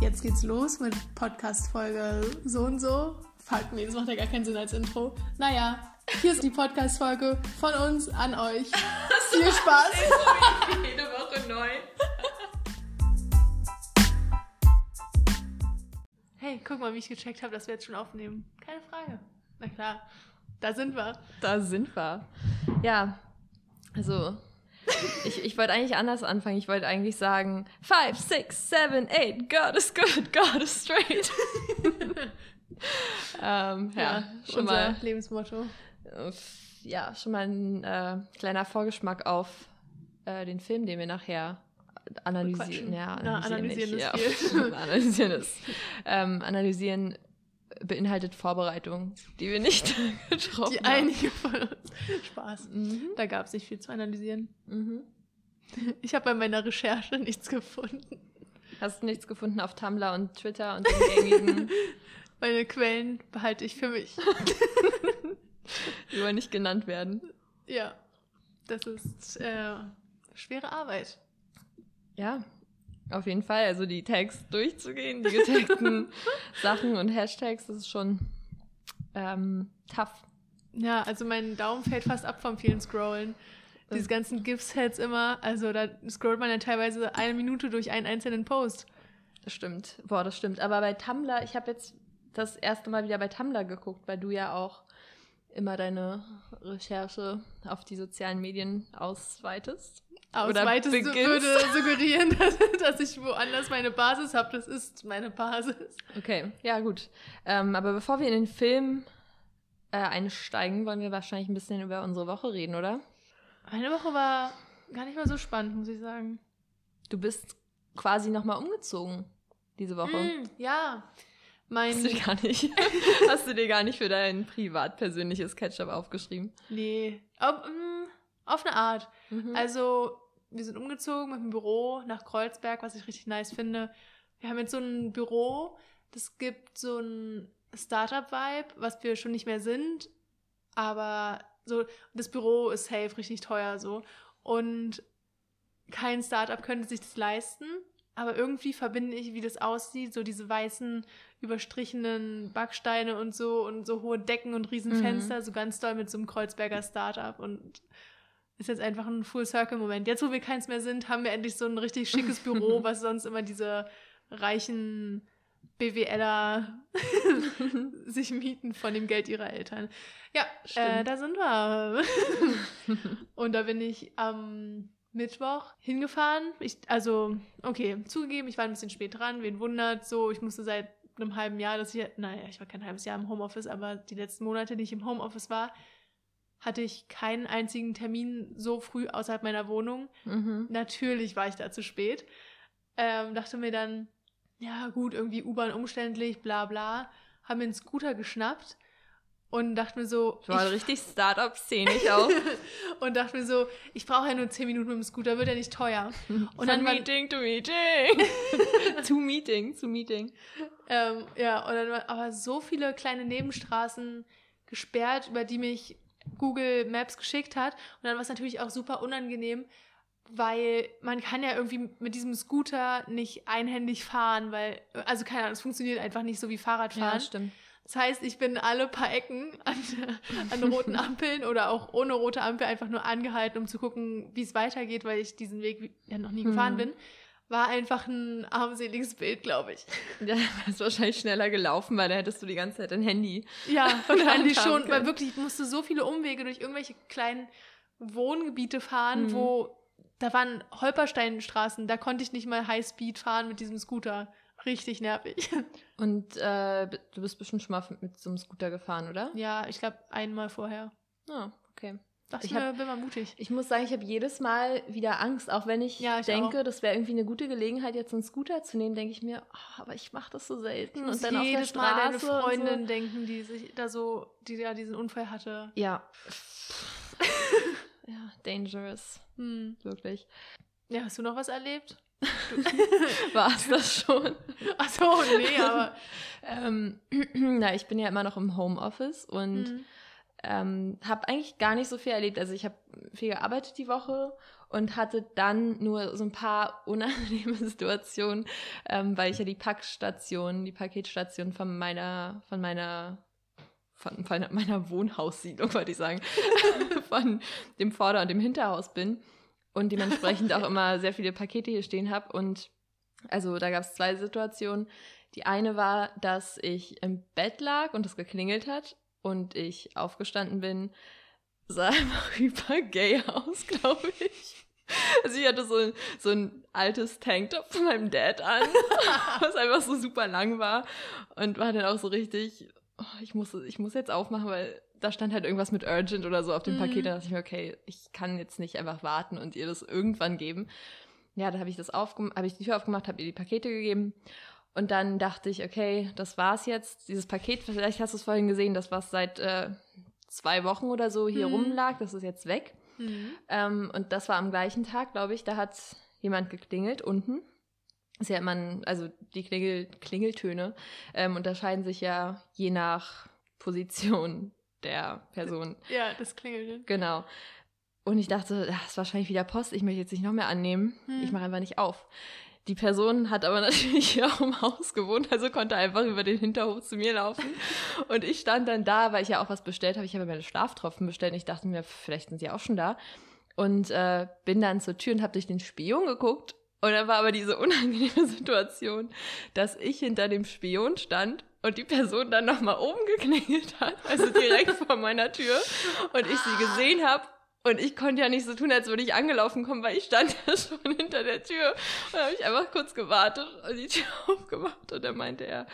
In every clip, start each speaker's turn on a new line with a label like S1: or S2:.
S1: Jetzt geht's los mit Podcast-Folge so und so. Fuck, nee, das macht ja gar keinen Sinn als Intro. Naja, hier ist die Podcast-Folge von uns an euch. Viel Spaß!
S2: Jede Woche neu.
S1: Hey, guck mal, wie ich gecheckt habe, dass wir jetzt schon aufnehmen. Keine Frage. Na klar, da sind wir.
S2: Da sind wir. Ja, also ich, ich wollte eigentlich anders anfangen. Ich wollte eigentlich sagen, 5, 6, 7, 8, God is good, God is straight. ähm, ja,
S1: Ja,
S2: schon
S1: unser
S2: mal,
S1: Lebensmotto.
S2: ja, schon mal ein äh, kleiner Vorgeschmack auf äh, den Film, den wir nachher analysieren. Ja,
S1: Na,
S2: analysieren,
S1: analysieren
S2: nicht,
S1: ist
S2: ja. analysieren ist. Ähm, analysieren beinhaltet Vorbereitung, die wir nicht getroffen
S1: Die
S2: haben.
S1: einige von uns. Spaß.
S2: Mhm.
S1: Da gab es nicht viel zu analysieren.
S2: Mhm.
S1: Ich habe bei meiner Recherche nichts gefunden.
S2: Hast du nichts gefunden auf Tumblr und Twitter und den gängigen,
S1: Meine Quellen behalte ich für mich.
S2: die wollen nicht genannt werden?
S1: Ja, das ist äh, schwere Arbeit.
S2: Ja, auf jeden Fall. Also die Tags durchzugehen, die getagten Sachen und Hashtags, das ist schon ähm, tough.
S1: Ja, also mein Daumen fällt fast ab vom vielen Scrollen. Diese ganzen GIF-Sets immer, also da scrollt man ja teilweise eine Minute durch einen einzelnen Post.
S2: Das stimmt. Boah, das stimmt. Aber bei Tumblr, ich habe jetzt das erste Mal wieder bei Tumblr geguckt, weil du ja auch immer deine Recherche auf die sozialen Medien ausweitest. Oder
S1: Ausweitest
S2: beginnst.
S1: würde suggerieren, dass, dass ich woanders meine Basis habe. Das ist meine Basis.
S2: Okay, ja gut. Ähm, aber bevor wir in den Film äh, einsteigen, wollen wir wahrscheinlich ein bisschen über unsere Woche reden, oder?
S1: Meine Woche war gar nicht mal so spannend, muss ich sagen.
S2: Du bist quasi nochmal umgezogen diese Woche.
S1: Mm, ja, mein.
S2: Hast du dir gar nicht, hast du dir gar nicht für dein privat persönliches Ketchup aufgeschrieben?
S1: Nee, auf, mm, auf eine Art.
S2: Mhm.
S1: Also, wir sind umgezogen mit dem Büro nach Kreuzberg, was ich richtig nice finde. Wir haben jetzt so ein Büro, das gibt so ein Startup-Vibe, was wir schon nicht mehr sind. Aber so, das Büro ist safe richtig teuer so. Und kein Startup könnte sich das leisten. Aber irgendwie verbinde ich, wie das aussieht, so diese weißen, überstrichenen Backsteine und so und so hohe Decken und Riesenfenster, so ganz doll mit so einem Kreuzberger Startup und ist jetzt einfach ein Full-Circle-Moment. Jetzt, wo wir keins mehr sind, haben wir endlich so ein richtig schickes Büro, was sonst immer diese reichen BWLer sich mieten von dem Geld ihrer Eltern. Ja, äh, da sind wir. Und da bin ich am Mittwoch hingefahren. Ich, also, okay, zugegeben, ich war ein bisschen spät dran. Wen wundert so, ich musste seit einem halben Jahr, dass ich, naja, ich war kein halbes Jahr im Homeoffice, aber die letzten Monate, die ich im Homeoffice war, hatte ich keinen einzigen Termin so früh außerhalb meiner Wohnung.
S2: Mhm.
S1: Natürlich war ich da zu spät. Ähm, dachte mir dann, ja gut, irgendwie U-Bahn umständlich, bla bla. Haben mir einen Scooter geschnappt und dachte mir so,
S2: War
S1: ich,
S2: richtig Startup-szenisch auch.
S1: und dachte mir so, ich brauche ja nur 10 Minuten mit dem Scooter, wird ja nicht teuer. Und
S2: Von
S1: dann
S2: Meeting to Meeting. zu Meeting, zu Meeting.
S1: ähm, ja, und dann waren aber so viele kleine Nebenstraßen gesperrt, über die mich Google Maps geschickt hat. Und dann war es natürlich auch super unangenehm, weil man kann ja irgendwie mit diesem Scooter nicht einhändig fahren, weil, also keine Ahnung, es funktioniert einfach nicht so wie Fahrradfahren.
S2: stimmt.
S1: Das heißt, ich bin alle paar Ecken an, an roten Ampeln oder auch ohne rote Ampel einfach nur angehalten, um zu gucken, wie es weitergeht, weil ich diesen Weg ja noch nie gefahren
S2: Hm.
S1: bin. War einfach ein armseliges Bild, glaube ich.
S2: Ja, du ist wahrscheinlich schneller gelaufen, weil da hättest du die ganze Zeit dein Handy.
S1: Ja, wahrscheinlich
S2: haben
S1: schon, weil wirklich, ich musste so viele Umwege durch irgendwelche kleinen Wohngebiete fahren,
S2: Mhm.
S1: wo da waren Holpersteinstraßen, da konnte ich nicht mal Highspeed fahren mit diesem Scooter. Richtig nervig.
S2: Und äh, du bist bestimmt schon mal mit so einem Scooter gefahren, oder?
S1: Ja, ich glaube einmal vorher.
S2: Ja, okay.
S1: Dachte
S2: Ich hab-
S1: bin mal mutig.
S2: Ich muss sagen, ich habe jedes Mal wieder Angst, auch wenn ich,
S1: Ja, ich
S2: denke, das wäre irgendwie eine gute Gelegenheit, jetzt einen Scooter zu nehmen, denke ich mir, oh, aber ich mache das so selten. und dann auf der
S1: jedes Mal
S2: Straße
S1: deine
S2: und
S1: Freundin
S2: So.
S1: denken, die sich da so, die ja diesen Unfall hatte.
S2: Ja. ja, dangerous,
S1: Hm.
S2: wirklich.
S1: Ja, hast du noch was erlebt?
S2: War es das schon?
S1: Achso, nee, aber.
S2: ähm, na, ich bin ja immer noch im Homeoffice und
S1: Hm.
S2: Ähm, habe eigentlich gar nicht so viel erlebt. Also ich habe viel gearbeitet die Woche und hatte dann nur so ein paar unangenehme Situationen, ähm, weil ich ja die Packstation, die Paketstation von meiner, von meiner von meiner, meiner Wohnhaussiedlung, wollte ich sagen, von dem Vorder- und dem Hinterhaus bin und dementsprechend auch immer sehr viele Pakete hier stehen habe. Und also da gab es zwei Situationen. Die eine war, dass ich im Bett lag und es geklingelt hat und ich aufgestanden bin, sah einfach hyper gay aus, glaube ich. Also ich hatte so ein, so ein altes Tanktop von meinem Dad an, was einfach so super lang war und war dann auch so richtig, oh, ich, muss, ich muss jetzt aufmachen, weil da stand halt irgendwas mit Urgent oder so auf dem mhm. Paket. Da dachte ich mir, okay, ich kann jetzt nicht einfach warten und ihr das irgendwann geben. Ja, da habe ich das aufgemacht, habe ich die Tür aufgemacht, habe ihr die Pakete gegeben. Und dann dachte ich, okay, das war's jetzt. Dieses Paket, vielleicht hast du es vorhin gesehen, das was seit äh, zwei Wochen oder so hier mhm. rumlag, das ist jetzt weg. Mhm. Ähm, und das war am gleichen Tag, glaube ich, da hat jemand geklingelt unten. Ist ja immer, ein, also die Klingel, Klingeltöne ähm, unterscheiden sich ja je nach Position der Person.
S1: Ja, das klingelt.
S2: Genau. Und ich dachte, das ist wahrscheinlich wieder Post, ich möchte jetzt nicht noch mehr annehmen. Hm. Ich mache einfach nicht auf. Die Person hat aber natürlich hier auch im Haus gewohnt, also konnte einfach über den Hinterhof zu mir laufen. Und ich stand dann da, weil ich ja auch was bestellt habe. Ich habe meine Schlaftropfen bestellt und ich dachte mir, vielleicht sind sie auch schon da. Und äh, bin dann zur Tür und habe durch den Spion geguckt. Und dann war aber diese unangenehme Situation, dass ich hinter dem Spion stand und die Person dann nochmal oben geklingelt hat, also direkt vor meiner Tür und ich sie gesehen habe und ich konnte ja nicht so tun, als würde ich angelaufen kommen, weil ich stand ja schon hinter der Tür und habe ich einfach kurz gewartet und die Tür aufgemacht und dann meinte er,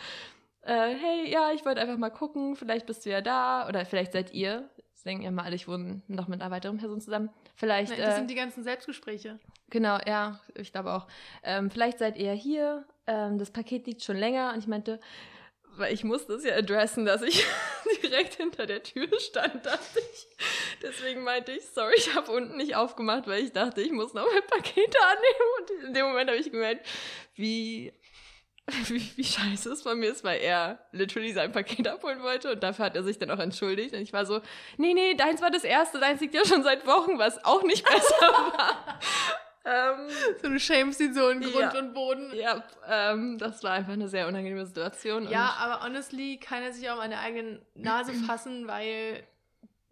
S2: äh, hey, ja, ich wollte einfach mal gucken, vielleicht bist du ja da oder vielleicht seid ihr, das denken ja mal alle, ich wohne noch mit einer weiteren Person zusammen, vielleicht.
S1: Nein, das äh, sind die ganzen Selbstgespräche.
S2: Genau, ja, ich glaube auch. Ähm, vielleicht seid ihr hier, ähm, das Paket liegt schon länger und ich meinte, weil ich musste es ja adressen, dass ich direkt hinter der Tür stand, dachte ich. Deswegen meinte ich, sorry, ich habe unten nicht aufgemacht, weil ich dachte, ich muss noch mehr Pakete annehmen. Und in dem Moment habe ich gemerkt, wie, wie, wie scheiße es von mir ist, weil er literally sein Paket abholen wollte und dafür hat er sich dann auch entschuldigt. Und ich war so, nee, nee, deins war das erste, deins liegt ja schon seit Wochen, was auch nicht besser war.
S1: Ähm, so du schämst ihn so in Grund
S2: ja,
S1: und Boden.
S2: Ja, ähm, das war einfach eine sehr unangenehme Situation.
S1: Ja, aber honestly kann er sich auch an der eigenen Nase fassen, weil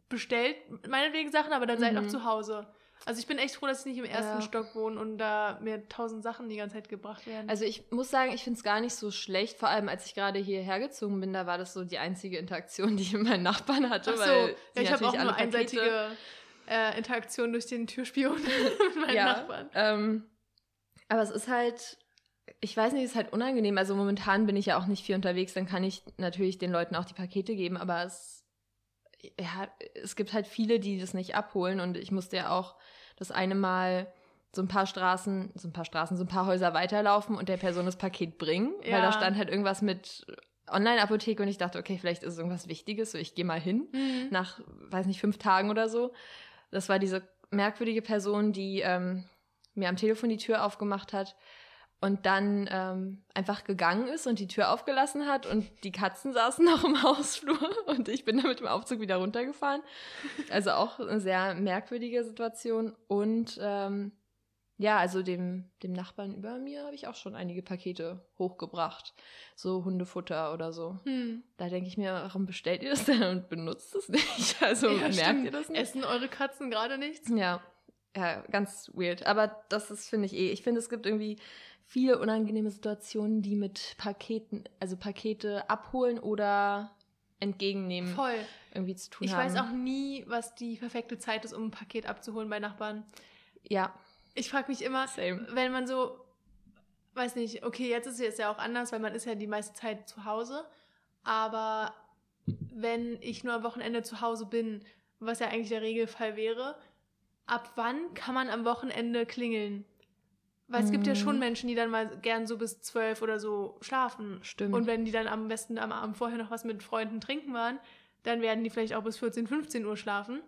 S1: bestellt meinetwegen Sachen, aber dann mhm. seid auch zu Hause. Also ich bin echt froh, dass ich nicht im ersten ja. Stock wohne und da mir tausend Sachen die ganze Zeit gebracht werden.
S2: Also ich muss sagen, ich finde es gar nicht so schlecht. Vor allem, als ich gerade hierher gezogen bin, da war das so die einzige Interaktion, die ich mit meinen Nachbarn hatte.
S1: Ach so, weil ja, ich habe auch nur einseitige äh, Interaktion durch den Türspion mit meinen ja, Nachbarn.
S2: Ähm, aber es ist halt, ich weiß nicht, es ist halt unangenehm. Also momentan bin ich ja auch nicht viel unterwegs, dann kann ich natürlich den Leuten auch die Pakete geben, aber es, ja, es gibt halt viele, die das nicht abholen und ich musste ja auch das eine Mal so ein paar Straßen, so ein paar Straßen, so ein paar Häuser weiterlaufen und der Person das Paket bringen, ja. weil da stand halt irgendwas mit Online-Apotheke und ich dachte, okay, vielleicht ist es irgendwas Wichtiges, so ich gehe mal hin mhm. nach, weiß nicht, fünf Tagen oder so. Das war diese merkwürdige Person, die ähm, mir am Telefon die Tür aufgemacht hat und dann ähm, einfach gegangen ist und die Tür aufgelassen hat und die Katzen saßen noch im Hausflur und ich bin dann mit dem Aufzug wieder runtergefahren. Also auch eine sehr merkwürdige Situation und ähm, ja, also dem, dem Nachbarn über mir habe ich auch schon einige Pakete hochgebracht. So Hundefutter oder so. Hm. Da denke ich mir, warum bestellt ihr das denn und benutzt es nicht? Also ja, merkt stimmt. ihr das nicht?
S1: Essen eure Katzen gerade nichts?
S2: Ja. Ja, ganz weird. Aber das ist, finde ich eh. Ich finde, es gibt irgendwie viele unangenehme Situationen, die mit Paketen, also Pakete abholen oder entgegennehmen.
S1: Voll.
S2: Irgendwie zu tun
S1: ich
S2: haben.
S1: Ich weiß auch nie, was die perfekte Zeit ist, um ein Paket abzuholen bei Nachbarn.
S2: Ja.
S1: Ich frage mich immer, Same. wenn man so, weiß nicht, okay, jetzt ist es ja auch anders, weil man ist ja die meiste Zeit zu Hause. Aber wenn ich nur am Wochenende zu Hause bin, was ja eigentlich der Regelfall wäre, ab wann kann man am Wochenende klingeln? Weil es gibt ja schon mhm. Menschen, die dann mal gern so bis zwölf oder so schlafen.
S2: Stimmt.
S1: Und wenn die dann am besten am Abend vorher noch was mit Freunden trinken waren, dann werden die vielleicht auch bis 14, 15 Uhr schlafen.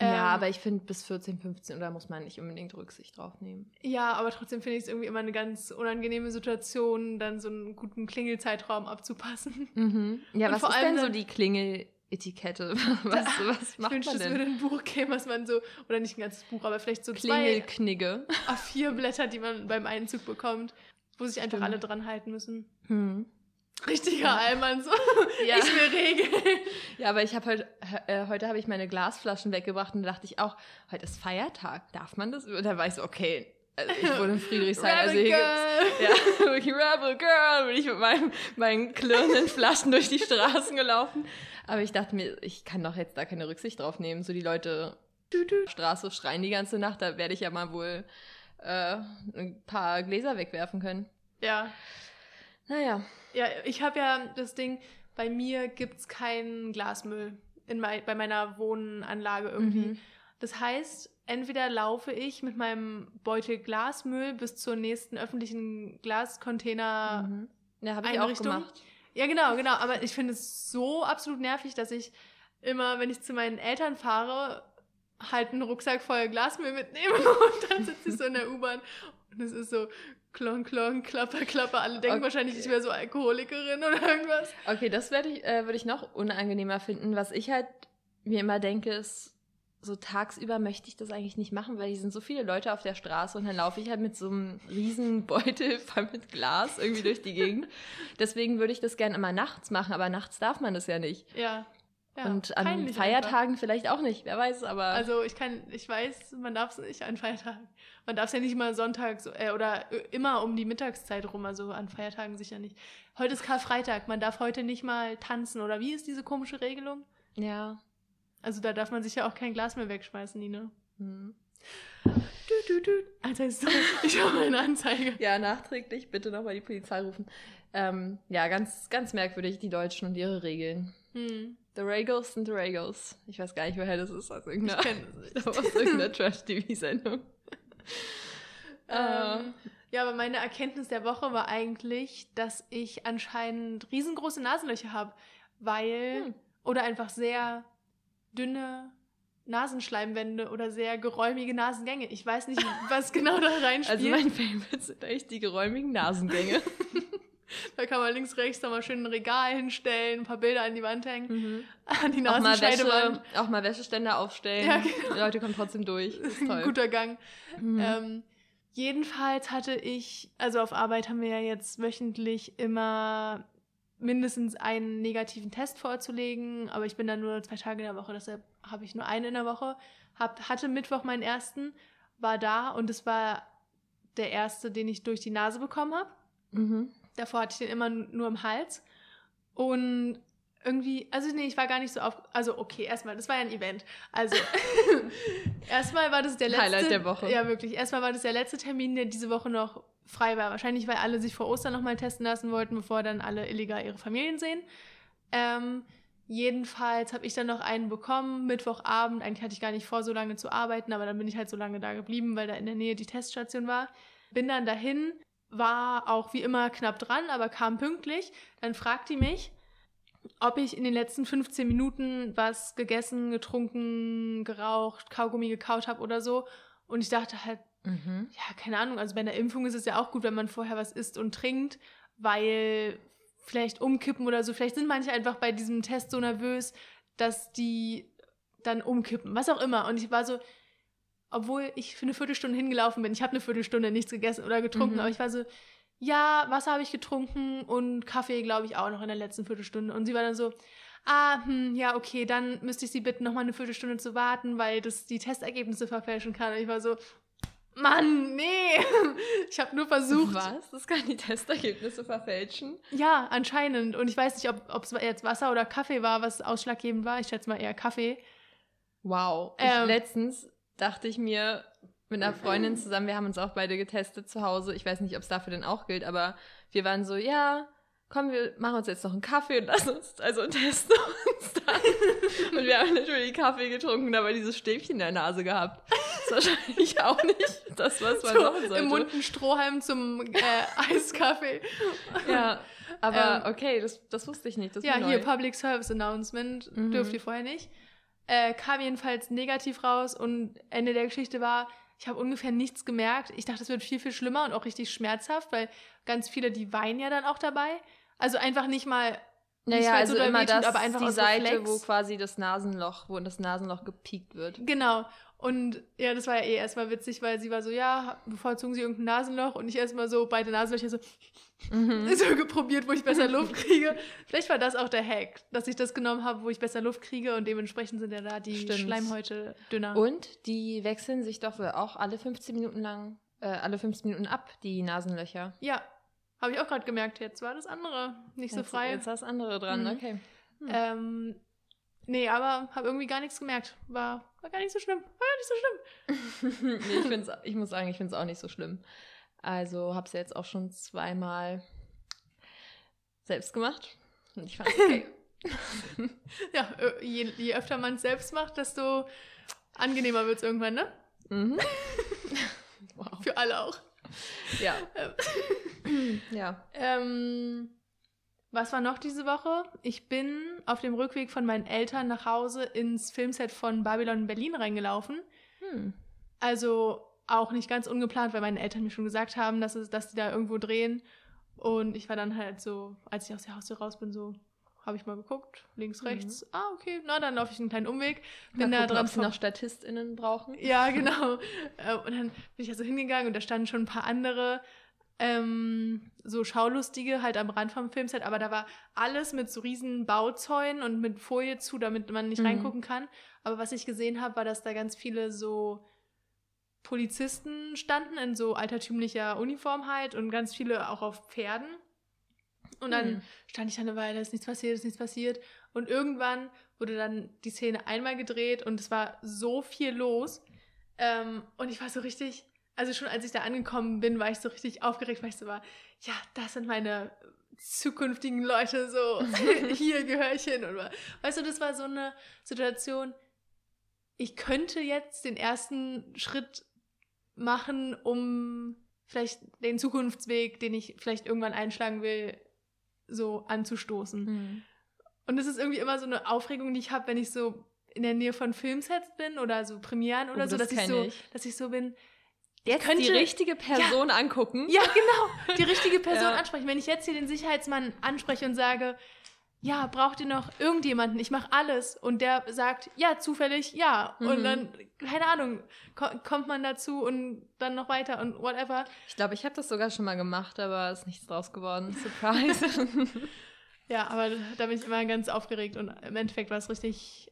S2: Ja, ähm, aber ich finde, bis 14, 15 Uhr muss man nicht unbedingt Rücksicht drauf nehmen.
S1: Ja, aber trotzdem finde ich es irgendwie immer eine ganz unangenehme Situation, dann so einen guten Klingelzeitraum abzupassen.
S2: Mhm. Ja, Und was ist denn so die Klingel, Etikette. Was, was
S1: Ich
S2: macht
S1: wünschte,
S2: man
S1: es
S2: denn?
S1: würde ein Buch geben, was man so, oder nicht ein ganzes Buch, aber vielleicht so zwei
S2: Klingelknigge.
S1: A4 Blätter, die man beim Einzug bekommt, wo sich einfach
S2: Stimmt.
S1: alle dran halten müssen.
S2: Hm.
S1: Richtiger Allmann, so.
S2: Ja.
S1: Ich will Regeln.
S2: Ja, aber ich habe heute, äh, heute habe ich meine Glasflaschen weggebracht und da dachte ich auch, heute ist Feiertag, darf man das? Und da war ich so, okay, also ich wohne in Friedrichshain, also hier gibt's,
S1: Girl.
S2: ja, wirklich Rebel Girl, bin ich mit meinem, meinen klirrenden Flaschen durch die Straßen gelaufen. Aber ich dachte mir, ich kann doch jetzt da keine Rücksicht drauf nehmen. So die Leute. Straße schreien die ganze Nacht, da werde ich ja mal wohl äh, ein paar Gläser wegwerfen können.
S1: Ja.
S2: Naja.
S1: Ja, ich habe ja das Ding, bei mir gibt es keinen Glasmüll in mei bei meiner Wohnanlage irgendwie.
S2: Mhm.
S1: Das heißt, entweder laufe ich mit meinem Beutel Glasmüll bis zur nächsten öffentlichen Glascontainer.
S2: Mhm. Ja, habe ich auch gemacht.
S1: Ja, genau, genau. Aber ich finde es so absolut nervig, dass ich immer, wenn ich zu meinen Eltern fahre, halt einen Rucksack voll Glasmüll mitnehme und dann sitze ich so in der U-Bahn und es ist so klon, klon, klapper, klapper. Alle denken
S2: Okay.
S1: wahrscheinlich, ich wäre so Alkoholikerin oder irgendwas.
S2: Okay, das werde ich, äh, würde ich noch unangenehmer finden. Was ich halt mir immer denke, ist, so tagsüber möchte ich das eigentlich nicht machen, weil hier sind so viele Leute auf der Straße und dann laufe ich halt mit so einem riesen Beutel voll mit Glas irgendwie durch die Gegend. Deswegen würde ich das gerne immer nachts machen, aber nachts darf man das ja nicht.
S1: Ja. Ja
S2: und an Feiertagen vielleicht auch nicht, wer weiß, aber.
S1: Einfach. Also ich kann, ich weiß, man darf es nicht an Feiertagen. Man darf es ja nicht mal sonntags äh, oder immer um die Mittagszeit rum, also an Feiertagen sicher nicht. Heute ist Karfreitag, man darf heute nicht mal tanzen oder wie ist diese komische Regelung?
S2: ja.
S1: Also da darf man sicher auch kein Glas mehr wegschmeißen, Nina.
S2: Hm.
S1: Du, du, du. Also ist so, ich habe eine Anzeige.
S2: Ja, nachträglich bitte nochmal die Polizei rufen. Ähm, ja, ganz, ganz merkwürdig, die Deutschen und ihre Regeln.
S1: Hm.
S2: The Regals sind The Regals. Ich weiß gar nicht, woher das ist. Aus
S1: Ich kenne
S2: ich
S1: nicht.
S2: aus irgendeiner Trash-TV-Sendung.
S1: Ähm, ja, aber meine Erkenntnis der Woche war eigentlich, dass ich anscheinend riesengroße Nasenlöcher habe, weil
S2: Hm.
S1: oder einfach sehr dünne Nasenschleimwände oder sehr geräumige Nasengänge. Ich weiß nicht, was genau da reinspielt.
S2: Also mein Favorite sind echt die geräumigen Nasengänge.
S1: da kann man links, rechts nochmal schön ein Regal hinstellen, ein paar Bilder an die Wand hängen, an die
S2: auch,
S1: Nasenscheidewand.
S2: Wäsche, auch mal Wäscheständer aufstellen.
S1: Ja, genau.
S2: Die Leute kommen trotzdem durch. Ist
S1: Ein
S2: toll.
S1: guter Gang.
S2: Mhm.
S1: Ähm, jedenfalls hatte ich, also auf Arbeit haben wir ja jetzt wöchentlich immer mindestens einen negativen Test vorzulegen, aber ich bin dann nur zwei Tage in der Woche, deshalb habe ich nur einen in der Woche. Hab, hatte Mittwoch meinen ersten, war da und es war der erste, den ich durch die Nase bekommen habe.
S2: Mhm.
S1: Davor hatte ich den immer nur im Hals. Und irgendwie, also nee, ich war gar nicht so auf. Also, okay, erstmal, das war ja ein Event. Also, erstmal war das der letzte.
S2: Highlight der Woche.
S1: Ja, wirklich. Erstmal war das der letzte Termin, der diese Woche noch frei war. Wahrscheinlich, weil alle sich vor Ostern nochmal testen lassen wollten, bevor dann alle illegal ihre Familien sehen. Ähm, jedenfalls habe ich dann noch einen bekommen, Mittwochabend. Eigentlich hatte ich gar nicht vor, so lange zu arbeiten, aber dann bin ich halt so lange da geblieben, weil da in der Nähe die Teststation war. Bin dann dahin, war auch wie immer knapp dran, aber kam pünktlich. Dann fragt die mich, ob ich in den letzten 15 Minuten was gegessen, getrunken, geraucht, Kaugummi gekaut habe oder so. Und ich dachte halt,
S2: Mhm.
S1: ja, keine Ahnung, also bei einer Impfung ist es ja auch gut, wenn man vorher was isst und trinkt, weil vielleicht umkippen oder so. Vielleicht sind manche einfach bei diesem Test so nervös, dass die dann umkippen, was auch immer. Und ich war so, obwohl ich für eine Viertelstunde hingelaufen bin, ich habe eine Viertelstunde nichts gegessen oder getrunken,
S2: Mhm.
S1: aber ich war so, ja, Wasser habe ich getrunken und Kaffee, glaube ich, auch noch in der letzten Viertelstunde. Und sie war dann so, ah, hm, ja, okay, dann müsste ich sie bitten, noch mal eine Viertelstunde zu warten, weil das die Testergebnisse verfälschen kann. Und ich war so, Mann, nee, ich habe nur versucht.
S2: Was? Das kann die Testergebnisse verfälschen?
S1: Ja, anscheinend. Und ich weiß nicht, ob es jetzt Wasser oder Kaffee war, was ausschlaggebend war. Ich schätze mal eher Kaffee.
S2: Wow.
S1: Ähm.
S2: letztens dachte ich mir mit einer Freundin zusammen, wir haben uns auch beide getestet zu Hause. Ich weiß nicht, ob es dafür denn auch gilt, aber wir waren so, ja, komm, wir machen uns jetzt noch einen Kaffee und lassen uns, also testen uns dann. und wir haben natürlich Kaffee getrunken, aber dieses Stäbchen in der Nase gehabt. Das ist wahrscheinlich auch nicht das, was man
S1: So,
S2: machen sollte.
S1: Im Mund ein Strohhalm zum äh, Eiskaffee.
S2: Ja, aber okay, das, das wusste ich nicht. Das
S1: Ja,
S2: war
S1: hier
S2: neu.
S1: Public Service Announcement.
S2: Mhm.
S1: Dürft ihr vorher nicht. Äh, kam jedenfalls negativ raus und Ende der Geschichte war, ich habe ungefähr nichts gemerkt. Ich dachte, es wird viel, viel schlimmer und auch richtig schmerzhaft, weil ganz viele, die weinen ja dann auch dabei. Also einfach nicht mal
S2: Naja,
S1: es
S2: also
S1: so
S2: immer das,
S1: aber einfach
S2: die Seite,
S1: Reflex.
S2: wo quasi das Nasenloch, wo das Nasenloch gepiekt wird.
S1: Genau. Und ja, das war ja eh erstmal witzig, weil sie war so, ja, bevorzugen sie irgendein Nasenloch und ich erstmal so beide Nasenlöcher so,
S2: Mhm.
S1: so geprobiert, wo ich besser Luft kriege. Vielleicht war das auch der Hack, dass ich das genommen habe, wo ich besser Luft kriege und dementsprechend sind ja da die
S2: Stimmt.
S1: Schleimhäute dünner.
S2: Und die wechseln sich doch wohl auch alle 15 Minuten lang, äh, alle 15 Minuten ab, die Nasenlöcher.
S1: Ja, habe ich auch gerade gemerkt. Jetzt war das andere nicht so
S2: jetzt,
S1: frei.
S2: Jetzt das andere dran,
S1: Mhm.
S2: okay. Hm.
S1: Ähm, nee, aber habe irgendwie gar nichts gemerkt. War, war gar nicht so schlimm. War gar nicht so schlimm.
S2: nee, ich, find's, ich muss sagen, ich finde es auch nicht so schlimm. Also habe es ja jetzt auch schon zweimal selbst gemacht. Und ich fand es okay.
S1: Ja, je, je öfter man es selbst macht, desto angenehmer wird es irgendwann, ne?
S2: mhm. wow.
S1: Für alle auch.
S2: Ja.
S1: Ähm,
S2: ja.
S1: Ähm, was war noch diese Woche? Ich bin auf dem Rückweg von meinen Eltern nach Hause ins Filmset von Babylon in Berlin reingelaufen.
S2: Hm.
S1: Also auch nicht ganz ungeplant, weil meine Eltern mir schon gesagt haben, dass, es, dass die da irgendwo drehen. Und ich war dann halt so, als ich aus der Haustür raus bin, so, habe ich mal geguckt, links,
S2: Mhm.
S1: rechts. Ah, okay, na, dann laufe ich einen kleinen Umweg.
S2: Mal
S1: Bin da
S2: gucken,
S1: dran
S2: ob sie noch StatistInnen brauchen.
S1: Ja, genau. Äh, Und dann bin ich also hingegangen und da standen schon ein paar andere ähm, so Schaulustige halt am Rand vom Filmset, aber da war alles mit so riesen Bauzäunen und mit Folie zu, damit man nicht
S2: Mhm.
S1: reingucken kann. Aber was ich gesehen habe, war, dass da ganz viele so Polizisten standen in so altertümlicher Uniform halt und ganz viele auch auf Pferden. Und dann
S2: Hm.
S1: stand ich da eine Weile, ist nichts passiert, ist nichts passiert. Und irgendwann wurde dann die Szene einmal gedreht und es war so viel los. Ähm, und ich war so richtig, also schon als ich da angekommen bin, war ich so richtig aufgeregt, weil ich so war, ja, das sind meine zukünftigen Leute, so hier gehöre ich hin. Und weißt du, das war so eine Situation, ich könnte jetzt den ersten Schritt machen, um vielleicht den Zukunftsweg, den ich vielleicht irgendwann einschlagen will, so anzustoßen.
S2: Hm.
S1: Und es ist irgendwie immer so eine Aufregung, die ich habe, wenn ich so in der Nähe von Filmsets bin oder so Premieren oder
S2: Oh,
S1: so,
S2: das
S1: dass ich so,
S2: ich.
S1: dass ich so bin.
S2: Jetzt
S1: könnte-
S2: die richtige Person angucken.
S1: Ja, genau, die richtige Person
S2: Ja.
S1: ansprechen. Wenn ich jetzt hier den Sicherheitsmann anspreche und sage, ja, braucht ihr noch irgendjemanden? Ich mache alles. Und der sagt, ja, zufällig, ja. Und
S2: Mhm.
S1: dann, keine Ahnung, ko kommt man dazu und dann noch weiter und whatever.
S2: Ich glaube, ich habe das sogar schon mal gemacht, aber ist nichts draus geworden. Surprise.
S1: Ja, aber da bin ich immer ganz aufgeregt und im Endeffekt war es richtig.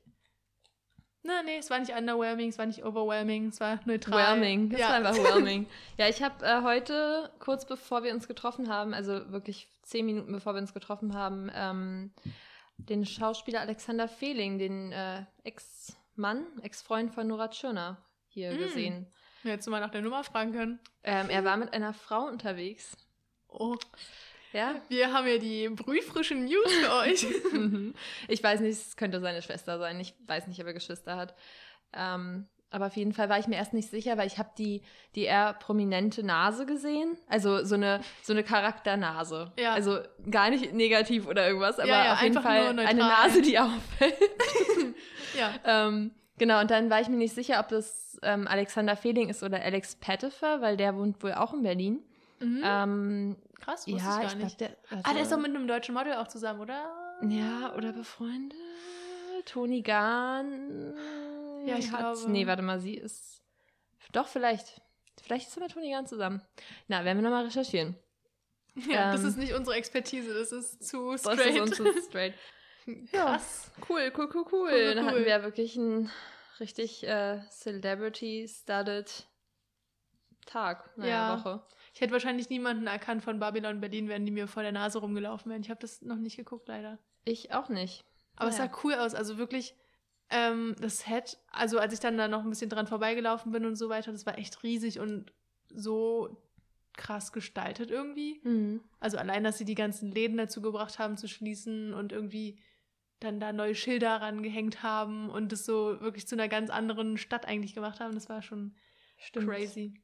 S1: Na, nee, es war nicht underwhelming, es war nicht overwhelming, es war neutral.
S2: Whelming. Das
S1: ja.
S2: war einfach whelming. Ja, ich habe äh, heute, kurz bevor wir uns getroffen haben, also wirklich zehn Minuten bevor wir uns getroffen haben, ähm, den Schauspieler Alexander Fehling, den äh, Ex-Mann, Ex-Freund von Nora Tschirner, hier
S1: Mm.
S2: gesehen.
S1: Hättest du mal nach der Nummer fragen können.
S2: Ähm, er war mit einer Frau unterwegs.
S1: Oh,
S2: Ja.
S1: wir haben ja die brühfrischen News für euch.
S2: Mhm. ich weiß nicht, es könnte seine Schwester sein. Ich weiß nicht, ob er Geschwister hat. Ähm, aber auf jeden Fall war ich mir erst nicht sicher, weil ich habe die, die eher prominente Nase gesehen. Also so eine, so eine Charakternase.
S1: Ja.
S2: Also gar nicht negativ oder irgendwas, aber
S1: Ja, ja,
S2: auf jeden Fall eine. Nase, die auffällt.
S1: ja.
S2: ähm, genau, und dann war ich mir nicht sicher, ob das ähm, Alexander Fehling ist oder Alex Pettifer, weil der wohnt wohl auch in Berlin.
S1: Mhm.
S2: Ähm,
S1: Krass, wusste
S2: ja,
S1: ich gar nicht.
S2: der.
S1: ah, der ist doch mit einem deutschen Model auch zusammen, oder?
S2: Ja, oder befreundet? Toni Gahn?
S1: Ja, ich
S2: hat's-
S1: glaube.
S2: Nee, warte mal, sie ist. Doch, vielleicht. Vielleicht ist sie mit Toni Gahn zusammen. Na, werden wir nochmal recherchieren.
S1: Ja, das
S2: Ähm,
S1: ist nicht unsere Expertise, das ist zu
S2: Das
S1: straight.
S2: ist uns zu straight. Ja.
S1: Krass.
S2: Cool, cool, cool, cool.
S1: Cool,
S2: Dann
S1: cool.
S2: hatten wir wirklich einen richtig äh, Celebrity-studded Tag, naja,
S1: Ja.
S2: Woche.
S1: Ich hätte wahrscheinlich niemanden erkannt von Babylon Berlin, wenn die mir vor der Nase rumgelaufen wären. Ich habe das noch nicht geguckt, leider.
S2: Ich auch nicht.
S1: Aber es
S2: Naja.
S1: sah cool aus. Also wirklich, ähm, das Set, also als ich dann da noch ein bisschen dran vorbeigelaufen bin und so weiter, das war echt riesig und so krass gestaltet irgendwie.
S2: Mhm.
S1: Also allein, dass sie die ganzen Läden dazu gebracht haben zu schließen und irgendwie dann da neue Schilder rangehängt haben und das so wirklich zu einer ganz anderen Stadt eigentlich gemacht haben, das war schon
S2: Stimmt.
S1: crazy.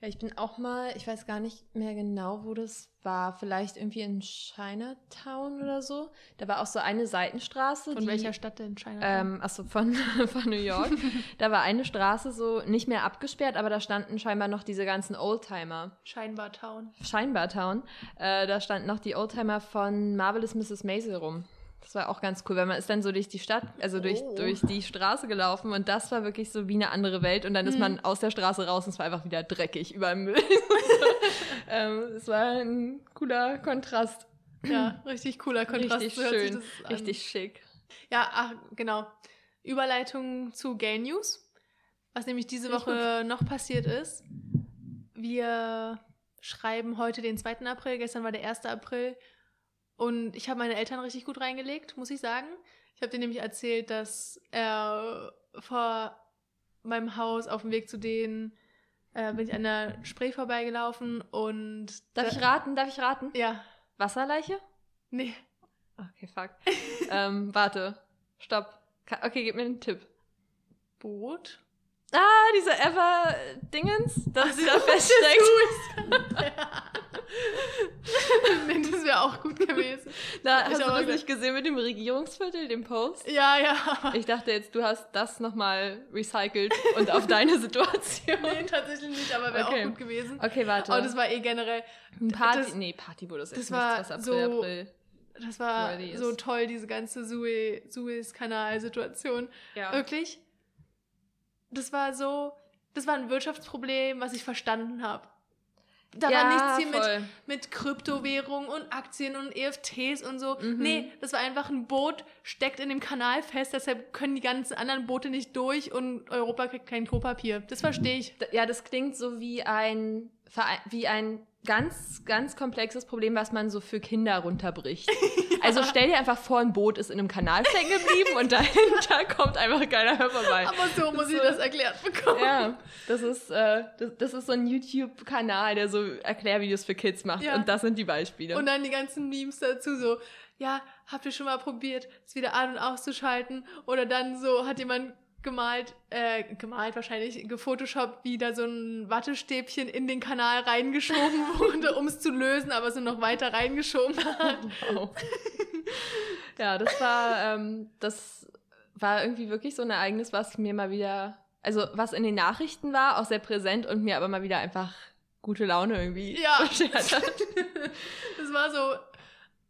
S2: Ja, ich bin auch mal, ich weiß gar nicht mehr genau, wo das war. Vielleicht irgendwie in Chinatown oder so. Da war auch so eine Seitenstraße.
S1: Von
S2: die,
S1: welcher Stadt denn? China?
S2: Ähm, achso, von, von New York. da war eine Straße so nicht mehr abgesperrt, aber da standen scheinbar noch diese ganzen Oldtimer.
S1: Scheinbar Town.
S2: Scheinbar Town. Äh, da standen noch die Oldtimer von Marvelous Mrs. Maisel rum. Das war auch ganz cool, weil man ist dann so durch die Stadt, also durch,
S1: Oh.
S2: durch die Straße gelaufen und das war wirklich so wie eine andere Welt und dann ist
S1: Mhm.
S2: man aus der Straße raus und es war einfach wieder dreckig, überall Müll. ähm, es war ein cooler Kontrast.
S1: Ja, richtig cooler Kontrast.
S2: richtig
S1: so
S2: schön, richtig schick.
S1: Ja, ach, genau. Überleitung zu Gay News. Was nämlich diese
S2: Finde
S1: Woche noch passiert ist. Wir schreiben heute den 2. April, gestern war der 1. April. Und ich habe meine Eltern richtig gut reingelegt, muss ich sagen. Ich habe denen nämlich erzählt, dass er vor meinem Haus auf dem Weg zu denen äh, bin ich an der Spree vorbeigelaufen und
S2: Darf
S1: da-
S2: ich raten? Darf ich raten?
S1: ja,
S2: Wasserleiche?
S1: nee,
S2: Okay, fuck. ähm, warte. Stopp. Ka- Okay, gib mir einen Tipp.
S1: Boot.
S2: Ah, diese Ever-Dingens, das da feststeckt.
S1: nee, das wäre auch gut gewesen.
S2: Da
S1: Ich
S2: hast du das nicht gesehen mit dem Regierungsviertel, dem Post?
S1: Ja, ja.
S2: Ich dachte jetzt, du hast das nochmal recycelt und auf deine Situation.
S1: Nee, tatsächlich nicht, aber wäre
S2: Okay.
S1: auch gut gewesen.
S2: Okay, warte.
S1: Aber das war eh generell,
S2: Ein Party.
S1: das-
S2: nee, Partyboot ist
S1: das
S2: jetzt
S1: war
S2: nichts, was
S1: so-
S2: April, April.
S1: das war so toll, diese ganze Sue- Suez-Kanal-Situation.
S2: Ja.
S1: Wirklich. Das war so, das war ein Wirtschaftsproblem, was ich verstanden habe. Da
S2: ja,
S1: war nichts hier mit,
S2: voll.
S1: mit Kryptowährung und Aktien und EFTs und so.
S2: Mhm.
S1: Nee, das war einfach ein Boot, steckt in dem Kanal fest, deshalb können die ganzen anderen Boote nicht durch und Europa kriegt kein Klopapier. Das verstehe ich.
S2: D- Ja, das klingt so wie ein, wie ein ganz, ganz komplexes Problem, was man so für Kinder runterbricht. Also stell dir einfach vor, ein Boot ist in einem Kanal stecken geblieben und dahinter kommt einfach keiner mehr vorbei.
S1: Aber so muss ich
S2: so-
S1: das erklärt bekommen.
S2: Ja, das ist, äh, das, das ist so ein YouTube-Kanal, der so Erklärvideos für Kids macht.
S1: Ja.
S2: Und das sind die Beispiele.
S1: Und dann die ganzen Memes dazu so, ja, habt ihr schon mal probiert, es wieder an- und auszuschalten? Oder dann so hat jemand gemalt, äh, gemalt wahrscheinlich, gefotoshoppt, wie da so ein Wattestäbchen in den Kanal reingeschoben wurde, um es zu lösen, aber so noch weiter reingeschoben hat.
S2: Wow. ja, das war, ähm, das war irgendwie wirklich so ein Ereignis, was mir mal wieder, also was in den Nachrichten war, auch sehr präsent und mir aber mal wieder einfach gute Laune irgendwie
S1: Ja.
S2: beschert hat.
S1: Es war so,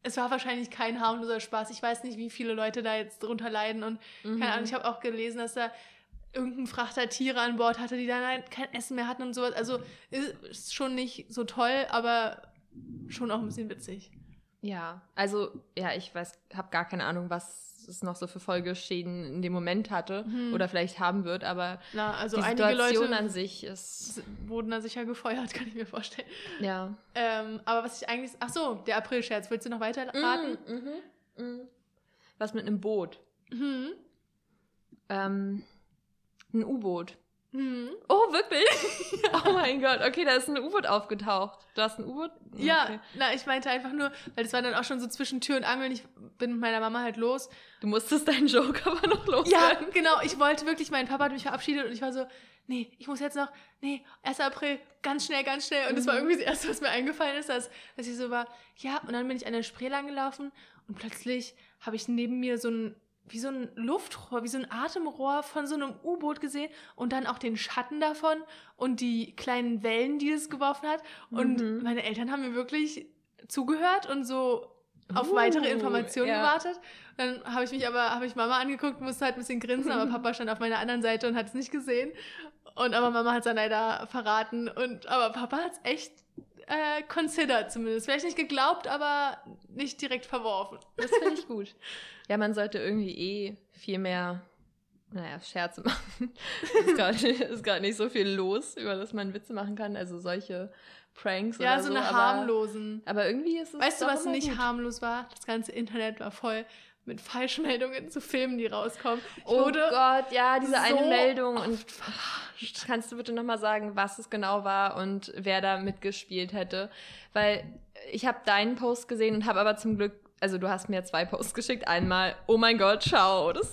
S1: es war wahrscheinlich kein harmloser Spaß. Ich weiß nicht, wie viele Leute da jetzt drunter leiden und
S2: Mhm.
S1: Keine Ahnung, ich habe auch gelesen, dass da irgendein Frachter Tiere an Bord hatte, die dann halt kein Essen mehr hatten und sowas. Also ist, ist schon nicht so toll, aber schon auch ein bisschen witzig.
S2: Ja, also ja, ich weiß, habe gar keine Ahnung, was es noch so für Folgeschäden in dem Moment hatte
S1: Mhm.
S2: oder vielleicht haben wird, aber
S1: Na, also
S2: die
S1: einige
S2: Situation
S1: Leute
S2: an sich ist
S1: wurden da sicher gefeuert, kann ich mir vorstellen.
S2: ja.
S1: Ähm, aber was ich eigentlich. Ach so, der April-Scherz. Willst du noch weiter raten?
S2: Mhm, mhm, mhm. Was mit einem Boot?
S1: Mhm.
S2: Ähm, ein U-Boot.
S1: Mhm.
S2: Oh, wirklich? oh mein Gott. Okay, da ist ein U-Boot aufgetaucht. Du hast ein U-Boot?
S1: Ja,
S2: Okay.
S1: na, ich meinte einfach nur, weil das war dann auch schon so zwischen Tür und Angel. Ich bin mit meiner Mama halt los.
S2: Du musstest deinen Joke aber noch
S1: Ja,
S2: loswerden.
S1: genau. Ich wollte wirklich, mein Papa hat mich verabschiedet und ich war so, nee, ich muss jetzt noch, nee, 1. April, ganz schnell, ganz schnell. Und das war
S2: Mhm.
S1: irgendwie das Erste, was mir eingefallen ist, dass, dass ich so war, ja, und dann bin ich an der Spree lang gelaufen und plötzlich habe ich neben mir so ein, wie so ein Luftrohr, wie so ein Atemrohr von so einem U-Boot gesehen und dann auch den Schatten davon und die kleinen Wellen, die es geworfen hat. Und
S2: Mhm.
S1: meine Eltern haben mir wirklich zugehört und so auf weitere
S2: Uh,
S1: Informationen
S2: ja.
S1: gewartet. Dann habe ich mich aber, habe ich Mama angeguckt, musste halt ein bisschen grinsen, aber Papa stand auf meiner anderen Seite und hat es nicht gesehen. Und aber Mama hat es dann leider verraten. Und aber Papa hat es echt äh, considered zumindest. Vielleicht nicht geglaubt, aber nicht direkt verworfen.
S2: Das finde ich gut. Ja, man sollte irgendwie eh viel mehr, naja, Scherze machen. ist gerade ist grad nicht so viel los, über das man Witze machen kann. Also solche Pranks
S1: Ja,
S2: oder
S1: so
S2: so.
S1: eine harmlosen.
S2: aber irgendwie ist es
S1: Weißt du, was nicht
S2: gut.
S1: harmlos war? Das ganze Internet war voll mit Falschmeldungen zu Filmen, die rauskommen.
S2: Oh Gott, ja, diese eine
S1: so
S2: Meldung. Und
S1: verarscht.
S2: kannst du bitte nochmal sagen, was es genau war und wer da mitgespielt hätte? Weil ich habe deinen Post gesehen und habe aber zum Glück, also du hast mir zwei Posts geschickt. Einmal, oh mein Gott, schau, das,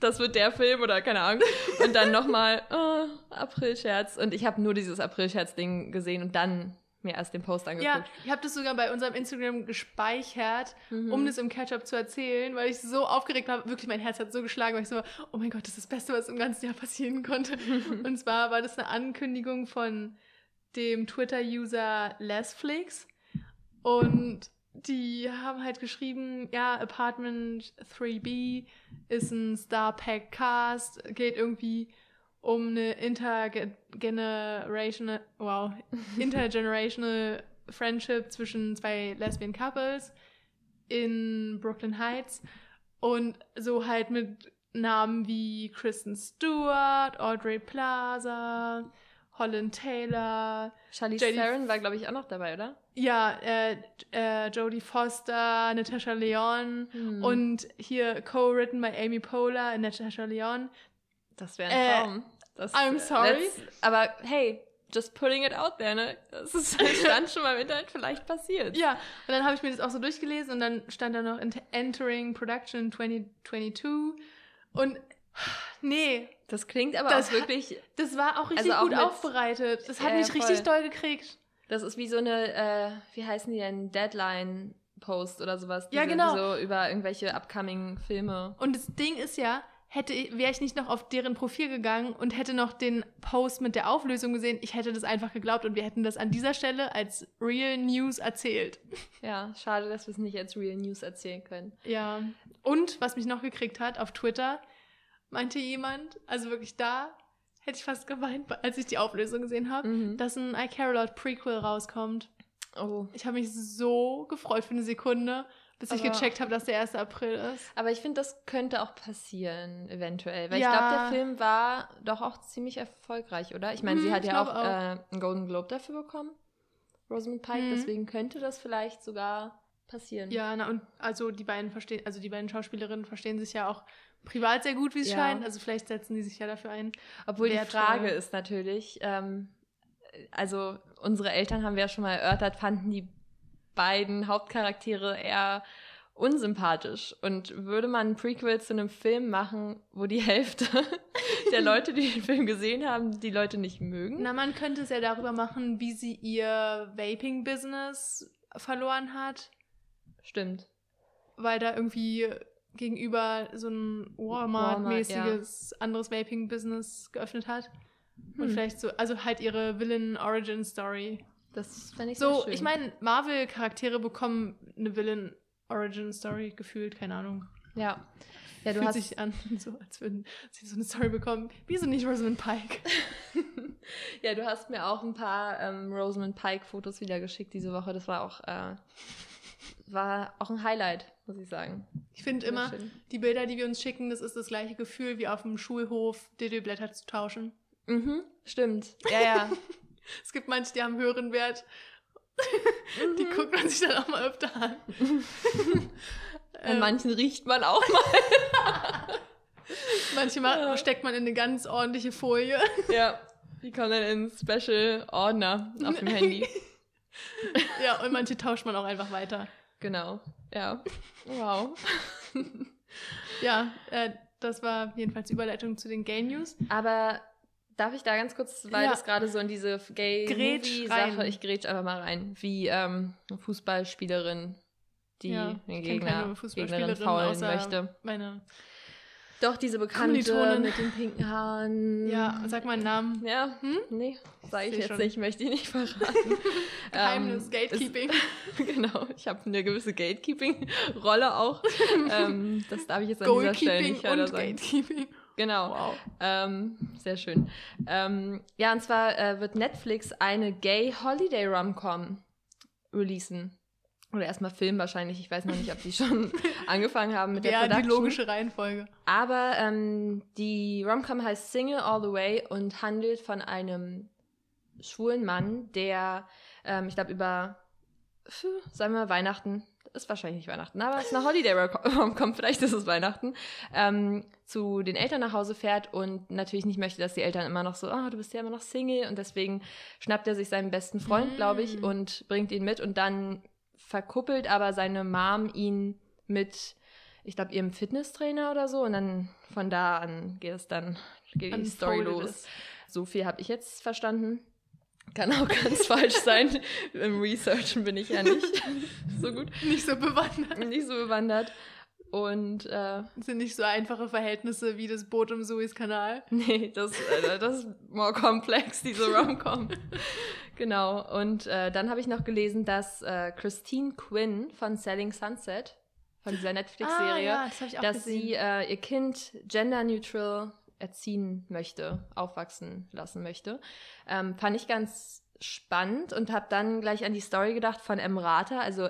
S2: das wird der Film oder keine Ahnung. Und dann nochmal, oh, Aprilscherz. Und ich habe nur dieses Aprilscherz-Ding gesehen und dann mir erst den Post angeguckt.
S1: Ja, ich habe das sogar bei unserem Instagram gespeichert,
S2: Mhm.
S1: um das im Catch-up zu erzählen, weil ich so aufgeregt war. Wirklich, mein Herz hat so geschlagen, weil ich so war, oh mein Gott, das ist das Beste, was im ganzen Jahr passieren konnte. Und zwar war das eine Ankündigung von dem Twitter-User Lesflix. Und die haben halt geschrieben, ja, Apartment 3B ist ein Star-Pack Cast, geht irgendwie um eine intergenerational, wow, intergenerational Friendship zwischen zwei Lesbian Couples in Brooklyn Heights und so halt mit Namen wie Kristen Stewart, Audrey Plaza, Holland Taylor,
S2: Charlize
S1: JD
S2: Theron war, glaube ich, auch noch dabei, oder?
S1: ja, äh, äh, Jodie Foster, Natasha Leon
S2: Hm.
S1: und hier co-written by Amy Poehler und Natasha Leon.
S2: Das wäre ein
S1: Äh,
S2: Traum. Das,
S1: I'm
S2: äh,
S1: sorry.
S2: Aber hey, just putting it out there, ne? Das ist stand schon mal im Internet, vielleicht passiert.
S1: Ja, und dann habe ich mir das auch so durchgelesen und dann stand da noch Ent- Entering Production 2022 und nee,
S2: Das klingt aber
S1: Das
S2: auch wirklich,
S1: das war auch richtig
S2: Also auch
S1: gut aufbereitet. Das hat
S2: Ja,
S1: mich
S2: voll.
S1: richtig doll gekriegt.
S2: das ist wie so eine, äh, wie heißen die denn, Deadline-Post oder sowas.
S1: Ja, genau.
S2: So über irgendwelche upcoming Filme.
S1: Und das Ding ist ja, hätte wäre ich nicht noch auf deren Profil gegangen und hätte noch den Post mit der Auflösung gesehen, ich hätte das einfach geglaubt und wir hätten das an dieser Stelle als Real News erzählt.
S2: Ja, schade, dass wir es nicht als Real News erzählen können.
S1: Ja. Und was mich noch gekriegt hat, auf Twitter meinte jemand, also wirklich da, hätte ich fast geweint, als ich die Auflösung gesehen habe,
S2: Mhm.
S1: dass ein I Care A Lot Prequel rauskommt.
S2: Oh.
S1: Ich habe mich so gefreut für eine Sekunde, bis ich
S2: Aber-
S1: gecheckt habe, dass der 1. April ist.
S2: Aber ich finde, das könnte auch passieren, eventuell. Weil
S1: Ja.
S2: ich glaube, der Film war doch auch ziemlich erfolgreich, oder? Ich meine, sie
S1: Hm,
S2: hat
S1: ich
S2: ja auch,
S1: auch.
S2: Äh, einen Golden Globe dafür bekommen, Rosamund Pike.
S1: Mhm.
S2: Deswegen könnte das vielleicht sogar passieren.
S1: Ja, na und also die beiden verstehen, also die beiden Schauspielerinnen verstehen sich ja auch privat sehr gut, wie es
S2: Ja.
S1: scheint. Also vielleicht setzen die sich ja dafür ein.
S2: Obwohl die Frage ist natürlich, ähm, also unsere Eltern haben wir ja schon mal erörtert, fanden die beiden Hauptcharaktere eher unsympathisch. Und würde man ein Prequel zu einem Film machen, wo die Hälfte der Leute, die den Film gesehen haben, die Leute nicht mögen?
S1: Na, man könnte es ja darüber machen, wie sie ihr Vaping-Business verloren hat,
S2: Stimmt.
S1: weil da irgendwie gegenüber so ein Walmart-mäßiges anderes Vaping-Business geöffnet hat. Und
S2: Hm.
S1: vielleicht so, also halt ihre Villain-Origin-Story.
S2: Das fände ich sehr
S1: So,
S2: schön.
S1: ich meine, Marvel-Charaktere bekommen eine Villain-Origin-Story gefühlt, keine Ahnung.
S2: Ja. Ja, du
S1: Fühlt
S2: hast.
S1: sich an, so als würden sie so eine Story bekommen. Wieso nicht Rosamund Pike?
S2: ja, du hast mir auch ein paar ähm, Rosamund Pike-Fotos wieder geschickt diese Woche. Das war auch, äh, war auch ein Highlight, muss ich sagen.
S1: Ich finde immer,
S2: schön.
S1: die Bilder, die wir uns schicken, das ist das gleiche Gefühl, wie auf dem Schulhof Diddleblätter zu tauschen.
S2: Mhm, stimmt. Ja, ja.
S1: Es gibt manche, die haben höheren Wert. Die
S2: Mhm.
S1: guckt man sich dann auch mal öfter an.
S2: An
S1: Ähm,
S2: manchen riecht man auch mal.
S1: manche ma-
S2: Ja.
S1: steckt man in eine ganz ordentliche Folie.
S2: ja. Die kommen dann in Special Ordner auf dem Handy.
S1: ja, und manche tauscht man auch einfach weiter.
S2: Genau. Ja. Wow.
S1: Ja, äh, das war jedenfalls die Überleitung zu den Gay News.
S2: Aber darf ich da ganz kurz, weil
S1: Ja.
S2: das gerade so in diese
S1: rein.
S2: ich grätsch einfach mal rein, wie ähm, eine Fußballspielerin, die
S1: ja,
S2: den Gegner, Gegnerin faulen möchte.
S1: meine.
S2: Doch, diese Bekannte mit den pinken Haaren.
S1: Ja, sag mal einen Namen.
S2: Ja,
S1: Hm?
S2: nee, sage ich jetzt
S1: schon.
S2: nicht, möchte ich nicht verraten.
S1: Geheimnis,
S2: Ähm,
S1: Gatekeeping.
S2: Genau, ich habe eine gewisse Gatekeeping-Rolle auch. ähm, das darf ich jetzt an dieser Stelle nicht weiter sagen.
S1: Gatekeeping.
S2: Genau.
S1: Wow.
S2: Ähm, sehr schön. Ähm, ja, und zwar äh, wird Netflix eine Gay Holiday Rom-Com releasen. Oder erstmal filmen wahrscheinlich. Ich weiß noch nicht, ob die schon angefangen haben mit der
S1: Ja, die
S2: Production.
S1: logische Reihenfolge.
S2: Aber ähm, die Rom-Com heißt Single All the Way und handelt von einem schwulen Mann, der, ähm, ich glaube, über, sagen wir mal, Weihnachten, ist wahrscheinlich nicht Weihnachten, aber es ist eine Holiday-Rom-Com, vielleicht ist es Weihnachten, ähm, zu den Eltern nach Hause fährt und natürlich nicht möchte, dass die Eltern immer noch so, ah, du bist ja immer noch Single und deswegen schnappt er sich seinen besten Freund, glaube ich, und bringt ihn mit und dann verkuppelt aber seine Mom ihn mit ich glaube, ihrem Fitnesstrainer oder so. Und dann von da an geht es dann, geht die Story los. So viel habe ich jetzt verstanden. Kann auch ganz falsch sein. Im Researchen bin ich ja nicht so gut,
S1: Nicht so bewandert.
S2: nicht so bewandert. Und äh,
S1: sind nicht so einfache Verhältnisse wie das Boot im Suezkanal.
S2: nee, das, äh, das ist more complex, diese Rom-Com. genau. Und äh, dann habe ich noch gelesen, dass äh, Christine Quinn von Selling Sunset, von dieser Netflix-Serie,
S1: Ah, ja, das
S2: dass
S1: gesehen.
S2: sie äh, ihr Kind gender-neutral erziehen möchte, aufwachsen lassen möchte. Ähm, fand ich ganz spannend und habe dann gleich an die Story gedacht von Emrata, also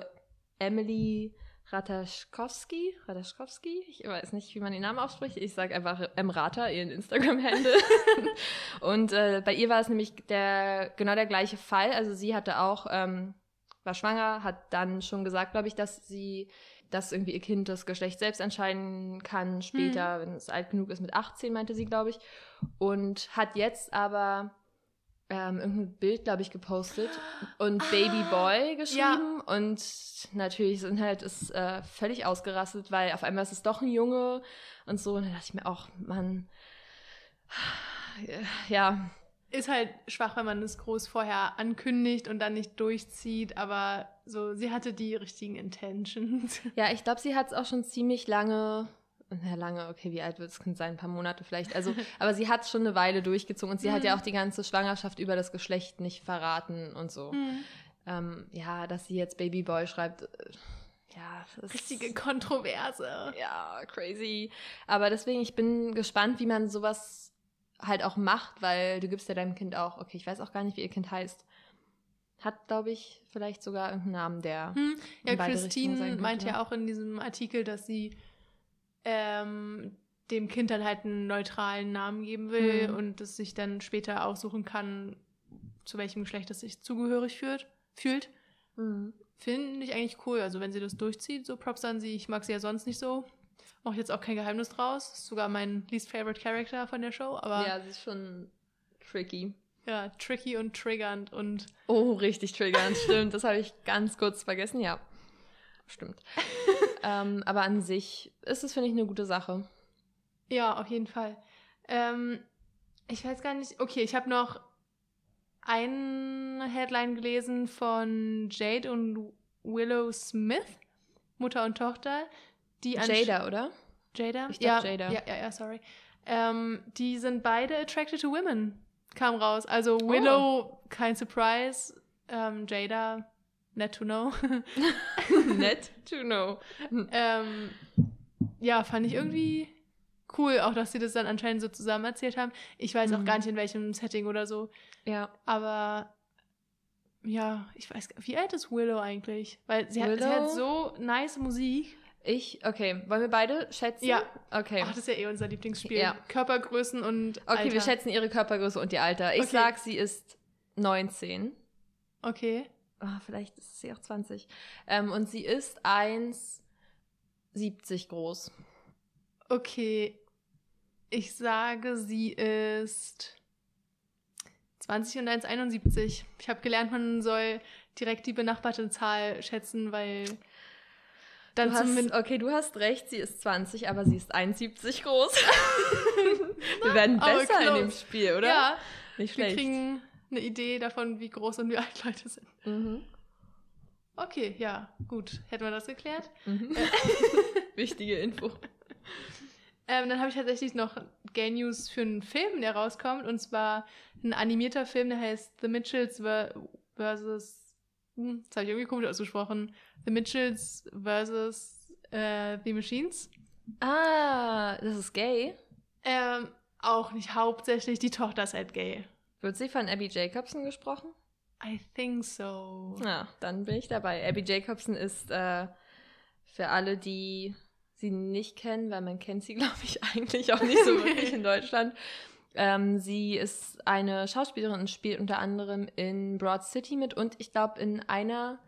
S2: Emily Rataschkowski, Rataschkowski, ich weiß nicht, wie man den Namen ausspricht. Ich sage einfach Emrata, ihren Instagram-Handle. und äh, bei ihr war es nämlich der genau der gleiche Fall. Also sie hatte auch, ähm, war schwanger, hat dann schon gesagt, glaube ich, dass sie, dass irgendwie ihr Kind das Geschlecht selbst entscheiden kann, später, wenn es alt genug ist, mit 18, meinte sie, glaube ich. Und hat jetzt aber ähm, irgendein Bild, glaube ich, gepostet und Baby Boy geschrieben. Und natürlich sind halt ist äh, völlig ausgerastet, weil auf einmal ist es doch ein Junge und so. Und dann dachte ich mir auch, Mann, ja,
S1: Ist halt schwach, wenn man es groß vorher ankündigt und dann nicht durchzieht, aber so, sie hatte die richtigen Intentions.
S2: Ja, ich glaube, sie hat es auch schon ziemlich lange. Ja, lange, okay, wie alt wird Kind sein? Ein paar Monate vielleicht. Also, aber sie hat es schon eine Weile durchgezogen und sie hat ja auch die ganze Schwangerschaft über das Geschlecht nicht verraten und so.
S1: Hm.
S2: Ähm, ja, dass sie jetzt Babyboy schreibt, äh, ja, das
S1: Richtige Kontroverse.
S2: ja, crazy. Aber deswegen, ich bin gespannt, wie man sowas halt auch macht, weil du gibst ja deinem Kind auch, okay, ich weiß auch gar nicht, wie ihr Kind heißt. Hat, glaube ich, vielleicht sogar irgendeinen Namen, der.
S1: Hm. Ja,
S2: in beide Richtungen
S1: Christine
S2: könnte.
S1: ja auch in diesem Artikel, dass sie ähm, dem Kind dann halt einen neutralen Namen geben will
S2: Mhm.
S1: und es sich dann später aussuchen kann, zu welchem Geschlecht es sich zugehörig fühlt. fühlt.
S2: Mhm.
S1: Finde ich eigentlich cool. Also wenn sie das durchzieht, so Props an sie. Ich mag sie ja sonst nicht so. Mache jetzt auch kein Geheimnis draus. Ist sogar mein least favorite Character von der Show. Aber
S2: Ja, sie ist schon tricky.
S1: ja, tricky und triggernd und
S2: Oh, richtig triggernd, stimmt. Das habe ich ganz kurz vergessen, ja. Stimmt. ähm, aber an sich ist es, finde ich, eine gute Sache.
S1: Ja, auf jeden Fall. Ähm, ich weiß gar nicht. Okay, ich habe noch eine Headline gelesen von Jade und Willow Smith, Mutter und Tochter, die
S2: Jada, oder?
S1: Jada?
S2: Ich
S1: ja,
S2: Jada.
S1: Ja, ja, ja, sorry. Ähm, die sind beide attracted to women. Kam raus. Also
S2: Oh.
S1: Willow, kein Surprise. Ähm, Jada, net to know.
S2: Net to know.
S1: ähm, ja, fand ich irgendwie cool, auch dass sie das dann anscheinend so zusammen erzählt haben. Ich weiß auch
S2: Mhm.
S1: gar nicht, in welchem Setting oder so.
S2: Ja.
S1: Aber ja, ich weiß gar Wie alt ist Willow eigentlich? Weil sie, hat, sie hat so nice Musik.
S2: Ich, okay. Wollen wir beide schätzen?
S1: Ja.
S2: Okay.
S1: Ach, das ist ja eh unser Lieblingsspiel.
S2: Ja.
S1: Körpergrößen und
S2: okay,
S1: Alter.
S2: wir schätzen ihre Körpergröße und ihr Alter. Ich
S1: Okay.
S2: sag, sie ist 19.
S1: Okay.
S2: Ah, vielleicht ist sie auch 20. Ähm, und sie ist 1,70 groß.
S1: Okay. Ich sage, sie ist 20 und 1,71. Ich habe gelernt, man soll direkt die benachbarte Zahl schätzen, weil dann
S2: du hast, okay, du hast recht, sie ist 20, aber sie ist 1,70 groß. wir werden besser in dem. Spiel, oder?
S1: Ja,
S2: Nicht
S1: wir
S2: schlecht.
S1: kriegen eine Idee davon, wie groß und wie alt Leute sind.
S2: Mhm.
S1: Okay, ja, gut. Hätten wir das geklärt.
S2: Mhm. Wichtige Info.
S1: Ähm, dann habe ich tatsächlich noch Gay News für einen Film, der rauskommt. Und zwar ein animierter Film, der heißt The Mitchells versus. Hm, das habe ich irgendwie komisch ausgesprochen. The Mitchells versus äh, The Machines.
S2: Ah, das ist gay.
S1: Ähm, auch nicht hauptsächlich. Die Tochter ist halt gay.
S2: Wird sie von Abby Jacobson gesprochen?
S1: I think so.
S2: Ja, dann bin ich dabei. Abby Jacobson ist äh, für alle, die sie nicht kennen, weil man kennt sie, glaube ich, eigentlich auch nicht so wirklich in Deutschland. Ähm, sie ist eine Schauspielerin und spielt unter anderem in Broad City mit und ich glaube in einer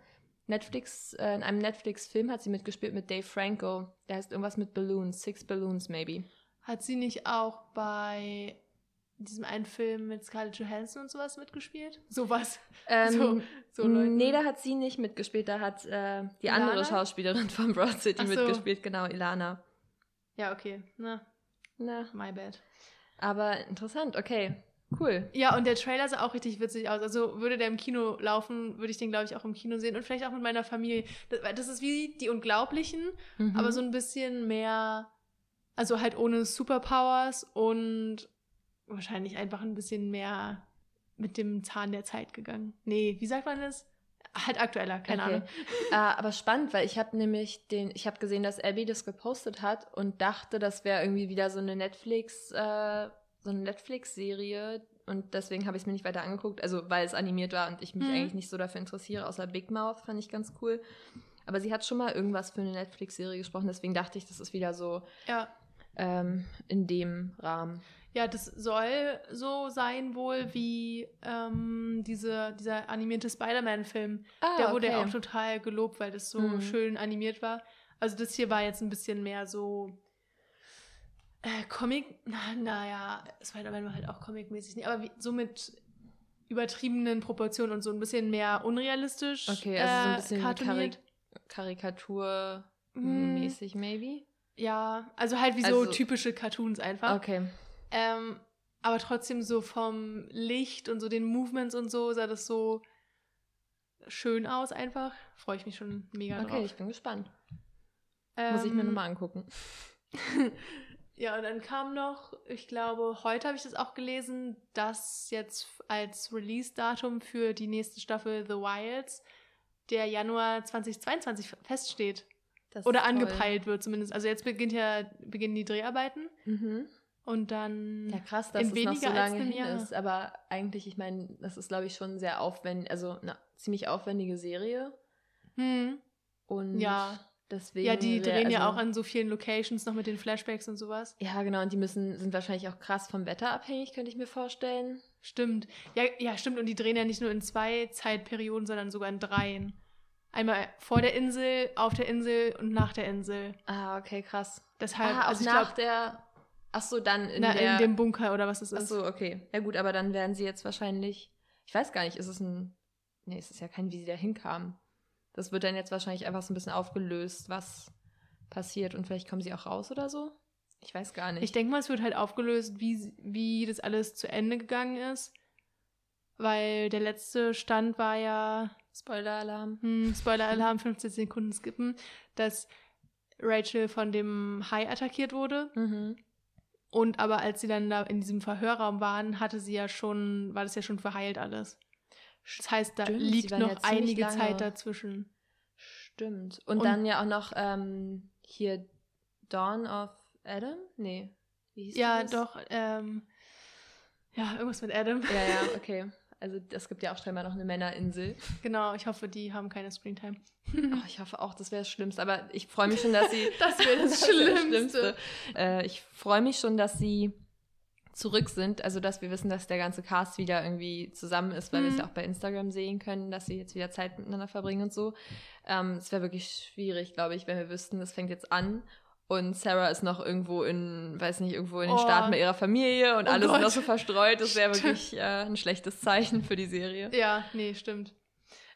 S2: Netflix, äh, in einem Netflix-Film hat sie mitgespielt mit Dave Franco. Der heißt irgendwas mit Balloons, Six Balloons maybe.
S1: Hat sie nicht auch bei diesem einen Film mit Scarlett Johansson und sowas mitgespielt? Sowas.
S2: Ähm,
S1: so, so Leute.
S2: nee, da hat sie nicht mitgespielt, da hat äh, die
S1: Ilana?
S2: andere Schauspielerin von Broad City
S1: so.
S2: mitgespielt, genau, Ilana.
S1: Ja, okay. Na,
S2: Na,
S1: my bad.
S2: Aber interessant, okay, cool.
S1: Ja, und der Trailer sah auch richtig witzig aus. Also würde der im Kino laufen, würde ich den, glaube ich, auch im Kino sehen und vielleicht auch mit meiner Familie. Das, weil das ist wie die Unglaublichen,
S2: Mhm.
S1: aber so ein bisschen mehr, also halt ohne Superpowers und wahrscheinlich einfach ein bisschen mehr mit dem Zahn der Zeit gegangen. Nee, wie sagt man das? Halt aktueller, keine
S2: Okay.
S1: Ahnung.
S2: äh, aber spannend, weil ich habe nämlich den, ich habe gesehen, dass Abby das gepostet hat und dachte, das wäre irgendwie wieder so eine Netflix, äh, so eine Netflix-Serie und deswegen habe ich es mir nicht weiter angeguckt, also weil es animiert war und ich mich
S1: Mhm.
S2: eigentlich nicht so dafür interessiere, außer Big Mouth fand ich ganz cool. Aber sie hat schon mal irgendwas für eine Netflix-Serie gesprochen, deswegen dachte ich, das ist wieder so
S1: Ja.
S2: ähm, in dem Rahmen.
S1: Ja, das soll so sein wohl wie ähm, diese, dieser animierte Spider-Man-Film.
S2: Ah,
S1: Der wurde ja auch total gelobt, weil das so
S2: Mhm.
S1: schön animiert war. Also das hier war jetzt ein bisschen mehr so äh, Comic, na, naja, Spider-Man war halt auch comicmäßig, nicht, aber wie, so mit übertriebenen Proportionen und so ein bisschen mehr unrealistisch.
S2: Okay, also so ein
S1: äh,
S2: bisschen
S1: cartooniert.
S2: Karikatur-mäßig,
S1: Hm,
S2: maybe?
S1: Ja, also halt wie
S2: Also-
S1: so typische Cartoons einfach.
S2: Okay.
S1: Ähm, aber trotzdem so vom Licht und so den Movements und so sah das so schön aus einfach. Freue ich mich schon mega
S2: Okay,
S1: drauf.
S2: ich bin gespannt. Muss ich mir
S1: Ähm,
S2: nochmal angucken.
S1: Ja, und dann kam noch, ich glaube, heute habe ich das auch gelesen, dass jetzt als Release-Datum für die nächste Staffel The Wilds der Januar 2022 feststeht.
S2: Das
S1: Oder angepeilt wird zumindest. Also jetzt beginnt ja, beginnen die Dreharbeiten
S2: Mhm.
S1: Und dann.
S2: Ja, krass, dass es noch
S1: weniger
S2: so lange hin
S1: Jahr.
S2: ist. Aber eigentlich, ich meine, das ist, glaube ich, schon sehr aufwendig, also eine ziemlich aufwendige Serie.
S1: Hm.
S2: Und
S1: Ja.
S2: deswegen.
S1: Ja, die drehen ja
S2: also-
S1: auch an so vielen Locations noch mit den Flashbacks und sowas.
S2: Ja, genau, und die müssen, sind wahrscheinlich auch krass vom Wetter abhängig, könnte ich mir vorstellen.
S1: Stimmt. Ja, ja, stimmt. Und die drehen ja nicht nur in zwei Zeitperioden, sondern sogar in dreien. Einmal vor der Insel, auf der Insel und nach der Insel.
S2: Ah, okay, krass.
S1: Deshalb,
S2: ah,
S1: also ich
S2: nach
S1: glaube,
S2: der. Ach so, dann in
S1: in,
S2: der.
S1: in dem Bunker oder was es
S2: ach
S1: ist.
S2: so, okay. Ja, gut, aber dann werden sie jetzt wahrscheinlich. Ich weiß gar nicht, ist es ein. Nee, es ist ja kein, wie sie da hinkamen. Das wird dann jetzt wahrscheinlich einfach so ein bisschen aufgelöst, was passiert und vielleicht kommen sie auch raus oder so. Ich weiß gar nicht.
S1: Ich denke mal, es wird halt aufgelöst, wie, wie das alles zu Ende gegangen ist. Weil der letzte Stand war ja,
S2: Spoiler-Alarm.
S1: hm, Spoiler-Alarm, 15 Sekunden skippen, dass Rachel von dem Hai attackiert wurde.
S2: Mhm.
S1: Und aber als sie dann da in diesem Verhörraum waren, hatte sie ja schon, war das ja schon verheilt alles. Das heißt, da
S2: Stimmt,
S1: liegt noch
S2: ja
S1: einige
S2: lange-
S1: Zeit dazwischen.
S2: Stimmt. Und,
S1: Und-
S2: dann ja auch noch ähm, hier Dawn of Adam? Nee. Wie hieß
S1: Ja,
S2: das?
S1: doch, ähm, ja, irgendwas mit Adam.
S2: Ja, ja, okay. Also es gibt ja auch scheinbar noch eine Männerinsel.
S1: Genau, ich hoffe, die haben keine Screentime.
S2: Oh, ich hoffe auch, das wäre das Schlimmste. Aber ich freue mich schon, dass sie.
S1: Das wäre das,
S2: wär
S1: Schlimmste.
S2: Äh, ich freue mich schon, dass sie zurück sind. Also, dass wir wissen, dass der ganze Cast wieder irgendwie zusammen ist, weil wir es
S1: Mhm.
S2: ja auch bei Instagram sehen können, dass sie jetzt wieder Zeit miteinander verbringen und so. Ähm, es wäre wirklich schwierig, glaube ich, wenn wir wüssten, es fängt jetzt an. Und Sarah ist noch irgendwo in, weiß nicht, irgendwo in den
S1: Oh.
S2: Staaten bei ihrer Familie und
S1: Oh
S2: alle sind
S1: Gott.
S2: noch so verstreut. Das wäre wirklich äh, ein schlechtes Zeichen für die Serie.
S1: Ja, nee, stimmt.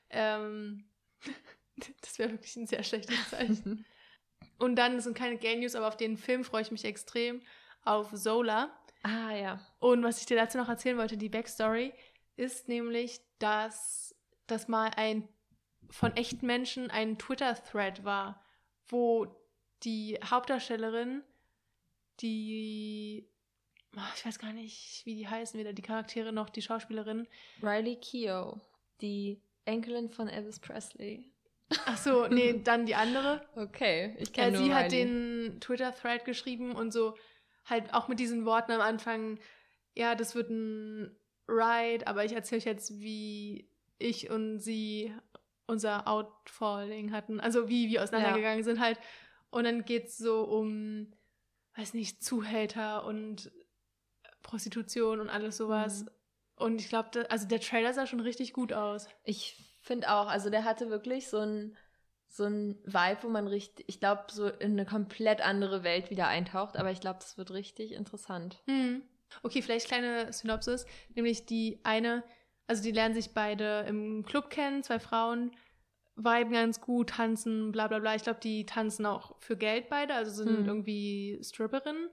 S1: Ähm, das wäre wirklich ein sehr schlechtes Zeichen. Und dann das sind keine Gay News, aber auf den Film freue ich mich extrem. Auf Zola.
S2: ah, ja.
S1: Und was ich dir dazu noch erzählen wollte, die Backstory, ist nämlich, dass das mal ein von echten Menschen ein Twitter-Thread war, wo die Hauptdarstellerin, die, ah, ich weiß gar nicht, wie die heißen, weder die Charaktere noch die Schauspielerin.
S2: Riley Keough, die Enkelin von Elvis Presley.
S1: Ach so, nee, dann die andere.
S2: Okay, ich
S1: Ja,
S2: kenne nur
S1: sie hat
S2: Riley.
S1: den Twitter-Thread geschrieben und so halt auch mit diesen Worten am Anfang, ja, das wird ein Ride, aber ich erzähle euch jetzt, wie ich und sie unser Outfalling hatten, also wie wir auseinandergegangen sind halt. Und dann geht's so um, weiß nicht, Zuhälter und Prostitution und alles sowas.
S2: Mhm.
S1: Und ich glaube, also der Trailer sah schon richtig gut aus.
S2: Ich finde auch, also der hatte wirklich so ein so ein Vibe, wo man richtig, ich glaube, so in eine komplett andere Welt wieder eintaucht, aber ich glaube, das wird richtig interessant.
S1: Hm. Okay, vielleicht kleine Synopsis. Nämlich die eine, also die lernen sich beide im Club kennen, zwei Frauen, viben ganz gut, tanzen, bla bla bla. Ich glaube, die tanzen auch für Geld beide, also sind
S2: Hm.
S1: irgendwie Stripperinnen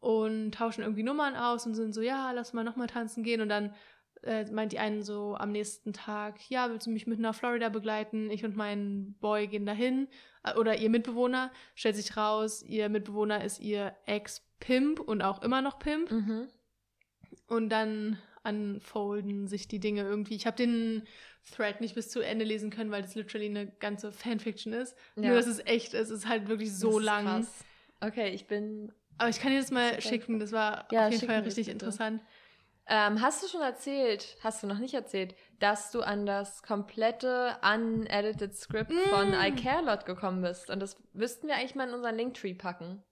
S1: und tauschen irgendwie Nummern aus und sind so, ja, lass mal nochmal tanzen gehen. Und dann äh, meint die einen so am nächsten Tag, ja, willst du mich mit nach Florida begleiten? Ich und mein Boy gehen dahin. Äh, Oder ihr Mitbewohner stellt sich raus, ihr Mitbewohner ist ihr Ex-Pimp und auch immer noch Pimp.
S2: Mhm.
S1: Und dann unfolden sich die Dinge irgendwie. Ich habe den Thread nicht bis zu Ende lesen können, weil das literally eine ganze Fanfiction ist.
S2: Ja.
S1: Nur, dass es echt ist. Es ist halt wirklich so lang.
S2: krass. Okay, ich bin.
S1: Aber ich kann dir das mal schicken. Das war
S2: Ja,
S1: auf jeden Fall richtig interessant.
S2: Ähm, hast du schon erzählt, hast du noch nicht erzählt, dass du an das komplette unedited Script
S1: Mm.
S2: von I Care Lot gekommen bist? Und das müssten wir eigentlich mal in unseren Linktree packen.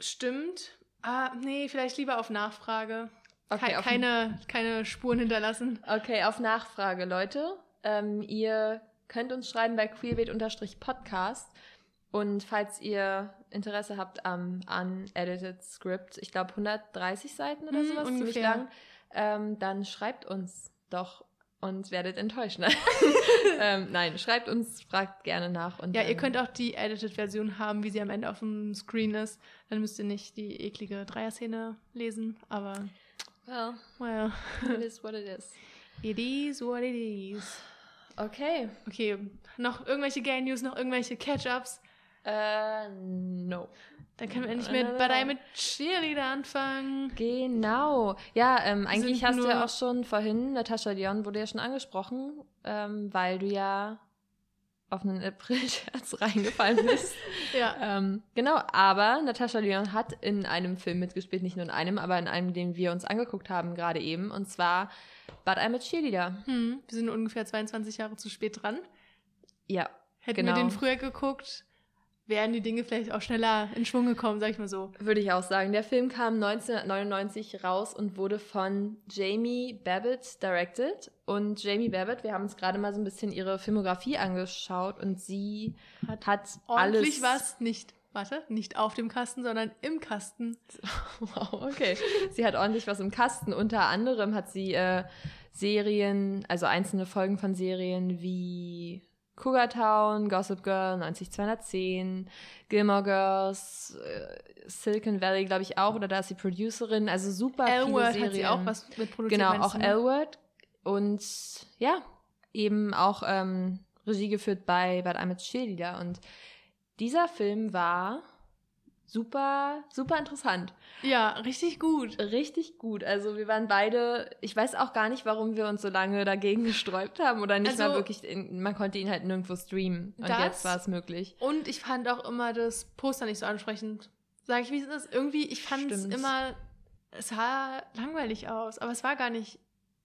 S1: Stimmt. Ah, nee, vielleicht lieber auf Nachfrage.
S2: Okay,
S1: Ke keine, keine Spuren hinterlassen.
S2: Okay, auf Nachfrage, Leute. Ähm, ihr könnt uns schreiben bei queerbait-podcast. Und falls ihr Interesse habt am unedited Script, ich glaube 130 Seiten oder
S1: Mm,
S2: sowas, ziemlich
S1: ungefähr.
S2: lang, ähm, dann schreibt uns doch und werdet enttäuscht. Ne? ähm, nein, schreibt uns, fragt gerne nach. Und
S1: Ja, ihr könnt auch die Edited-Version haben, wie sie am Ende auf dem Screen ist. Dann müsst ihr nicht die eklige Dreier-Szene lesen. Aber,
S2: Well,
S1: well,
S2: it is what it is.
S1: it is what it is.
S2: Okay.
S1: Okay, noch irgendwelche Gay News, noch irgendwelche Catch-Ups?
S2: Äh, no.
S1: Dann können wir endlich mit
S2: nein.
S1: mit Cheerleader anfangen.
S2: Genau. Ja, ähm, eigentlich
S1: Sind
S2: hast du ja auch schon vorhin, Natascha Dion wurde ja schon angesprochen, ähm, weil du ja auf einen April-Scherz reingefallen bist.
S1: Ja.
S2: ähm, genau, aber Natascha Dion hat in einem Film mitgespielt, nicht nur in einem, aber in einem, den wir uns angeguckt haben gerade eben, und zwar But I'm a Cheerleader.
S1: Hm, wir sind ungefähr 22 Jahre zu spät dran.
S2: Ja,
S1: Hätten
S2: Genau.
S1: wir den früher geguckt, wären die Dinge vielleicht auch schneller in Schwung gekommen, sag ich mal so.
S2: würde ich auch sagen. Der Film kam 1999 raus und wurde von Jamie Babbitt directed. Und Jamie Babbitt, wir haben uns gerade mal so ein bisschen ihre Filmografie angeschaut und sie
S1: Hat
S2: hat
S1: Ordentlich
S2: alles.
S1: was, nicht, warte, nicht auf dem Kasten, sondern im Kasten.
S2: Wow, okay. Sie hat ordentlich was im Kasten. Unter anderem hat sie äh, Serien, also einzelne Folgen von Serien wie Cougar Town, Gossip Girl, 90210, Gilmore Girls, äh, Silicon Valley, glaube ich auch, oder da ist sie Producerin. Also super viele
S1: L-Word
S2: Serien.
S1: hat sie auch was mit produziert.
S2: Genau, auch
S1: ne?
S2: L-Word. Und ja, eben auch ähm, Regie geführt bei But I'm a Cheerleader. Und dieser Film war super, super interessant.
S1: Ja, richtig gut.
S2: Richtig gut. Also wir waren beide, ich weiß auch gar nicht, warum wir uns so lange dagegen gesträubt haben oder nicht
S1: Also-
S2: mal wirklich, in, man konnte ihn halt nirgendwo streamen. Und
S1: Das-
S2: jetzt war es möglich.
S1: Und ich fand auch immer das Poster nicht so ansprechend. Sag ich, wie es ist. Irgendwie, ich fand es immer, es sah langweilig aus, aber es war gar nicht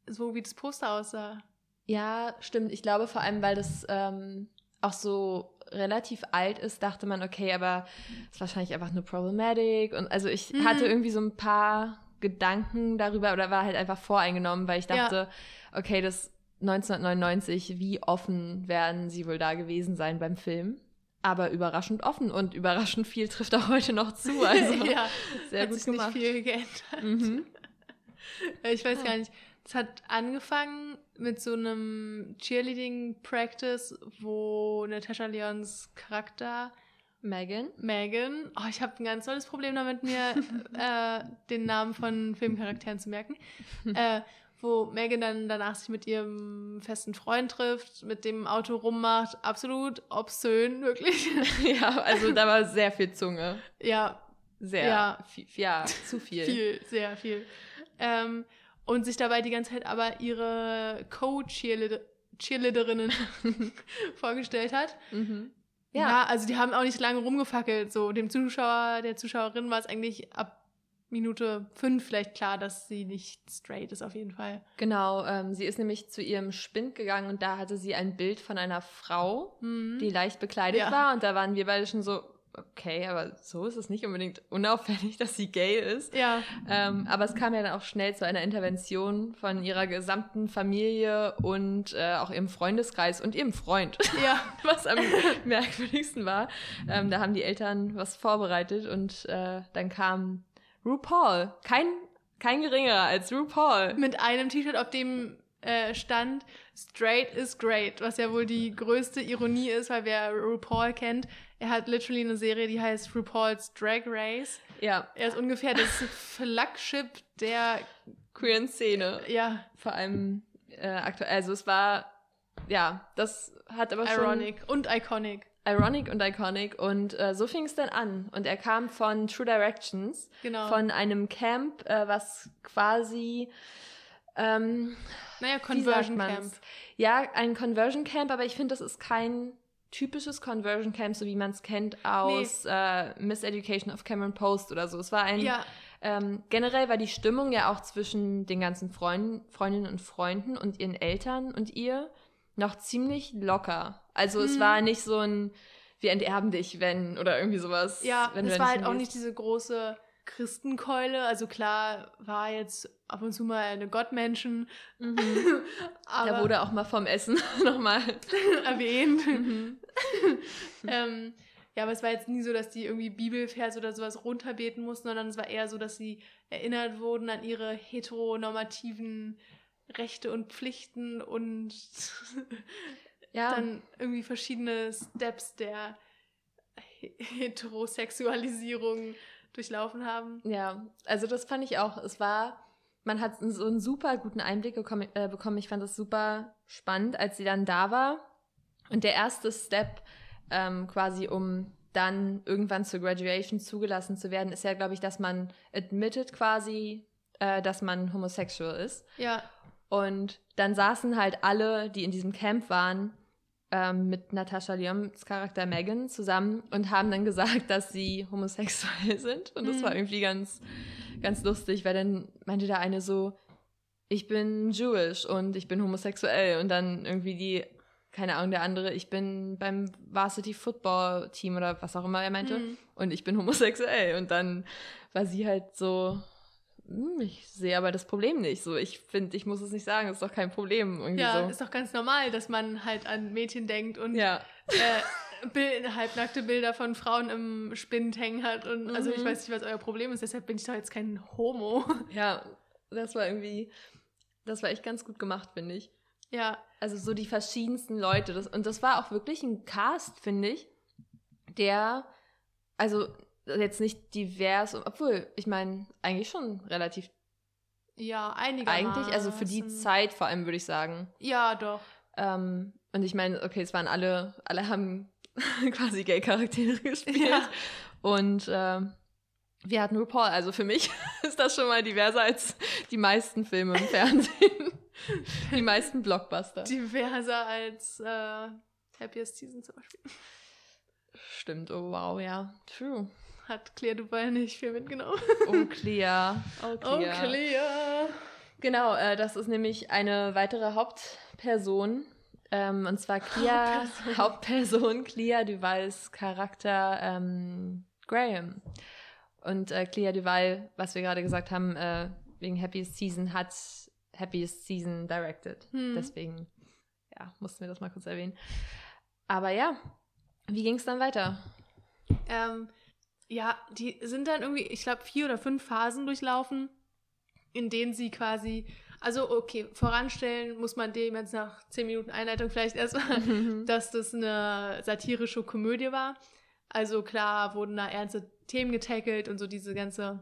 S1: so, wie das Poster aussah.
S2: Ja, stimmt. Ich glaube vor allem, weil das ähm, auch so relativ alt ist, dachte man, okay, aber es ist wahrscheinlich einfach nur problematic. Und also ich
S1: Mhm.
S2: hatte irgendwie so ein paar Gedanken darüber oder war halt einfach voreingenommen, weil ich
S1: Ja.
S2: dachte, okay, das 1999, wie offen werden sie wohl da gewesen sein beim Film? Aber überraschend offen und überraschend viel trifft auch heute noch zu. Also
S1: ja,
S2: sehr
S1: hat
S2: gut
S1: sich
S2: gemacht.
S1: nicht viel geändert.
S2: Mhm.
S1: Ich weiß gar nicht. Es hat angefangen mit so einem Cheerleading-Practice, wo Natasha Leons Charakter
S2: Megan?
S1: Megan, oh, ich habe ein ganz tolles Problem damit, mir äh, den Namen von Filmcharakteren zu merken. äh, wo Megan dann danach sich mit ihrem festen Freund trifft, mit dem Auto rummacht. Absolut obszön, wirklich.
S2: ja, also da war sehr viel Zunge.
S1: ja,
S2: Sehr.
S1: Ja.
S2: Viel, ja, zu viel.
S1: viel, sehr viel. Ähm, und sich dabei die ganze Zeit aber ihre Co-Cheerleaderinnen vorgestellt hat.
S2: Mhm.
S1: Ja.
S2: Ja.
S1: also die haben auch nicht lange rumgefackelt. So, dem Zuschauer, der Zuschauerin war es eigentlich ab Minute fünf vielleicht klar, dass sie nicht straight ist, auf jeden Fall.
S2: Genau, ähm, sie ist nämlich zu ihrem Spind gegangen und da hatte sie ein Bild von einer Frau,
S1: Mhm.
S2: die leicht bekleidet
S1: Ja.
S2: war und da waren wir beide schon so, okay, aber so ist es nicht unbedingt unauffällig, dass sie gay ist.
S1: ja,
S2: Ähm, aber es kam ja dann auch schnell zu einer Intervention von ihrer gesamten Familie und äh, auch ihrem Freundeskreis und ihrem Freund,
S1: ja,
S2: was am merkwürdigsten war. Ähm, da haben die Eltern was vorbereitet und äh, dann kam RuPaul, kein, kein geringerer als RuPaul.
S1: mit einem T-Shirt, auf dem äh, stand Straight is great, was ja wohl die größte Ironie ist, weil wer RuPaul kennt, er hat literally eine Serie, die heißt RuPaul's Drag Race.
S2: Ja,
S1: Er ist ungefähr das Flagship der,
S2: queeren Szene.
S1: ja,
S2: Vor allem äh, aktuell. Also es war, ja, das hat aber schon
S1: ironic und iconic.
S2: ironic und iconic. Und äh, so fing es dann an. Und er kam von True Directions,
S1: Genau.
S2: von einem Camp, äh, was quasi ähm,
S1: Naja, Conversion? Camp.
S2: Ja, ein Conversion Camp, aber ich finde, das ist kein typisches Conversion Camp, so wie man es kennt aus äh, Miss Education of Cameron Post oder so. Es war ein
S1: Ja,
S2: ähm, generell war die Stimmung ja auch zwischen den ganzen Freunden, Freundinnen und Freunden und ihren Eltern und ihr noch ziemlich locker. Also es
S1: Mhm.
S2: war nicht so ein wir enterben dich, wenn oder irgendwie sowas.
S1: ja, es war halt auch nicht diese große Christenkeule. Also klar war jetzt ab und zu mal eine Gottmenschen,
S2: Mhm. Da wurde auch mal vom Essen nochmal.
S1: erwähnt.
S2: Mhm.
S1: ähm, ja, aber es war jetzt nie so, dass die irgendwie Bibelvers oder sowas runterbeten mussten, sondern es war eher so, dass sie erinnert wurden an ihre heteronormativen Rechte und Pflichten und
S2: Ja,
S1: dann irgendwie verschiedene Steps der He- Heterosexualisierung durchlaufen haben.
S2: ja, also das fand ich auch. Es war, man hat so einen super guten Einblick äh, bekommen. Ich fand das super spannend, als sie dann da war. Und der erste Step ähm, quasi, um dann irgendwann zur Graduation zugelassen zu werden, ist ja, glaube ich, dass man admitted quasi, äh, dass man homosexual ist.
S1: Ja,
S2: Und dann saßen halt alle, die in diesem Camp waren, ähm, mit Natascha Lyoms Charakter Megan zusammen und haben dann gesagt, dass sie homosexuell sind. Und das
S1: Mhm.
S2: war irgendwie ganz, ganz lustig, weil dann meinte der eine so, ich bin Jewish und ich bin homosexuell. Und dann irgendwie die, keine Ahnung, der andere, ich bin beim Varsity Football Team oder was auch immer er meinte.
S1: Mhm.
S2: Und ich bin homosexuell. Und dann war sie halt so, "Hm, ich sehe aber das Problem nicht. So, ich finde, ich muss es nicht sagen, das ist doch kein Problem. Irgendwie
S1: ja,
S2: so.
S1: ist doch ganz normal, dass man halt an Mädchen denkt und
S2: ja.
S1: äh, Bild, halbnackte Bilder von Frauen im Spind hängen hat. Und also ich
S2: Mhm.
S1: weiß nicht, was euer Problem ist, deshalb bin ich doch jetzt kein Homo.
S2: ja, das war irgendwie, das war echt ganz gut gemacht, finde ich.
S1: ja,
S2: Also so die verschiedensten Leute. Das, und das war auch wirklich ein Cast, finde ich, der, also jetzt nicht divers, obwohl, ich meine, eigentlich schon relativ,
S1: ja, einigermaßen.
S2: eigentlich, also für die Zeit vor allem, würde ich sagen.
S1: Ja, doch.
S2: Ähm, und ich meine, okay, es waren alle, alle haben quasi Gay-Charaktere gespielt.
S1: Ja.
S2: Und ähm, wir hatten RuPaul. Also für mich ist das schon mal diverser als die meisten Filme im Fernsehen. die meisten Blockbuster.
S1: Diverser als äh, Happiest Season zum Beispiel.
S2: Stimmt, oh wow, ja. True.
S1: Hat Claire Duval nicht viel mitgenommen.
S2: Oh, Clea. Oh,
S1: Oh,
S2: Clea.
S1: Claire.
S2: Genau, äh, das ist nämlich eine weitere Hauptperson. Ähm, und zwar Clea,
S1: Hauptperson.
S2: Hauptperson, Clea Duvals Charakter ähm, Graham. Und äh, Clea Duval, was wir gerade gesagt haben, äh, wegen Happiest Season, hat Happiest Season directed.
S1: Hm.
S2: Deswegen, ja, mussten wir das mal kurz erwähnen. Aber ja, wie ging es dann weiter?
S1: Ähm, ja, die sind dann irgendwie, ich glaube, vier oder fünf Phasen durchlaufen, in denen sie quasi, also okay, voranstellen muss man dem jetzt nach zehn Minuten Einleitung vielleicht erstmal, dass das eine satirische Komödie war. Also klar wurden da ernste Themen getackelt und so diese ganze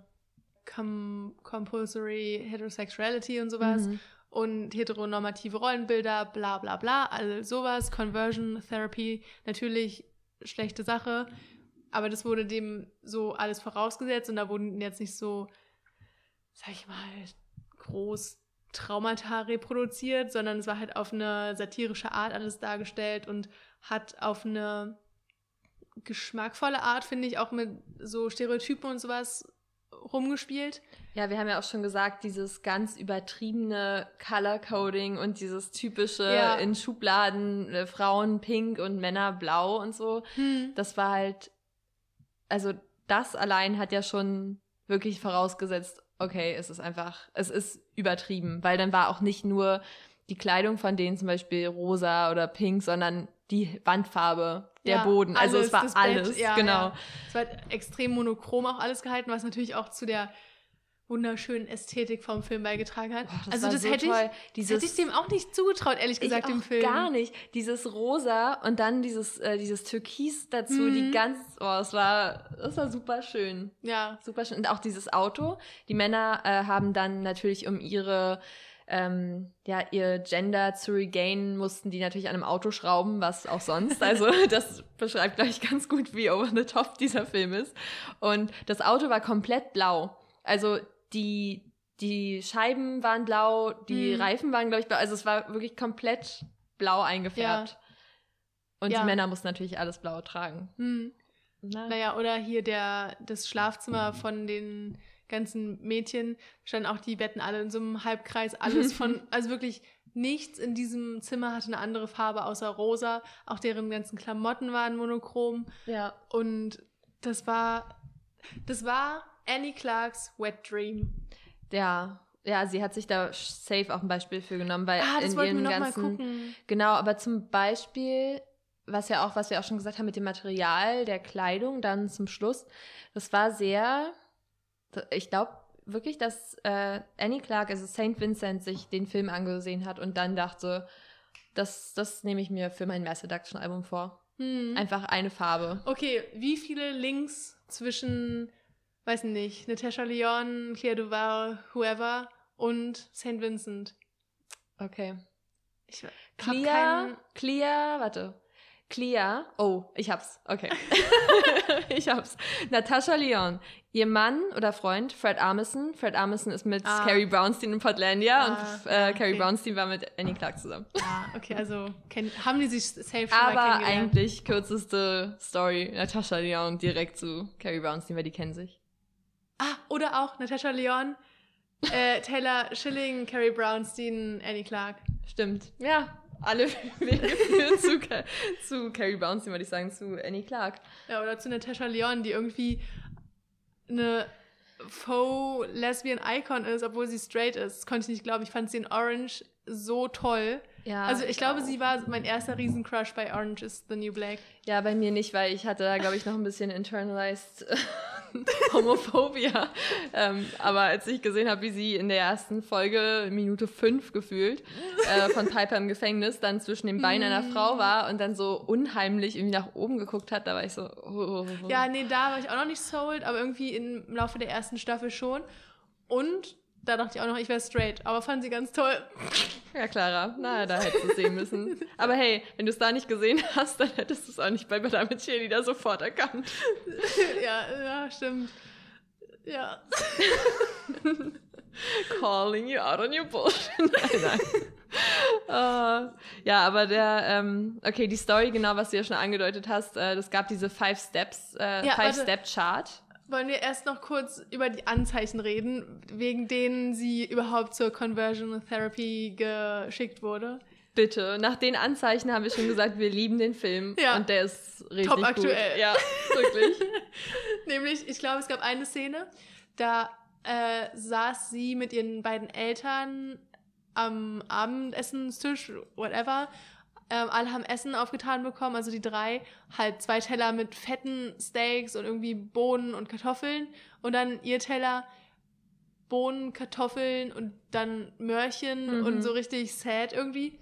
S1: Com Compulsory Heterosexuality und sowas
S2: Mhm.
S1: und heteronormative Rollenbilder, bla bla bla, all sowas, Conversion Therapy, natürlich schlechte Sache, aber das wurde dem so alles vorausgesetzt und da wurden jetzt nicht so, sag ich mal, groß Traumata reproduziert, sondern es war halt auf eine satirische Art alles dargestellt und hat auf eine geschmackvolle Art, finde ich, auch mit so Stereotypen und sowas rumgespielt.
S2: Ja, wir haben ja auch schon gesagt, dieses ganz übertriebene Color Coding und dieses typische
S1: Ja.
S2: in Schubladen äh, Frauen pink und Männer blau und so. Das war halt, also das allein hat ja schon wirklich vorausgesetzt, okay, es ist einfach, es ist übertrieben, weil dann war auch nicht nur die Kleidung von denen zum Beispiel rosa oder pink, sondern die Wandfarbe, der
S1: Ja,
S2: Boden. Also
S1: alles,
S2: es war
S1: das Bett,
S2: alles,
S1: ja,
S2: genau.
S1: ja. Es war extrem monochrom auch alles gehalten, was natürlich auch zu der wunderschönen Ästhetik vom Film beigetragen hat.
S2: Boah, das
S1: also das
S2: so
S1: hätte
S2: toll.
S1: ich,
S2: Dieses-
S1: hätte ich dem auch nicht zugetraut, ehrlich gesagt, dem Film.
S2: Gar nicht. Dieses Rosa und dann dieses, äh, dieses Türkis dazu,
S1: Mhm.
S2: die ganz, oh, es war, es war super schön.
S1: Ja,
S2: Super schön. Und auch dieses Auto. Die Männer äh, haben dann natürlich, um ihre, ähm, ja, ihr Gender zu regainen, mussten die natürlich an einem Auto schrauben, was auch sonst. Also das beschreibt, glaube ich, ganz gut, wie over the top dieser Film ist. Und das Auto war komplett blau. Also die, die Scheiben waren blau, die
S1: Hm.
S2: Reifen waren, glaube ich, blau. Also es war wirklich komplett blau eingefärbt. Und
S1: Ja.
S2: die Männer mussten natürlich alles blau tragen.
S1: Hm.
S2: Na,
S1: Naja, oder hier der, das Schlafzimmer von den ganzen Mädchen, standen auch die Betten alle in so einem Halbkreis, alles von, also wirklich nichts in diesem Zimmer hatte eine andere Farbe außer rosa. Auch deren ganzen Klamotten waren monochrom.
S2: ja.
S1: Und das war, das war Annie Clarks Wet Dream.
S2: Ja. Ja, sie hat sich da safe auch ein Beispiel für genommen, weil
S1: Ah, das
S2: in ihren ganzen
S1: gucken.
S2: Genau, aber zum Beispiel, was ja auch, was wir auch schon gesagt haben mit dem Material der Kleidung, dann zum Schluss, das war sehr, ich glaube wirklich, dass äh, Annie Clark, also St. Vincent, sich den Film angesehen hat und dann dachte, das, das nehme ich mir für mein Mass Seduction Album vor.
S1: Hm.
S2: Einfach eine Farbe.
S1: Okay, wie viele Links zwischen, weiß nicht, Natasha Lyon, Claire Duval, whoever und St. Vincent?
S2: Okay.
S1: Ich
S2: Clear, Clear, warte. Clear, oh, ich hab's, okay. ich hab's. Natascha Lyon, ihr Mann oder Freund, Fred Armisen. Fred Armisen ist mit
S1: Ah.
S2: Carrie Brownstein in Portlandia
S1: Ah,
S2: und äh,
S1: ah,
S2: Carrie
S1: okay.
S2: Brownstein war mit Annie Clark zusammen.
S1: Ja, okay, also haben die sich safe schon mal
S2: Aber
S1: kennengelernt.
S2: eigentlich kürzeste Story, Natascha Lyon direkt zu Carrie Brownstein, weil die kennen sich.
S1: Ah, oder auch Natasha Lyon, äh, Taylor Schilling, Carrie Brownstein, Annie Clark.
S2: Stimmt. Ja, alle Wege zu, zu Carrie Brownstein, würde ich sagen, zu Annie Clark.
S1: Ja, oder zu Natasha Lyon, die irgendwie eine faux Lesbian Icon ist, obwohl sie straight ist. Das konnte ich nicht glauben. Ich fand sie in Orange so toll.
S2: Ja,
S1: also ich glaube,
S2: auch.
S1: sie war mein erster Riesencrush bei Orange is the New Black.
S2: Ja, bei mir nicht, weil ich hatte da, glaube ich, noch ein bisschen internalized Homophobia. ähm, aber als ich gesehen habe, wie sie in der ersten Folge, Minute fünf gefühlt, äh, von Piper im Gefängnis dann zwischen den Beinen einer Frau war und dann so unheimlich irgendwie nach oben geguckt hat, da war ich so... Oh, oh, oh.
S1: Ja, nee, da war ich auch noch nicht sold, aber irgendwie im Laufe der ersten Staffel schon. Und da dachte ich auch noch, ich wäre straight, aber fand sie ganz toll.
S2: ja, Clara, na, da hättest du es sehen müssen. Aber hey, wenn du es da nicht gesehen hast, dann hättest du es auch nicht bei Madame Cheerleader sofort erkannt.
S1: ja, ja, stimmt. Ja.
S2: Calling you out on your bullshit. nein, nein. Äh, ja, aber der, ähm, okay, die Story, genau, was du ja schon angedeutet hast, äh, das gab diese Five Steps, äh,
S1: Ja,
S2: Five
S1: warte.
S2: Step Chart.
S1: Wollen wir erst noch kurz über die Anzeichen reden, wegen denen sie überhaupt zur Conversion Therapy geschickt wurde?
S2: Bitte. Nach den Anzeichen haben wir schon gesagt, wir lieben den Film.
S1: Ja.
S2: Und der ist richtig
S1: Top
S2: gut.
S1: aktuell.
S2: Ja, wirklich.
S1: Nämlich, ich glaube, es gab eine Szene, da äh, saß sie mit ihren beiden Eltern am Abendessenstisch, whatever. Ähm, alle haben Essen aufgetan bekommen, also die drei. Halt zwei Teller mit fetten Steaks und irgendwie Bohnen und Kartoffeln. Und dann ihr Teller Bohnen, Kartoffeln und dann Möhrchen
S2: Mhm.
S1: und so richtig sad irgendwie.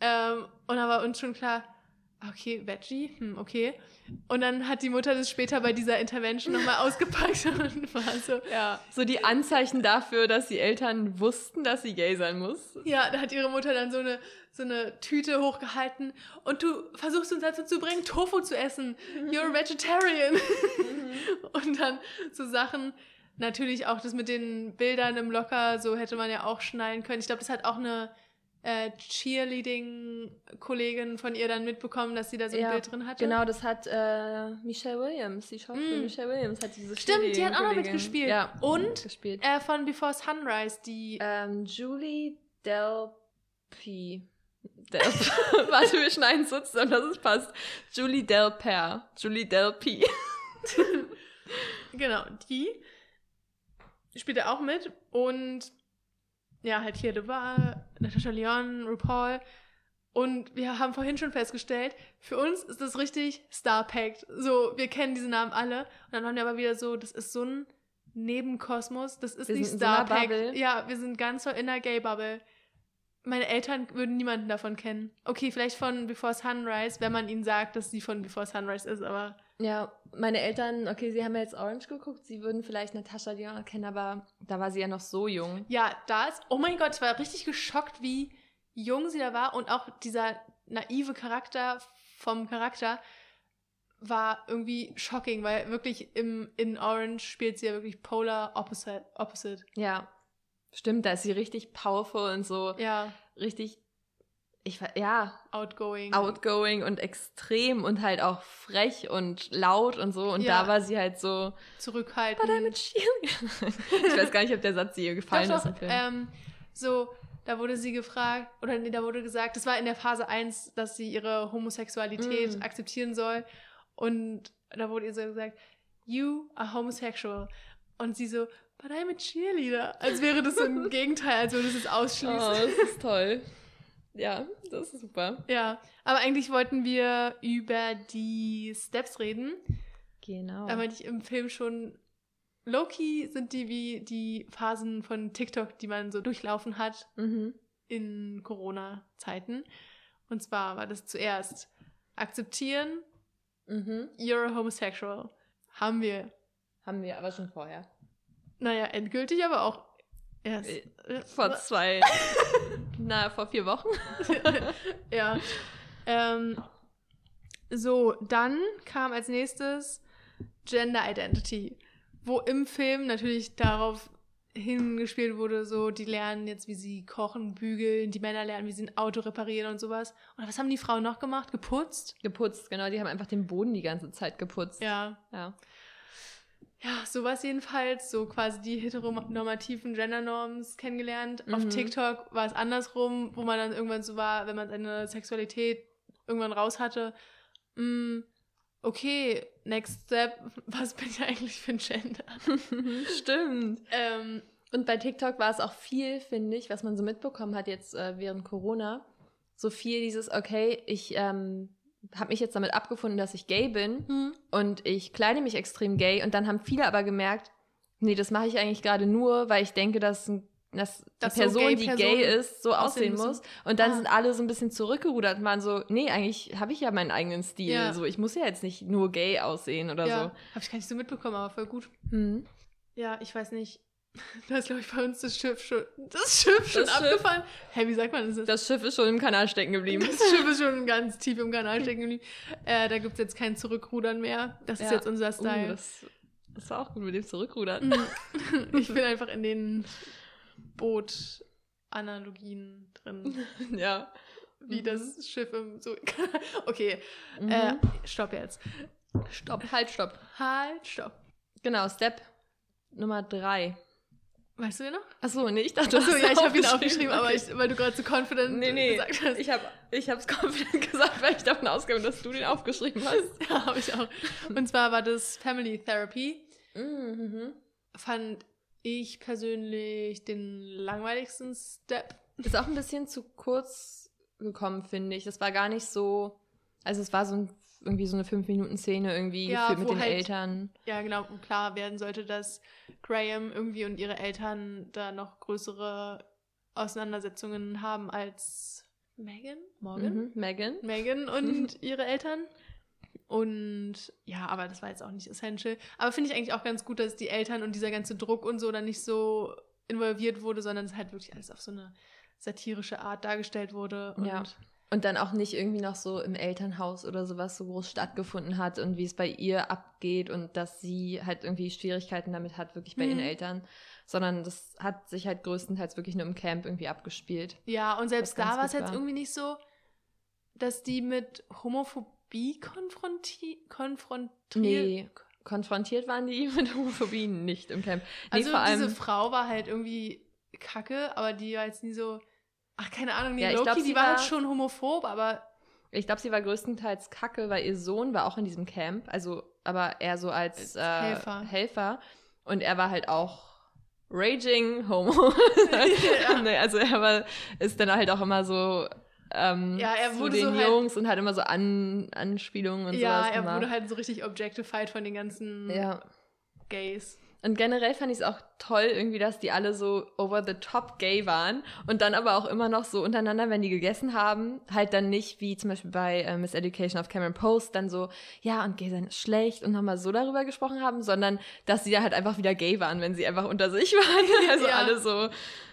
S1: Ähm, und da war uns schon klar, okay, Veggie, hm, okay. Und dann hat die Mutter das später bei dieser Intervention nochmal ausgepackt und war so,
S2: Ja. So die Anzeichen dafür, dass die Eltern wussten, dass sie gay sein muss.
S1: ja, da hat ihre Mutter dann so eine, so eine Tüte hochgehalten und du versuchst uns dazu zu bringen, Tofu zu essen. You're a vegetarian. und dann so Sachen, natürlich auch das mit den Bildern im Locker, so hätte man ja auch schneiden können. Ich glaube, das hat auch eine äh, Cheerleading-Kollegin von ihr dann mitbekommen, dass sie da so ein
S2: Ja,
S1: Bild drin hatte.
S2: Genau, das hat äh, Michelle Williams, die Schauspielerin
S1: Mm.
S2: Michelle Williams, hat diese
S1: Stimmt, die hat auch noch mitgespielt.
S2: Ja,
S1: Und
S2: gespielt.
S1: äh, von Before Sunrise, die
S2: Ähm, Julie Del P. Del Warte, wir schneiden so zusammen, dass es passt. Julie Del Per. Julie Del P.
S1: Genau, die spielt er auch mit und ja, halt hier Duval, Natasha Lyon, RuPaul und wir haben vorhin schon festgestellt, für uns ist das richtig Star-Packed. So, wir kennen diese Namen alle und dann waren wir aber wieder so, das ist so ein Nebenkosmos, das ist
S2: Wir
S1: nicht
S2: so einer
S1: Star-Packed.
S2: Bubble.
S1: ja, wir sind ganz so in der Gay-Bubble. Meine Eltern würden niemanden davon kennen. Okay, vielleicht von Before Sunrise, wenn man ihnen sagt, dass sie von Before Sunrise ist, aber
S2: Ja, meine Eltern, okay, sie haben ja jetzt Orange geguckt, sie würden vielleicht Natascha Dion kennen, aber da war sie ja noch so jung.
S1: Ja, da ist, oh mein Gott, ich war richtig geschockt, wie jung sie da war und auch dieser naive Charakter vom Charakter war irgendwie shocking, weil wirklich im, in Orange spielt sie ja wirklich polar opposite. opposite.
S2: Ja. Stimmt, da ist sie richtig powerful und so
S1: Ja,
S2: richtig, ich war, ja,
S1: outgoing.
S2: outgoing und extrem und halt auch frech und laut und so. Und
S1: Ja.
S2: da war sie halt so,
S1: Zurückhaltend.
S2: a cheerleader. ich weiß gar nicht, ob der Satz ihr gefallen
S1: doch,
S2: ist
S1: ähm, so, da wurde sie gefragt, oder nee, da wurde gesagt, das war in der Phase 1, dass sie ihre Homosexualität
S2: Mm.
S1: akzeptieren soll. Und da wurde ihr so gesagt, you are homosexual. Und sie so, but I'm a cheerleader. Als wäre das so ein Gegenteil, als würde es es
S2: oh,
S1: ausschließen.
S2: das ist toll. Ja, das ist super.
S1: Ja, aber eigentlich wollten wir über die Steps reden.
S2: Genau.
S1: Da meinte ich im Film schon, Loki sind die wie die Phasen von TikTok, die man so durchlaufen hat
S2: mhm.
S1: in Corona-Zeiten. Und zwar war das zuerst akzeptieren,
S2: Mhm.
S1: you're a homosexual. Haben wir.
S2: Haben wir aber schon vorher.
S1: Naja, endgültig, aber auch erst.
S2: Äh, Vor zwei, na, vor vier Wochen.
S1: ja. Ähm, so, dann kam als nächstes Gender Identity, wo im Film natürlich darauf hingespielt wurde, so, die lernen jetzt, wie sie kochen, bügeln, die Männer lernen, wie sie ein Auto reparieren und sowas. Und was haben die Frauen noch gemacht? Geputzt?
S2: Geputzt, genau. Die haben einfach den Boden die ganze Zeit geputzt.
S1: Ja.
S2: Ja.
S1: Ja, sowas jedenfalls, so quasi die heteronormativen Gendernorms kennengelernt. Auf
S2: Mhm.
S1: TikTok war es andersrum, wo man dann irgendwann so war, wenn man seine Sexualität irgendwann raus hatte, mm, okay, next step, was bin ich eigentlich für ein Gender?
S2: Stimmt.
S1: ähm,
S2: Und bei TikTok war es auch viel, finde ich, was man so mitbekommen hat jetzt äh, während Corona. So viel dieses, okay, ich ähm, habe mich jetzt damit abgefunden, dass ich gay bin
S1: hm,
S2: und ich kleide mich extrem gay. Und dann haben viele aber gemerkt, nee, das mache ich eigentlich gerade nur, weil ich denke, dass, dass
S1: Dass
S2: die
S1: so
S2: Person,
S1: gay
S2: die gay ist, so
S1: aussehen
S2: aussehen muss. Und dann
S1: Ah.
S2: sind alle so ein bisschen zurückgerudert und waren so, nee, eigentlich habe ich ja meinen eigenen Stil.
S1: Ja.
S2: So, ich muss ja jetzt nicht nur gay aussehen oder
S1: ja, habe ich gar nicht so mitbekommen, aber voll gut.
S2: so. Hm.
S1: Ja, ich weiß nicht. Da ist, glaube ich, bei uns das Schiff schon, das Schiff schon
S2: Das Schiff.
S1: abgefahren. Hä, wie sagt man das?
S2: Das Schiff ist schon im Kanal stecken geblieben.
S1: Das Schiff ist schon ganz tief im Kanal stecken geblieben. Äh, da gibt es jetzt kein Zurückrudern mehr. Das ist
S2: Ja.
S1: jetzt unser
S2: Uh,
S1: Style.
S2: das, das war auch gut mit dem Zurückrudern.
S1: Mhm. ich bin einfach in den Boot-Analogien drin.
S2: ja.
S1: Wie
S2: Mhm.
S1: das Schiff im so. okay,
S2: Mhm.
S1: äh, stopp jetzt.
S2: stopp, halt, stopp.
S1: Halt, stopp.
S2: Genau, Step Nummer drei.
S1: Weißt du den noch?
S2: Achso, nee, ich dachte, du
S1: Achso, ja, ich habe ihn
S2: aufgeschrieben.
S1: aufgeschrieben, aber
S2: Okay.
S1: ich, weil du gerade so confident
S2: Nee, nee,
S1: gesagt hast.
S2: ich habe ich hab's confident gesagt, weil ich davon ausgehe, dass du den aufgeschrieben hast.
S1: ja, habe ich auch. Und zwar war das Family Therapy.
S2: Mhm.
S1: Fand ich persönlich den langweiligsten Step.
S2: Ist auch ein bisschen zu kurz gekommen, finde ich. Das war gar nicht so, also es war so ein, irgendwie so eine 5-Minuten-Szene irgendwie
S1: Ja,
S2: mit den
S1: halt-
S2: Eltern.
S1: Ja, genau, klar werden sollte, dass Graham irgendwie und ihre Eltern da noch größere Auseinandersetzungen haben als Megan? Morgan?
S2: Mhm. Megan.
S1: Megan und ihre Eltern. Und ja, aber das war jetzt auch nicht essential. Aber finde ich eigentlich auch ganz gut, dass die Eltern und dieser ganze Druck und so dann nicht so involviert wurde, sondern es halt wirklich alles auf so eine satirische Art dargestellt wurde. Und
S2: Ja. Und dann auch nicht irgendwie noch so im Elternhaus oder sowas so groß stattgefunden hat und wie es bei ihr abgeht und dass sie halt irgendwie Schwierigkeiten damit hat, wirklich bei ihren
S1: Mhm.
S2: Eltern, sondern das hat sich halt größtenteils wirklich nur im Camp irgendwie abgespielt.
S1: Ja, und selbst da war es jetzt irgendwie nicht so, dass die mit Homophobie konfronti konfrontiert.
S2: Nee, konfrontiert waren die mit Homophobie nicht im Camp. Nee,
S1: also
S2: vor allem,
S1: diese Frau war halt irgendwie kacke, aber die war jetzt nie so. Ach, keine Ahnung, die
S2: Ja, ich
S1: Loki,
S2: glaub,
S1: die
S2: sie
S1: war, halt schon homophob, aber
S2: ich glaube, sie war größtenteils kacke, weil ihr Sohn war auch in diesem Camp, also aber eher so als, äh,
S1: Helfer.
S2: Helfer. Und er war halt auch raging homo.
S1: Ja.
S2: nee, also er war, ist dann halt auch immer so ähm,
S1: Ja, er
S2: zu
S1: wurde
S2: den
S1: so halt-
S2: Jungs und hat immer so An Anspielungen und
S1: ja,
S2: sowas
S1: er
S2: gemacht.
S1: wurde halt so richtig objectified von den ganzen
S2: ja.
S1: Gays.
S2: Und generell fand ich es auch toll, irgendwie, dass die alle so over the top gay waren und dann aber auch immer noch so untereinander, wenn die gegessen haben, halt dann nicht wie zum Beispiel bei äh, Miss Education of Cameron Post dann so, ja, und gay sein ist schlecht und nochmal so darüber gesprochen haben, sondern dass sie da halt einfach wieder gay waren, wenn sie einfach unter sich waren. Also
S1: Ja.
S2: alle so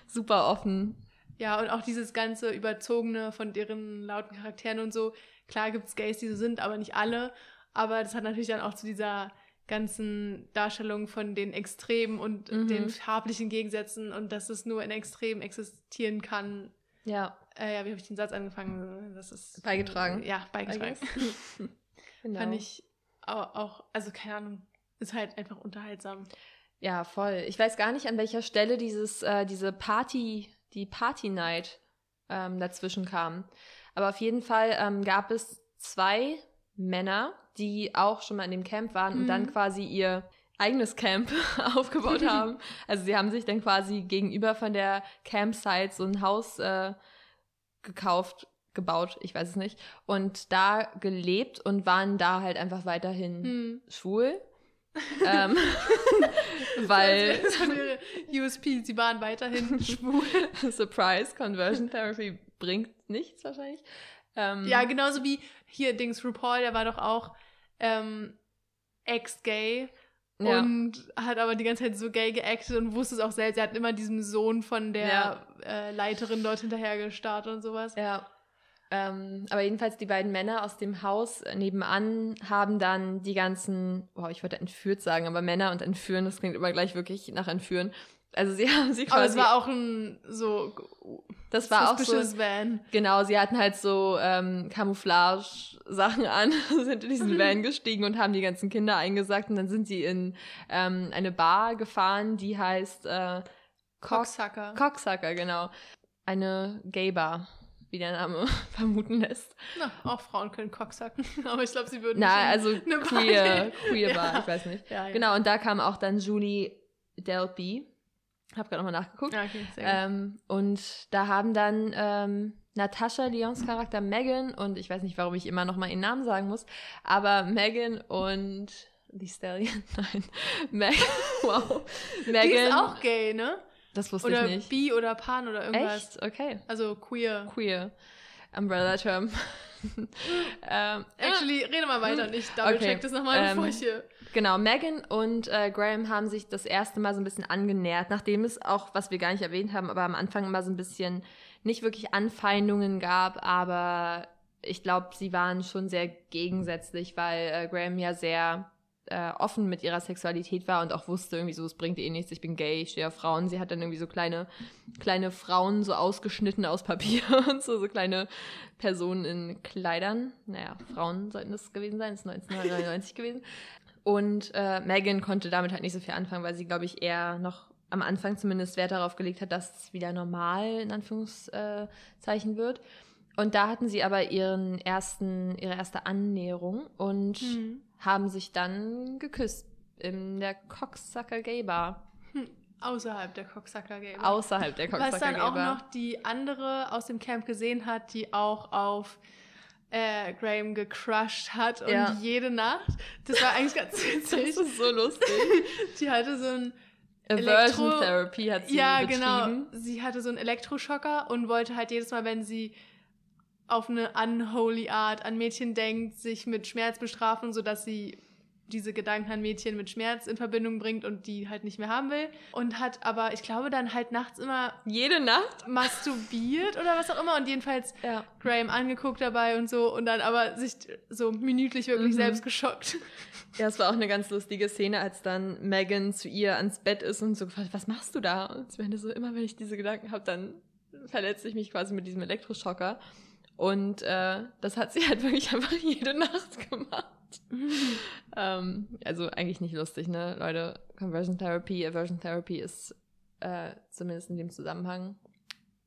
S2: super offen.
S1: Ja, und auch dieses ganze Überzogene von deren lauten Charakteren und so. Klar gibt es Gays, die so sind, aber nicht alle. Aber das hat natürlich dann auch zu dieser ganzen Darstellungen von den Extremen und
S2: Mhm.
S1: den farblichen Gegensätzen und dass es nur in Extremen existieren kann.
S2: Ja,
S1: Äh, ja, wie habe ich den Satz angefangen? Das ist
S2: Beigetragen.
S1: Ja, beigetragen.
S2: genau.
S1: Fand ich auch, auch, also keine Ahnung, ist halt einfach unterhaltsam.
S2: Ja, voll. Ich weiß gar nicht, an welcher Stelle dieses, äh, diese Party, die Party Night ähm, dazwischen kam. Aber auf jeden Fall ähm, gab es zwei Männer, die auch schon mal in dem Camp waren und
S1: Mhm.
S2: dann quasi ihr eigenes Camp aufgebaut haben. Also sie haben sich dann quasi gegenüber von der Campsite so ein Haus äh, gekauft, gebaut, ich weiß es nicht, und da gelebt und waren da halt einfach weiterhin
S1: Hm.
S2: schwul. ähm, weil
S1: wäre USP, sie waren weiterhin schwul.
S2: Surprise Conversion Therapy bringt nichts wahrscheinlich. Ähm,
S1: Ja, genauso wie hier Dings RuPaul, der war doch auch ähm, ex-gay
S2: ja.
S1: und hat aber die ganze Zeit so gay geactet und wusste es auch selbst. Er hat immer diesem Sohn von der
S2: Ja.
S1: äh, Leiterin dort hinterher gestarrt und sowas.
S2: Ja. Ähm, aber jedenfalls die beiden Männer aus dem Haus nebenan haben dann die ganzen, wow, ich wollte entführt sagen, aber Männer und entführen, das klingt immer gleich wirklich nach entführen. Also sie haben sie
S1: Aber es
S2: quasi,
S1: war auch ein so
S2: das war auch so,
S1: Van.
S2: genau, sie hatten halt so ähm, Camouflage-Sachen an, sind in diesen Van gestiegen und haben die ganzen Kinder eingesackt und dann sind sie in ähm, eine Bar gefahren, die heißt äh, Cock
S1: Cocksucker.
S2: Cocksucker, genau. Eine Gay-Bar, wie der Name vermuten lässt.
S1: Na, auch Frauen können Cocksucken. aber ich glaube, sie würden
S2: Na, also
S1: eine Bar
S2: queer, queer
S1: Ja.
S2: Bar, ich weiß nicht.
S1: Ja, ja.
S2: Genau, und da kam auch dann Julie Delpy. Hab gerade nochmal nachgeguckt.
S1: Ja, okay, sehr gut.
S2: Ähm, und da haben dann ähm, Natascha Lyons Charakter Megan und ich weiß nicht, warum ich immer nochmal ihren Namen sagen muss, aber Megan und The Stallion, nein, Megan, wow, Megan,
S1: Die ist auch gay, ne?
S2: das wusste
S1: Oder
S2: ich nicht.
S1: bi oder pan oder irgendwas.
S2: Echt? Okay.
S1: Also queer.
S2: Queer. Umbrella-Term. ähm,
S1: Actually, rede mal weiter und ich double
S2: Okay,
S1: check das nochmal,
S2: ähm,
S1: bevor ich hier.
S2: Genau, Megan und äh, Graham haben sich das erste Mal so ein bisschen angenähert, nachdem es auch, was wir gar nicht erwähnt haben, aber am Anfang immer so ein bisschen nicht wirklich Anfeindungen gab, aber ich glaube, sie waren schon sehr gegensätzlich, weil äh, Graham ja sehr äh, offen mit ihrer Sexualität war und auch wusste irgendwie so, es bringt eh nichts, ich bin gay, ich stehe auf Frauen. Sie hat dann irgendwie so kleine, kleine Frauen so ausgeschnitten aus Papier und so, so kleine Personen in Kleidern. Naja, Frauen sollten das gewesen sein, das ist 1999 gewesen. Und äh, Megan konnte damit halt nicht so viel anfangen, weil sie, glaube ich, eher noch am Anfang zumindest Wert darauf gelegt hat, dass es wieder normal in Anführungszeichen wird. Und da hatten sie aber ihren ersten, ihre erste Annäherung und
S1: Hm.
S2: Haben sich dann geküsst in der Cocksucker Gay Bar.
S1: Außerhalb der Cocksucker Game.
S2: Außerhalb der Cocksucker
S1: Was dann
S2: Gay
S1: auch
S2: Bar.
S1: noch die andere aus dem Camp gesehen hat, die auch auf äh, Graham gecrushed hat und
S2: Ja.
S1: jede Nacht. Das war eigentlich ganz
S2: das
S1: witzig.
S2: ist so lustig.
S1: Die hatte so ein
S2: Aversion
S1: Elektro-
S2: Therapy hat sie
S1: ja, genau. Sie hatte so einen Elektroschocker und wollte halt jedes Mal, wenn sie auf eine unholy Art an Mädchen denkt, sich mit Schmerz bestrafen, sodass sie diese Gedanken an Mädchen mit Schmerz in Verbindung bringt und die halt nicht mehr haben will. Und hat aber, ich glaube, dann halt nachts immer
S2: Jede Nacht?
S1: masturbiert oder was auch immer und jedenfalls
S2: Ja.
S1: Graham angeguckt dabei und so und dann aber sich so minütlich wirklich
S2: Mhm.
S1: selbst geschockt.
S2: Ja, es war auch eine ganz lustige Szene, als dann Megan zu ihr ans Bett ist und so gefragt, was machst du da? Und sie meinte so, immer wenn ich diese Gedanken habe, dann verletze ich mich quasi mit diesem Elektroschocker. Und äh, das hat sie halt wirklich einfach jede Nacht gemacht. ähm, also eigentlich nicht lustig, ne? Leute, Conversion Therapy, Aversion Therapy ist äh, zumindest in dem Zusammenhang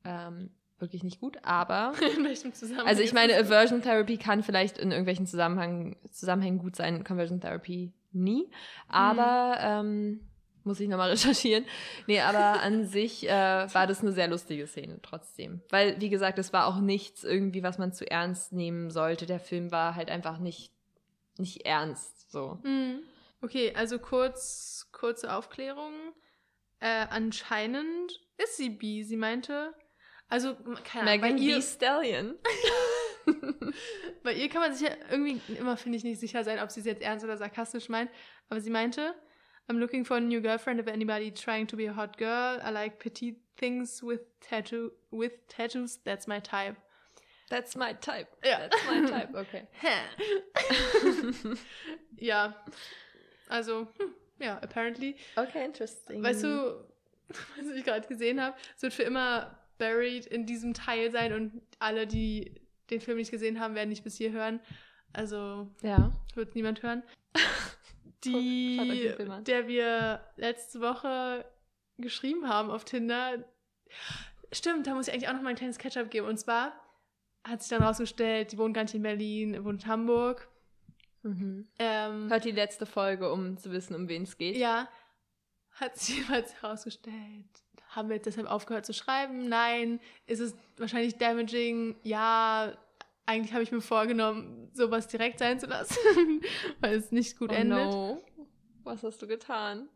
S2: ähm, wirklich nicht gut, aber
S1: In welchem Zusammenhang?
S2: also ich meine? Aversion Therapy kann vielleicht in irgendwelchen Zusammenhang, Zusammenhängen gut sein, Conversion Therapy nie. Aber ähm, muss ich nochmal recherchieren. Nee, aber an sich äh, war das eine sehr lustige Szene trotzdem. Weil, wie gesagt, es war auch nichts irgendwie, was man zu ernst nehmen sollte. Der Film war halt einfach nicht, nicht ernst. So.
S1: Mhm. Okay, also kurz, kurze Aufklärung. Äh, anscheinend ist sie bi. Sie meinte, also keine Ahnung, bei
S2: Megan
S1: ihr,
S2: Thee Stallion.
S1: bei ihr kann man sich ja irgendwie immer, finde ich, nicht sicher sein, ob sie es jetzt ernst oder sarkastisch meint. Aber sie meinte, I'm looking for a new girlfriend if anybody trying to be a hot girl. I like petite things with tattoo with tattoos. That's my type.
S2: That's my type.
S1: Ja.
S2: That's my type, okay.
S1: ja. Also, hm, ja, apparently.
S2: Okay, interesting.
S1: Weißt du, was ich gerade gesehen habe, es wird für immer buried in diesem Teil sein und alle, die den Film nicht gesehen haben, werden nicht bis hier hören. Also
S2: Ja.
S1: wird niemand hören. Die, der wir letzte Woche geschrieben haben auf Tinder. Stimmt, da muss ich eigentlich auch noch mal ein kleines Catch-up geben. Und zwar hat sich dann rausgestellt, die wohnt gar nicht in Berlin, wohnt in Hamburg.
S2: Mhm.
S1: Ähm,
S2: Hört die letzte Folge, um zu wissen, um wen es geht.
S1: Ja, hat sich jeweils herausgestellt. Haben wir jetzt deshalb aufgehört zu schreiben? Nein. Ist es wahrscheinlich damaging? Ja. Eigentlich habe ich mir vorgenommen, sowas direkt sein zu lassen, weil es nicht gut
S2: oh
S1: endet.
S2: no. Was hast du getan?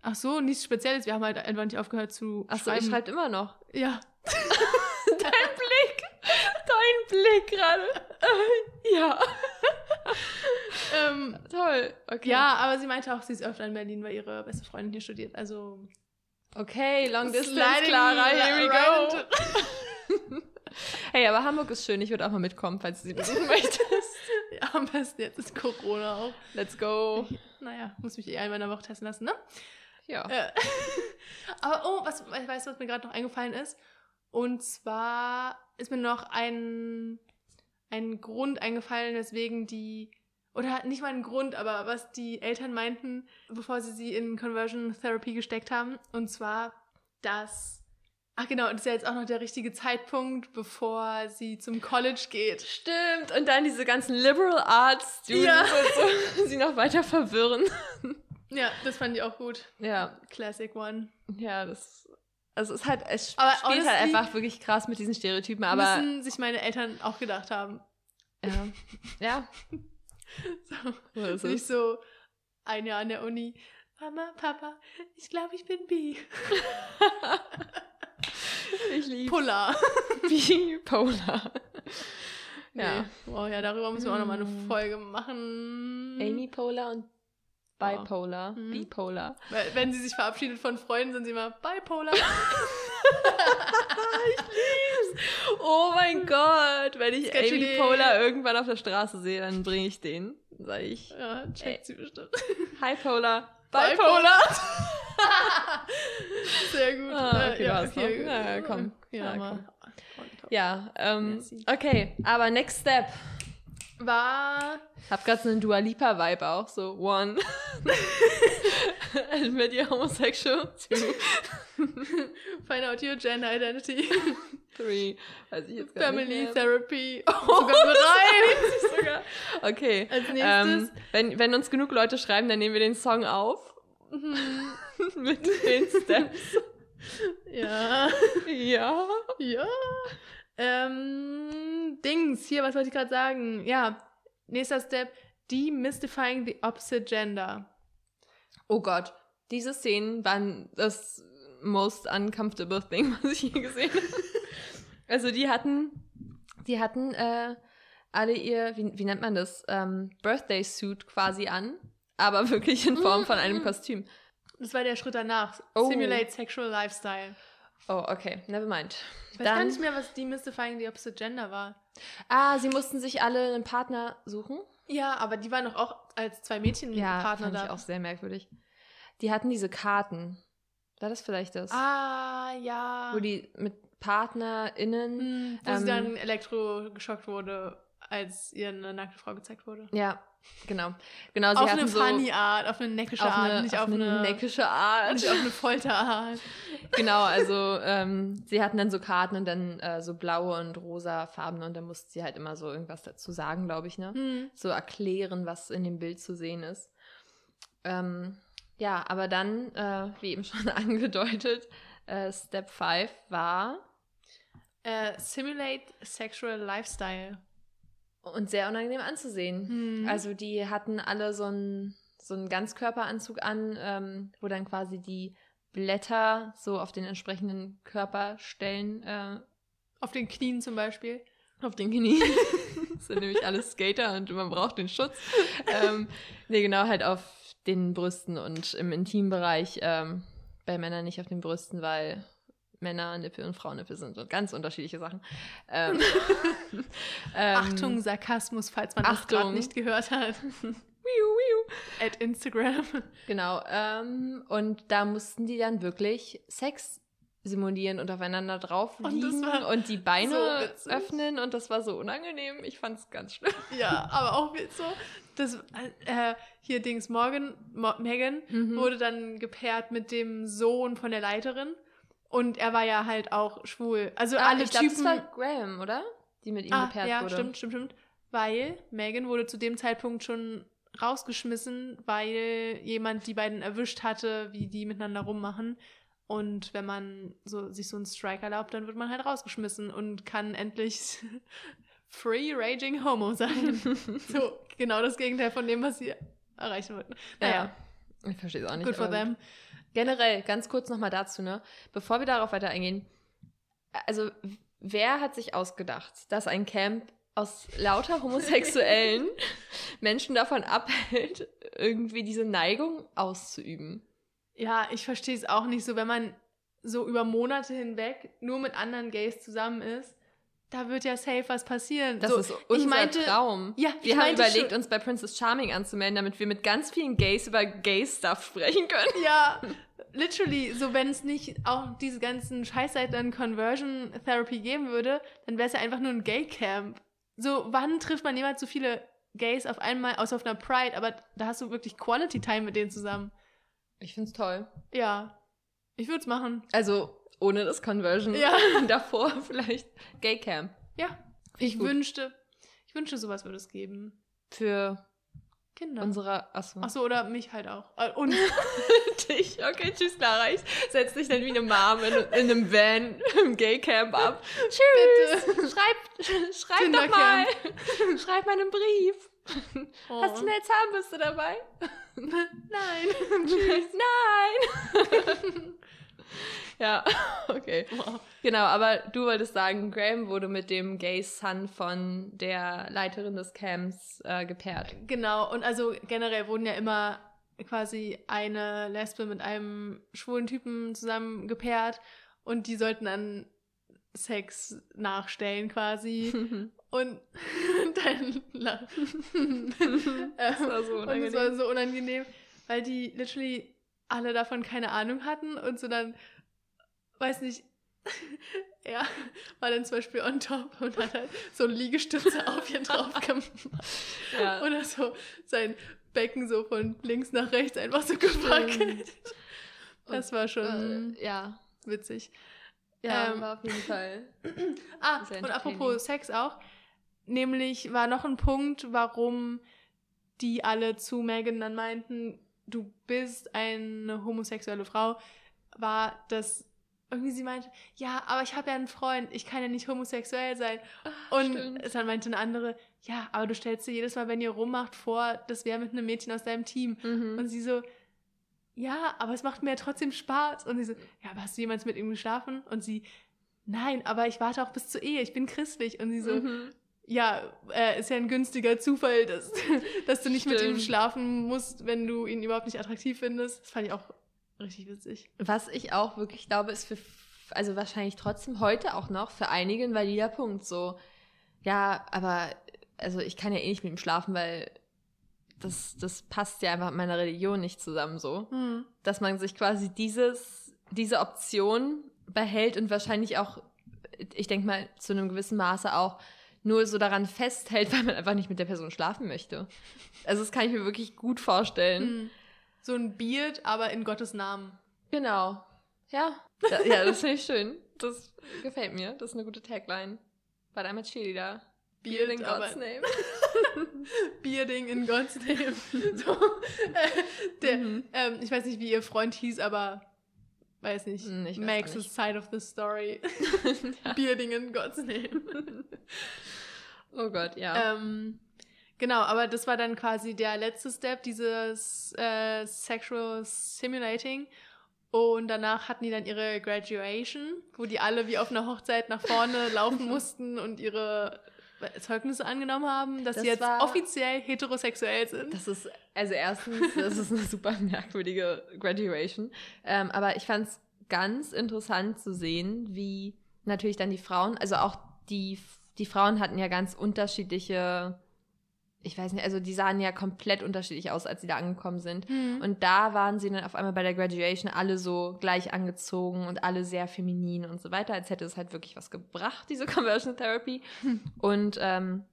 S1: Ach so, nichts Spezielles. Wir haben halt einfach nicht aufgehört zu
S2: Achso,
S1: schreiben.
S2: ich schreibe immer noch.
S1: ja.
S2: Dein Blick. Dein Blick gerade. ja.
S1: Ähm,
S2: Toll. Okay.
S1: Ja, aber sie meinte auch, sie ist öfter in Berlin, weil ihre beste Freundin hier studiert. Also.
S2: Okay, Long Distance, Clara, here we go. Hey, aber Hamburg ist schön. Ich würde auch mal mitkommen, falls du sie besuchen möchtest.
S1: Ja, am besten jetzt ist Corona auch.
S2: Let's go.
S1: Naja, muss mich eh einmal in der Woche testen lassen, ne?
S2: Ja.
S1: Äh, aber oh, was, weißt du, was mir gerade noch eingefallen ist? Und zwar ist mir noch ein, ein Grund eingefallen, weswegen die, oder nicht mal ein Grund, aber was die Eltern meinten, bevor sie sie in Conversion Therapy gesteckt haben. Und zwar, dass, ach genau, das ist ja jetzt auch noch der richtige Zeitpunkt, bevor sie zum College geht.
S2: Stimmt. Und dann diese ganzen Liberal Arts Students
S1: Ja.
S2: und so, sie noch weiter verwirren.
S1: Ja, das fand ich auch gut.
S2: Ja,
S1: Classic One.
S2: ja, das. Also es hat, es
S1: Aber
S2: spielt halt einfach wirklich krass mit diesen Stereotypen, aber
S1: Müssen sich meine Eltern auch gedacht haben.
S2: ja, ja,
S1: So.
S2: so ist
S1: Nicht so ein Jahr an der Uni. Mama, Papa, ich glaube, ich bin bi.
S2: Ich liebe
S1: Polar.
S2: Bipolar.
S1: Ja.
S2: Ja.
S1: Wow, ja, darüber müssen wir auch nochmal eine
S2: Mm.
S1: Folge machen.
S2: Amy Polar und Bipolar.
S1: Mhm.
S2: Bipolar.
S1: Wenn sie sich verabschiedet von Freunden, sind sie immer bipolar.
S2: Oh mein Gott, wenn ich
S1: Sketchy
S2: Amy. Polar irgendwann auf der Straße sehe, dann bringe ich den. Sage ich,
S1: ja, checkt sie bestimmt.
S2: Hi Polar.
S1: Bipolar. Sehr gut.
S2: Ah,
S1: Äh,
S2: okay,
S1: ja, okay.
S2: Na, komm.
S1: Ja,
S2: Na,
S1: mal.
S2: Ja, ähm, okay, aber next step.
S1: War
S2: Hab grad so einen Dua Lipa Vibe auch, so one. Admit you're homosexual. Two,
S1: Find out your gender identity.
S2: three. Weiß ich jetzt
S1: Family. Therapy. Oh, sogar drei.
S2: Sogar. Okay.
S1: Als nächstes.
S2: Ähm, wenn, wenn uns genug Leute schreiben, dann nehmen wir den Song auf.
S1: Mhm.
S2: Mit den Steps.
S1: Ja.
S2: Ja.
S1: Ja. Ähm, Dings, hier, was wollte ich gerade sagen? Ja, nächster Step, demystifying the opposite gender.
S2: Oh Gott. Diese Szenen waren das most uncomfortable thing, was ich je gesehen habe. Also die hatten, die hatten äh, alle ihr, wie, wie nennt man das, ähm, Birthday Suit quasi an, aber wirklich in Form von einem
S1: Mm.
S2: Kostüm.
S1: Das war der Schritt danach.
S2: Oh.
S1: Simulate sexual lifestyle.
S2: Oh, okay, never mind.
S1: Ich weiß gar nicht mehr, was demystifying the opposite gender war.
S2: Ah, sie mussten sich alle einen Partner suchen.
S1: Ja, aber die waren doch auch als zwei Mädchen
S2: Ja,
S1: Partner
S2: fand
S1: da.
S2: ich auch sehr merkwürdig. Die hatten diese Karten. War das vielleicht das?
S1: Ah, ja.
S2: Wo die mit PartnerInnen.
S1: Hm, wo sie
S2: ähm,
S1: dann elektrogeschockt wurde, als ihr eine nackte Frau gezeigt wurde.
S2: Ja, genau. Genau, sie
S1: auf eine
S2: so.
S1: funny Art, auf eine neckische
S2: auf
S1: Art,
S2: eine,
S1: nicht
S2: auf eine, neckische Art.
S1: nicht auf eine Folterart.
S2: genau, also ähm, sie hatten dann so Karten und dann äh, so blaue und rosa Farben und dann musste sie halt immer so irgendwas dazu sagen, glaube ich, ne?
S1: Hm.
S2: So erklären, was in dem Bild zu sehen ist. Ähm, ja, aber dann, äh, wie eben schon angedeutet, äh, Step 5 war
S1: Äh, simulate sexual lifestyle.
S2: Und sehr unangenehm anzusehen.
S1: Hm.
S2: Also die hatten alle so einen so einen Ganzkörperanzug an, ähm, wo dann quasi die Blätter so auf den entsprechenden Körperstellen äh,
S1: auf den Knien zum Beispiel.
S2: auf den Knien. das sind nämlich alles Skater und man braucht den Schutz. ähm, nee, genau, halt auf den Brüsten und im Intimbereich ähm, bei Männern nicht auf den Brüsten, weil Männer Nippel und Frauennippel sind und ganz unterschiedliche Sachen. Ähm, ähm,
S1: Achtung, Sarkasmus, falls man das
S2: Achtung.
S1: gerade nicht gehört hat. At Instagram.
S2: Genau. Ähm, und da mussten die dann wirklich Sex simulieren und aufeinander drauf
S1: Und das
S2: liegen
S1: war
S2: und die Beine
S1: so
S2: öffnen und das war so unangenehm. Ich fand es ganz schlimm.
S1: Ja, aber auch so, das, äh, hier Dings Morgan, Mo Megan,
S2: Mhm.
S1: wurde dann gepaart mit dem Sohn von der Leiterin. Und er war ja halt auch schwul. Also
S2: Ah,
S1: alle
S2: ich glaube, das
S1: Typen.
S2: war Graham, oder? Die mit ihm
S1: ah,
S2: gepaart
S1: ja,
S2: wurde.
S1: stimmt, stimmt, stimmt. Weil Megan wurde zu dem Zeitpunkt schon rausgeschmissen, weil jemand die beiden erwischt hatte, wie die miteinander rummachen. Und wenn man so, sich so einen Strike erlaubt, dann wird man halt rausgeschmissen und kann endlich Free Raging Homo sein. so, genau das Gegenteil von dem, was sie erreichen wollten. Naja,
S2: Ja. Ich verstehe es auch nicht.
S1: good for them.
S2: gut. Generell, ganz kurz nochmal dazu, ne? Bevor wir darauf weiter eingehen. Also, wer hat sich ausgedacht, dass ein Camp aus lauter homosexuellen Menschen davon abhält, irgendwie diese Neigung auszuüben?
S1: Ja, ich verstehe es auch nicht so, wenn man so über Monate hinweg nur mit anderen Gays zusammen ist, da wird ja safe was passieren.
S2: Das
S1: so,
S2: ist unser
S1: ich meinte,
S2: Traum.
S1: Ja,
S2: Wir haben überlegt,
S1: schon-
S2: uns bei Princess Charming anzumelden, damit wir mit ganz vielen Gays über Gay-Stuff sprechen können.
S1: Ja, literally, so wenn es nicht auch diese ganzen Scheißseiten an Conversion Therapy geben würde, dann wäre es ja einfach nur ein Gay Camp. So, wann trifft man jemals so viele Gays auf einmal, außer auf einer Pride, aber da hast du wirklich Quality Time mit denen zusammen.
S2: Ich find's toll.
S1: Ja, ich würde es machen.
S2: Also, ohne das Conversion.
S1: Ja.
S2: Davor vielleicht Gay Camp.
S1: Ja, ich
S2: gut.
S1: wünschte, ich wünschte, sowas würde es geben.
S2: Für
S1: Kinder.
S2: unsere. Achso.
S1: Achso, oder mich halt auch. Äh, Und
S2: dich. Okay, tschüss, Clara. Ich setz dich dann wie eine Mom in, in einem Van im Gay Camp ab. Tschüss.
S1: Bitte.
S2: Schreib, schreib doch mal. Schreib mal einen Brief.
S1: Oh.
S2: Hast du eine Zahnbürste dabei?
S1: Nein.
S2: Nein. Ja, okay.
S1: Wow.
S2: Genau, aber du wolltest sagen, Graham wurde mit dem Gay Son von der Leiterin des Camps äh, gepaart.
S1: Genau, und also generell wurden ja immer quasi eine Lesbe mit einem schwulen Typen zusammen gepaart und die sollten dann Sex nachstellen quasi. Und dein Lachen.
S2: Das war so
S1: Und es
S2: unangenehm.
S1: war so unangenehm, weil die literally alle davon keine Ahnung hatten und so dann, weiß nicht, er war dann zum Beispiel on top und hat halt so Liegestütze auf ihr drauf gemacht.
S2: Ja.
S1: Oder so sein Becken so von links nach rechts einfach so gewackelt. Das war schon
S2: Äh, ja.
S1: witzig.
S2: Ja,
S1: Ähm,
S2: war auf jeden Fall.
S1: Ah, und apropos Sex auch. Nämlich war noch ein Punkt, warum die alle zu Megan dann meinten, du bist eine homosexuelle Frau, war, dass irgendwie sie meinte, ja, aber ich habe ja einen Freund, ich kann ja nicht homosexuell sein. Und
S2: stimmt.
S1: dann meinte eine andere, ja, aber du stellst dir jedes Mal, wenn ihr rummacht, vor, das wäre mit einem Mädchen aus deinem Team.
S2: Mhm.
S1: Und sie so, ja, aber es macht mir ja trotzdem Spaß. Und sie so, ja, aber hast du jemals mit ihm geschlafen? Und sie, nein, aber ich warte auch bis zur Ehe, ich bin christlich. Und sie so,
S2: Mhm.
S1: ja, äh, ist ja ein günstiger Zufall, dass, dass du nicht mit ihm
S2: Stimmt.
S1: schlafen musst, wenn du ihn überhaupt nicht attraktiv findest. Das fand ich auch richtig witzig.
S2: Was ich auch wirklich glaube, ist für, also wahrscheinlich trotzdem heute auch noch für einige ein valider Punkt. So, ja, aber also ich kann ja eh nicht mit ihm schlafen, weil das, das passt ja einfach mit meiner Religion nicht zusammen so. Dass man sich quasi dieses, diese Option behält und wahrscheinlich auch, ich denke mal, zu einem gewissen Maße auch nur so daran festhält, weil man einfach nicht mit der Person schlafen möchte. Also das kann ich mir wirklich gut vorstellen.
S1: Mhm. So ein Beard, aber in Gottes Namen.
S2: Genau. Ja. Da, ja, das finde ich schön. Das gefällt mir. Das ist eine gute Tagline. But I'm a cheerleader.
S1: Beard,
S2: in God's name.
S1: Bearding in God's name. So, äh, der,
S2: Mhm.
S1: ähm, ich weiß nicht, wie ihr Freund hieß, aber weiß nicht.
S2: Hm, ich weiß
S1: a
S2: nicht.
S1: side of the story.
S2: Ja.
S1: Bearding in God's name.
S2: Oh Gott, ja.
S1: Ähm, genau, aber das war dann quasi der letzte Step, dieses äh, Sexual Simulating. Und danach hatten die dann ihre Graduation, wo die alle wie auf einer Hochzeit nach vorne laufen mussten und ihre Zeugnisse angenommen haben, dass
S2: Das
S1: sie jetzt
S2: war-
S1: offiziell heterosexuell sind.
S2: Das ist, also erstens, das ist eine super merkwürdige Graduation. Ähm, aber ich fand es ganz interessant zu sehen, wie natürlich dann die Frauen, also auch die, die Frauen hatten ja ganz unterschiedliche ich weiß nicht, also die sahen ja komplett unterschiedlich aus, als sie da angekommen sind.
S1: Mhm.
S2: Und da waren sie dann auf einmal bei der Graduation alle so gleich angezogen und alle sehr feminin und so weiter, als hätte es halt wirklich was gebracht, diese Conversion Therapy. Und ähm,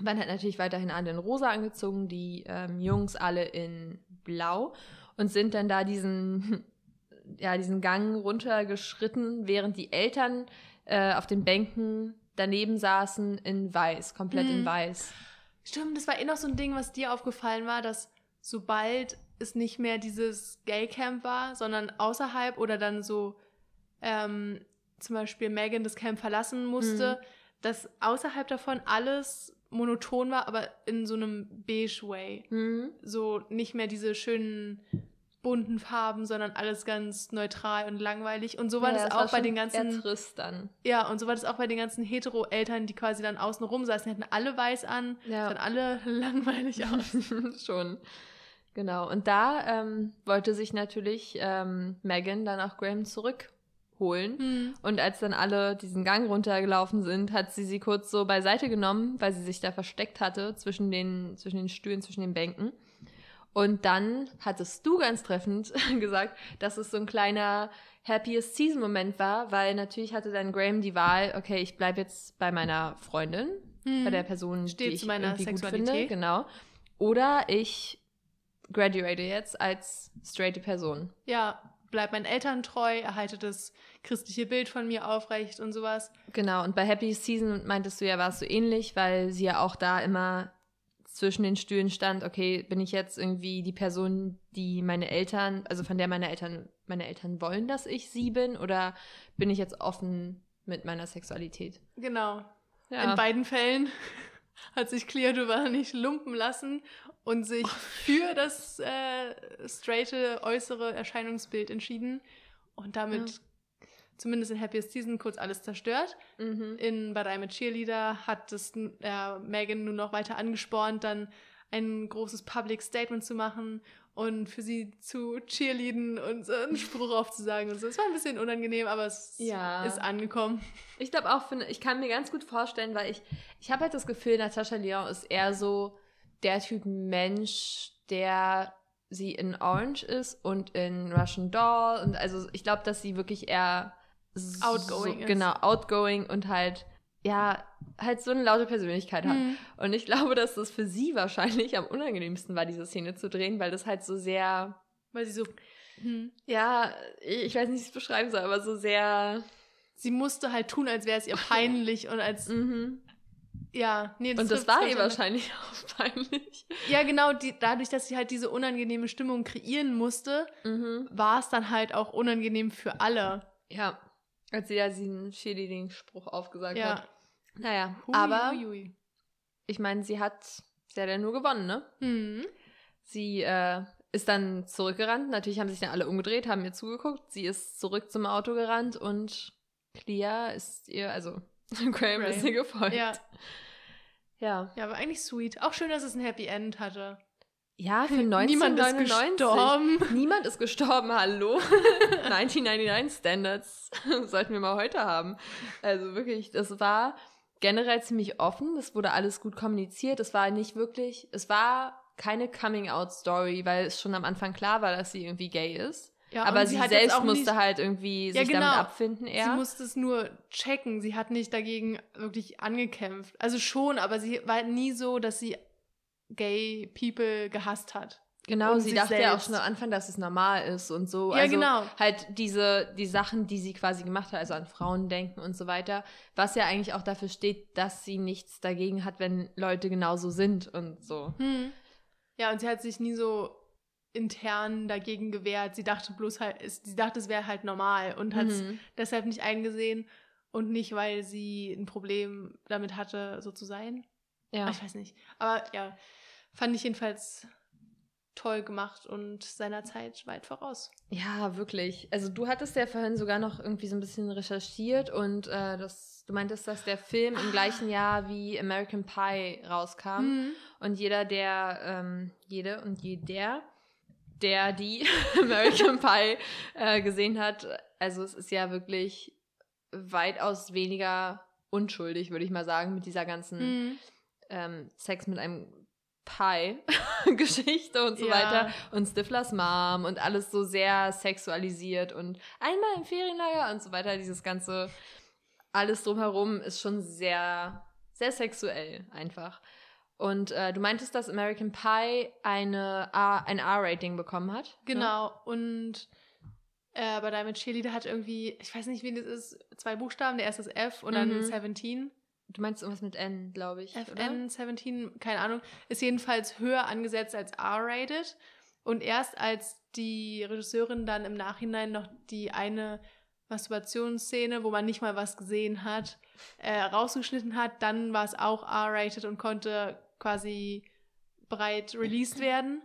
S2: waren halt natürlich weiterhin alle in rosa angezogen, die ähm, Jungs alle in blau und sind dann da diesen, ja, diesen Gang runtergeschritten, während die Eltern äh, auf den Bänken daneben saßen in weiß, komplett in
S1: Mhm.
S2: weiß.
S1: Stimmt, das war eh noch so ein Ding, was dir aufgefallen war, dass sobald es nicht mehr dieses Gay-Camp war, sondern außerhalb oder dann so ähm, zum Beispiel Megan das Camp verlassen musste, dass außerhalb davon alles monoton war, aber in so einem Beige-Way.
S2: Mhm.
S1: So nicht mehr diese schönen bunten Farben, sondern alles ganz neutral und langweilig. Und so war
S2: Ja,
S1: das
S2: es
S1: auch bei
S2: schon
S1: den ganzen
S2: trist dann.
S1: ja, und so war das auch bei den ganzen Hetero-Eltern, die quasi dann außen rum saßen. Die hatten alle weiß an,
S2: Ja.
S1: sahen alle langweilig aus.
S2: Schon. Genau. Und da ähm, wollte sich natürlich ähm, Megan dann auch Graham zurückholen.
S1: Hm.
S2: Und als dann alle diesen Gang runtergelaufen sind, hat sie sie kurz so beiseite genommen, weil sie sich da versteckt hatte zwischen den, zwischen den Stühlen, zwischen den Bänken. Und dann hattest du ganz treffend gesagt, dass es so ein kleiner happiest season Moment war, weil natürlich hatte dann Graham die Wahl, okay, ich bleibe jetzt bei meiner Freundin,
S1: Hm.
S2: bei der Person,
S1: Steht
S2: die
S1: zu
S2: ich
S1: meiner
S2: irgendwie gut
S1: Sexualität.
S2: finde, genau. Oder ich graduate jetzt als straighte Person.
S1: Ja, bleib meinen Eltern treu, erhalte das christliche Bild von mir aufrecht und sowas.
S2: Genau, und bei Happy Season meintest du ja, war es so ähnlich, weil sie ja auch da immer zwischen den Stühlen stand, okay, bin ich jetzt irgendwie die Person, die meine Eltern, also von der meine Eltern, meine Eltern wollen, dass ich sie bin, oder bin ich jetzt offen mit meiner Sexualität?
S1: Genau.
S2: Ja,
S1: In beiden Fällen hat sich Cleodova nicht lumpen lassen und sich für das äh, straighte äußere Erscheinungsbild entschieden und damit zumindest in Happiest Season kurz alles zerstört.
S2: mhm.
S1: in Badei mit Cheerleader hat das äh, Megan nur noch weiter angespornt, dann ein großes Public Statement zu machen und für sie zu cheerleaden und so einen Spruch aufzusagen und so. Es war ein bisschen unangenehm, aber es
S2: Ja.
S1: ist angekommen.
S2: Ich glaube auch, ich kann mir ganz gut vorstellen, weil ich, ich habe halt das Gefühl, Natascha Leon ist eher so der Typ Mensch, der sie in Orange ist und in Russian Doll. Und also ich glaube, dass sie wirklich eher
S1: Outgoing ist.
S2: Genau, outgoing und halt, ja, halt so eine laute Persönlichkeit hat.
S1: Hm.
S2: Und ich glaube, dass das für sie wahrscheinlich am unangenehmsten war, diese Szene zu drehen, weil das halt so sehr,
S1: Weil sie so. Hm.
S2: ja, ich weiß nicht, wie ich es beschreiben soll, aber so sehr.
S1: Sie musste halt tun, als wäre es ihr peinlich und als.
S2: Mhm.
S1: Ja, nee,
S2: Und das war ihr wahrscheinlich auch peinlich.
S1: Ja, genau, die, dadurch, dass sie halt diese unangenehme Stimmung kreieren musste,
S2: Mhm.
S1: war es dann halt auch unangenehm für alle.
S2: Ja. Als sie ja diesen Cheerleading-Spruch aufgesagt
S1: Ja.
S2: hat. Naja,
S1: Hui,
S2: aber
S1: hui, hui.
S2: ich meine, sie hat, sie hat ja nur gewonnen, ne?
S1: Hm.
S2: Sie äh, ist dann zurückgerannt. Natürlich haben sich dann alle umgedreht, haben ihr zugeguckt. Sie ist zurück zum Auto gerannt und Clea ist ihr, also Graham ist
S1: Graham.
S2: ihr gefolgt.
S1: Ja.
S2: Ja.
S1: Ja, aber eigentlich sweet. Auch schön, dass es ein Happy End hatte.
S2: Ja, für
S1: Niemand ist
S2: 1999.
S1: gestorben.
S2: Niemand ist gestorben, hallo. 1999 Standards sollten wir mal heute haben. Also wirklich, das war generell ziemlich offen. Das wurde alles gut kommuniziert. Es war nicht wirklich, es war keine Coming-out-Story, weil es schon am Anfang klar war, dass sie irgendwie gay ist.
S1: Ja,
S2: Aber sie,
S1: jetzt
S2: selbst musste
S1: nicht,
S2: halt irgendwie
S1: Ja,
S2: sich
S1: genau.
S2: damit abfinden
S1: Sie
S2: eher.
S1: musste es nur checken. Sie hat nicht dagegen wirklich angekämpft. Also schon, aber sie war nie so, dass sie gay people gehasst hat.
S2: Genau,
S1: und
S2: sie dachte ja auch
S1: selbst.
S2: schon am Anfang, dass es normal ist und so.
S1: Ja,
S2: also
S1: genau.
S2: Halt diese, die Sachen, die sie quasi gemacht hat, also an Frauen denken und so weiter, was ja eigentlich auch dafür steht, dass sie nichts dagegen hat, wenn Leute genauso sind und so.
S1: Hm. Ja, und sie hat sich nie so intern dagegen gewehrt. Sie dachte bloß halt, sie dachte, es wäre halt normal und hat es
S2: Mhm.
S1: deshalb nicht eingesehen und nicht, weil sie ein Problem damit hatte, so zu sein.
S2: Ja.
S1: Ich weiß nicht. Aber ja, fand ich jedenfalls toll gemacht und seiner Zeit weit voraus.
S2: ja, wirklich. Also du hattest ja vorhin sogar noch irgendwie so ein bisschen recherchiert und äh, das, du meintest, dass der Film im
S1: Ah.
S2: gleichen Jahr wie American Pie rauskam.
S1: Mhm.
S2: Und jeder, der, ähm, jede und jeder, der die American Pie äh, gesehen hat, also es ist ja wirklich weitaus weniger unschuldig, würde ich mal sagen, mit dieser ganzen
S1: Mhm.
S2: ähm, Sex mit einem Pie-Geschichte und so
S1: Ja.
S2: weiter. Und Stiflers Mom und alles so sehr sexualisiert und einmal im Ferienlager und so weiter. Dieses ganze, alles drumherum ist schon sehr, sehr sexuell einfach. Und äh, du meintest, dass American Pie eine A, ein R-Rating bekommen hat? Ne?
S1: Genau. Und äh, da mit Cheerleader hat irgendwie, ich weiß nicht, wie das ist, zwei Buchstaben. Der erste ist F und dann
S2: Mhm.
S1: 17.
S2: Du meinst irgendwas mit N, glaube ich. oder?
S1: FN 17, keine Ahnung, ist jedenfalls höher angesetzt als R-rated. Und erst als die Regisseurin dann im Nachhinein noch die eine Masturbationsszene, wo man nicht mal was gesehen hat, äh, rausgeschnitten hat, dann war es auch R-rated und konnte quasi breit released werden.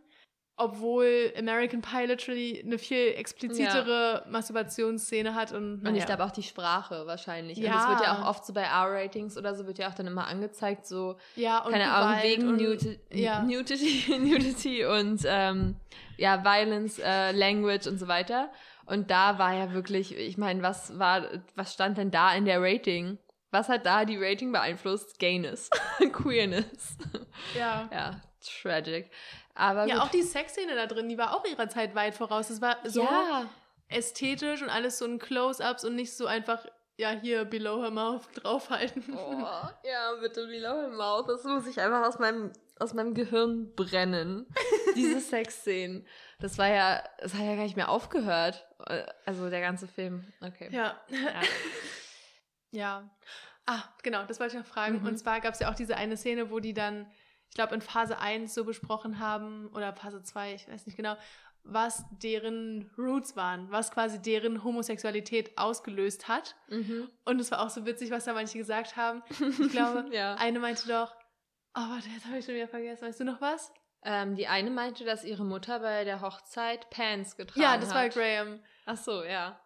S1: Obwohl American Pie literally eine viel explizitere Masturbationsszene hat und,
S2: Und ich
S1: naja.
S2: glaube auch die Sprache wahrscheinlich. Und
S1: Ja.
S2: das wird ja auch oft so bei R-Ratings oder so, wird ja auch dann immer angezeigt, so,
S1: ja, und
S2: keine Ahnung, wegen
S1: und,
S2: Nudi
S1: ja.
S2: Nudity, Nudity und ähm, ja, Violence, äh, Language und so weiter. Und da war ja wirklich, ich meine, was war, was stand denn da in der Rating? Was hat da die Rating beeinflusst? Gayness, Queerness.
S1: ja.
S2: ja, tragic. Aber
S1: Ja,
S2: gut.
S1: auch die Sexszene da drin, die war auch ihrer Zeit weit voraus. Es war so
S2: ja,
S1: ästhetisch und alles so in Close-Ups und nicht so einfach, ja, hier below her mouth draufhalten.
S2: Oh, ja, bitte Below im Mouth. Das muss ich einfach aus meinem, aus meinem Gehirn brennen. Diese Sexszenen. Das war ja, das hat ja gar nicht mehr aufgehört. Also der ganze Film. Okay.
S1: Ja.
S2: Ja.
S1: ja. Ah, genau, das wollte ich noch fragen.
S2: Mhm.
S1: Und zwar gab es ja auch diese eine Szene, wo die dann, ich glaube, in Phase 1 so besprochen haben, oder Phase 2, ich weiß nicht genau, was deren Roots waren, was quasi deren Homosexualität ausgelöst hat.
S2: Mhm.
S1: Und es war auch so witzig, was da manche gesagt haben. Ich glaube,
S2: Ja.
S1: eine meinte doch, oh, warte, jetzt habe ich schon wieder vergessen. Weißt du noch was?
S2: Ähm, die eine meinte, dass ihre Mutter bei der Hochzeit Pants getragen
S1: Ja,
S2: hat.
S1: das war Graham.
S2: Ach so, ja.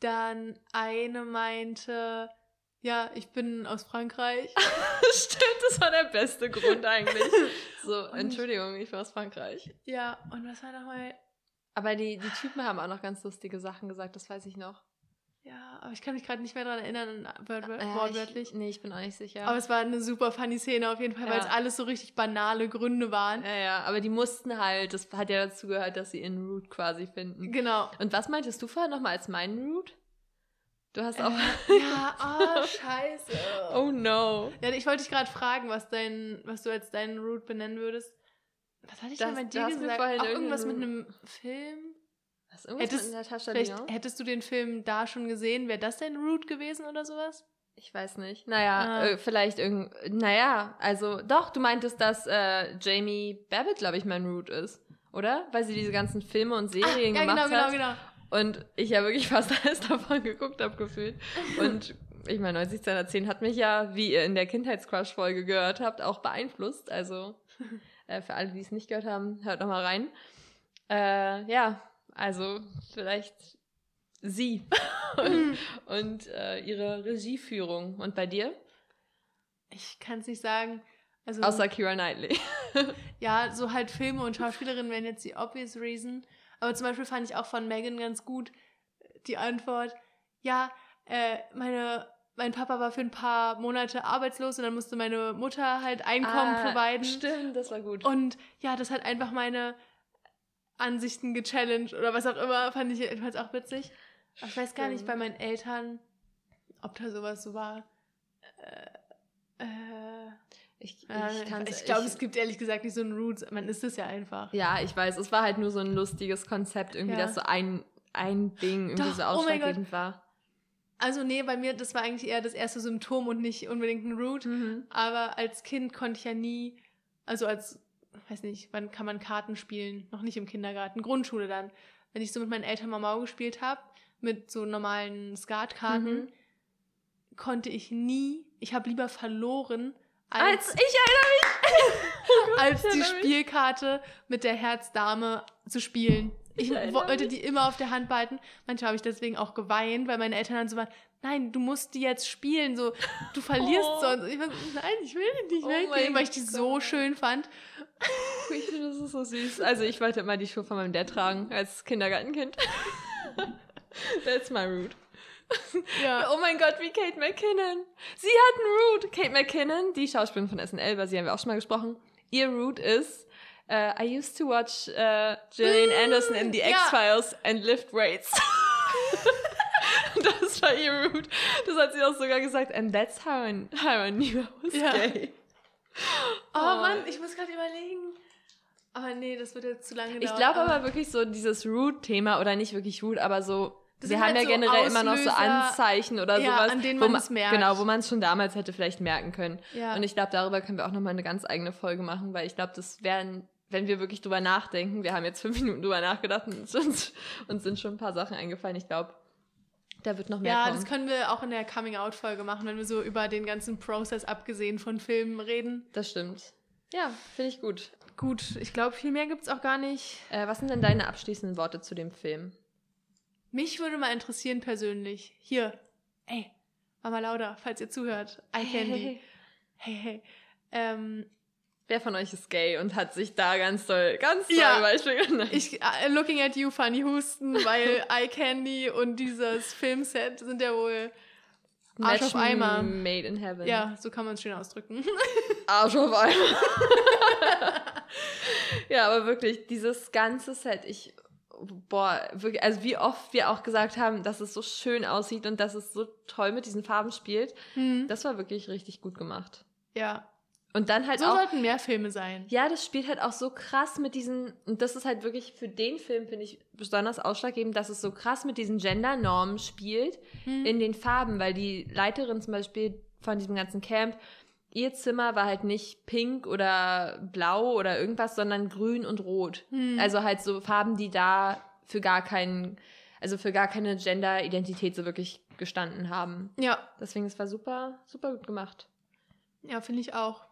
S1: Dann eine meinte, ja, ich bin aus Frankreich.
S2: Stimmt, das war der beste Grund eigentlich. So, Entschuldigung, ich war aus Frankreich.
S1: ja, und was war nochmal?
S2: Aber die, die Typen haben auch noch ganz lustige Sachen gesagt, das weiß ich noch.
S1: Ja, aber ich kann mich gerade nicht mehr daran erinnern, wort
S2: Ja,
S1: wortwörtlich.
S2: Ich, nee, ich bin auch nicht sicher.
S1: Aber es war eine super funny Szene auf jeden Fall, weil
S2: Ja.
S1: es alles so richtig banale Gründe waren.
S2: Ja, ja, aber die mussten halt, das hat ja dazu gehört, dass sie ihren Root quasi finden.
S1: Genau.
S2: Und was meintest du vorher nochmal als meinen Root? Du hast auch.
S1: Äh, ja, oh, scheiße.
S2: oh no.
S1: Ja, ich wollte dich gerade fragen, was, dein, was du als deinen Root benennen würdest. Was hatte ich
S2: Das-
S1: denn bei
S2: du
S1: dir gesagt? Auch irgendwas mit einem Film?
S2: Was irgendwas
S1: Hättest-
S2: mit Natascha
S1: Vielleicht
S2: Lyon?
S1: hättest du den Film da schon gesehen. Wäre das dein Root gewesen oder sowas?
S2: Ich weiß nicht. Naja,
S1: Ah.
S2: äh, vielleicht irgend. Naja, also doch, du meintest, dass äh, Jamie Babbitt, glaube ich, mein Root ist. Oder? Weil sie diese ganzen Filme und Serien
S1: ja,
S2: gemacht
S1: genau,
S2: hat.
S1: genau, genau.
S2: Und ich ja wirklich fast alles davon geguckt habe, gefühlt. Und ich meine, 90 210 hat mich ja, wie ihr in der Kindheitscrush-Folge gehört habt, auch beeinflusst. Also äh, für alle, die es nicht gehört haben, hört noch mal rein. Äh, ja, also vielleicht sie und, und äh, ihre Regieführung. Und bei dir?
S1: Ich kann es nicht sagen. Also,
S2: Außer Kira Knightley.
S1: ja, so halt Filme und Schauspielerinnen wären jetzt die obvious reason. Aber zum Beispiel fand ich auch von Megan ganz gut äh, die Antwort, ja, äh, meine, mein Papa war für ein paar Monate arbeitslos und dann musste meine Mutter halt Einkommen
S2: Ah,
S1: providen.
S2: Stimmt, das war gut.
S1: Und ja, das hat einfach meine Ansichten gechallenged oder was auch immer, fand ich jedenfalls auch witzig. Aber ich weiß gar nicht bei meinen Eltern, ob da sowas so war. Äh, äh,
S2: ich ich,
S1: äh, ich glaube, es gibt ehrlich gesagt nicht so einen Roots. Man ist es ja einfach.
S2: Ja, ich weiß, es war halt nur so ein lustiges Konzept, irgendwie,
S1: Ja.
S2: dass so ein, ein Ding irgendwie
S1: Doch,
S2: so
S1: oh mein Gott.
S2: ausschlaggebend war.
S1: Also nee, bei mir, das war eigentlich eher das erste Symptom und nicht unbedingt ein Root.
S2: Mhm.
S1: Aber als Kind konnte ich ja nie, also als, weiß nicht, wann kann man Karten spielen? Noch nicht im Kindergarten, Grundschule dann. Wenn ich so mit meinen Eltern mal Mau gespielt habe, mit so normalen Skatkarten,
S2: Mhm.
S1: konnte ich nie, ich habe lieber verloren,
S2: Als
S1: als,
S2: ich erinnere
S1: als
S2: ich
S1: die
S2: erinnere mich.
S1: Spielkarte mit der Herzdame zu spielen. Ich wollte
S2: mich.
S1: die immer auf der Hand behalten. Manchmal habe ich deswegen auch geweint, weil meine Eltern dann so waren, nein, du musst die jetzt spielen, so, du verlierst
S2: Oh.
S1: sonst. Ich war, so, nein, ich will die nicht
S2: Oh mein
S1: weil ich die so schön fand.
S2: Ich finde, das ist so süß. Also ich wollte immer die Schuhe von meinem Dad tragen, als Kindergartenkind. That's my root.
S1: Ja.
S2: Oh mein Gott, wie Kate McKinnon. Sie hat einen Root. Kate McKinnon, die Schauspielerin von SNL, über sie haben wir auch schon mal gesprochen, ihr Root ist, uh, I used to watch uh, Gillian Anderson in The
S1: Ja.
S2: X-Files and lift weights. das war ihr Root. Das hat sie auch sogar gesagt. And that's how I, how I knew I was
S1: Ja.
S2: gay.
S1: Oh,
S2: Oh.
S1: Mann, ich muss gerade überlegen. Aber nee, das wird jetzt zu lange dauern.
S2: Ich glaube aber wirklich so dieses Root-Thema, oder nicht wirklich Root, aber so,
S1: Das
S2: wir haben
S1: halt
S2: ja
S1: so
S2: generell immer noch so
S1: Auslöser,
S2: Anzeichen oder
S1: ja,
S2: sowas.
S1: an denen
S2: wo
S1: man
S2: man
S1: es merkt.
S2: Genau, wo man es schon damals hätte vielleicht merken können.
S1: Ja.
S2: Und ich glaube, darüber können wir auch nochmal eine ganz eigene Folge machen, weil ich glaube, das wären, wenn wir wirklich drüber nachdenken, wir haben jetzt fünf Minuten drüber nachgedacht und uns, uns sind schon ein paar Sachen eingefallen. Ich glaube, da wird noch mehr
S1: ja,
S2: kommen.
S1: das können wir auch in der Coming-out-Folge machen, wenn wir so über den ganzen Prozess abgesehen von Filmen reden.
S2: das stimmt. Ja, finde ich gut.
S1: Gut, ich glaube, viel mehr gibt es auch gar nicht.
S2: Äh, was sind denn deine abschließenden Worte zu dem Film?
S1: Mich würde mal interessieren persönlich. Hier, ey, Mama Lauda, falls ihr zuhört. Eye Candy. Hey, hey. Ähm,
S2: Wer von euch ist gay und hat sich da ganz doll, ganz doll
S1: Ja.
S2: Beispiel genannt?
S1: ich, äh, looking at you, Funny Husten, weil Eye Candy und dieses Filmset sind ja wohl Arsch auf Eimer.
S2: Made in Heaven.
S1: Ja, so kann man es schön ausdrücken.
S2: Arsch auf Eimer. ja, aber wirklich, dieses ganze Set, ich, boah, wirklich, also wie oft wir auch gesagt haben, dass es so schön aussieht und dass es so toll mit diesen Farben spielt,
S1: Hm.
S2: das war wirklich richtig gut gemacht.
S1: Ja.
S2: Und dann halt
S1: So
S2: auch,
S1: sollten mehr Filme sein.
S2: ja, das spielt halt auch so krass mit diesen, und das ist halt wirklich für den Film, finde ich, besonders ausschlaggebend, dass es so krass mit diesen Gender-Normen spielt
S1: Hm.
S2: in den Farben, weil die Leiterin zum Beispiel von diesem ganzen Camp, ihr Zimmer war halt nicht pink oder blau oder irgendwas, sondern grün und rot.
S1: Hm.
S2: Also halt so Farben, die da für gar keinen, also für gar keine Gender-Identität so wirklich gestanden haben.
S1: ja,
S2: Deswegen, es war super, super gut gemacht.
S1: ja, finde ich auch.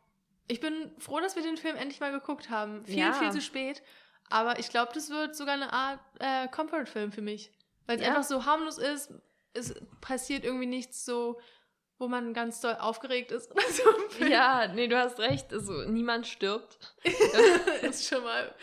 S1: Ich bin froh, dass wir den Film endlich mal geguckt haben. Viel,
S2: Ja.
S1: viel zu spät. Aber ich glaube, das wird sogar eine Art äh, Comfort-Film für mich. Weil es
S2: Ja.
S1: einfach so harmlos ist. Es passiert irgendwie nichts so, wo man ganz doll aufgeregt ist. oder so.
S2: Ja, nee, du hast recht. Also niemand stirbt.
S1: ist schon mal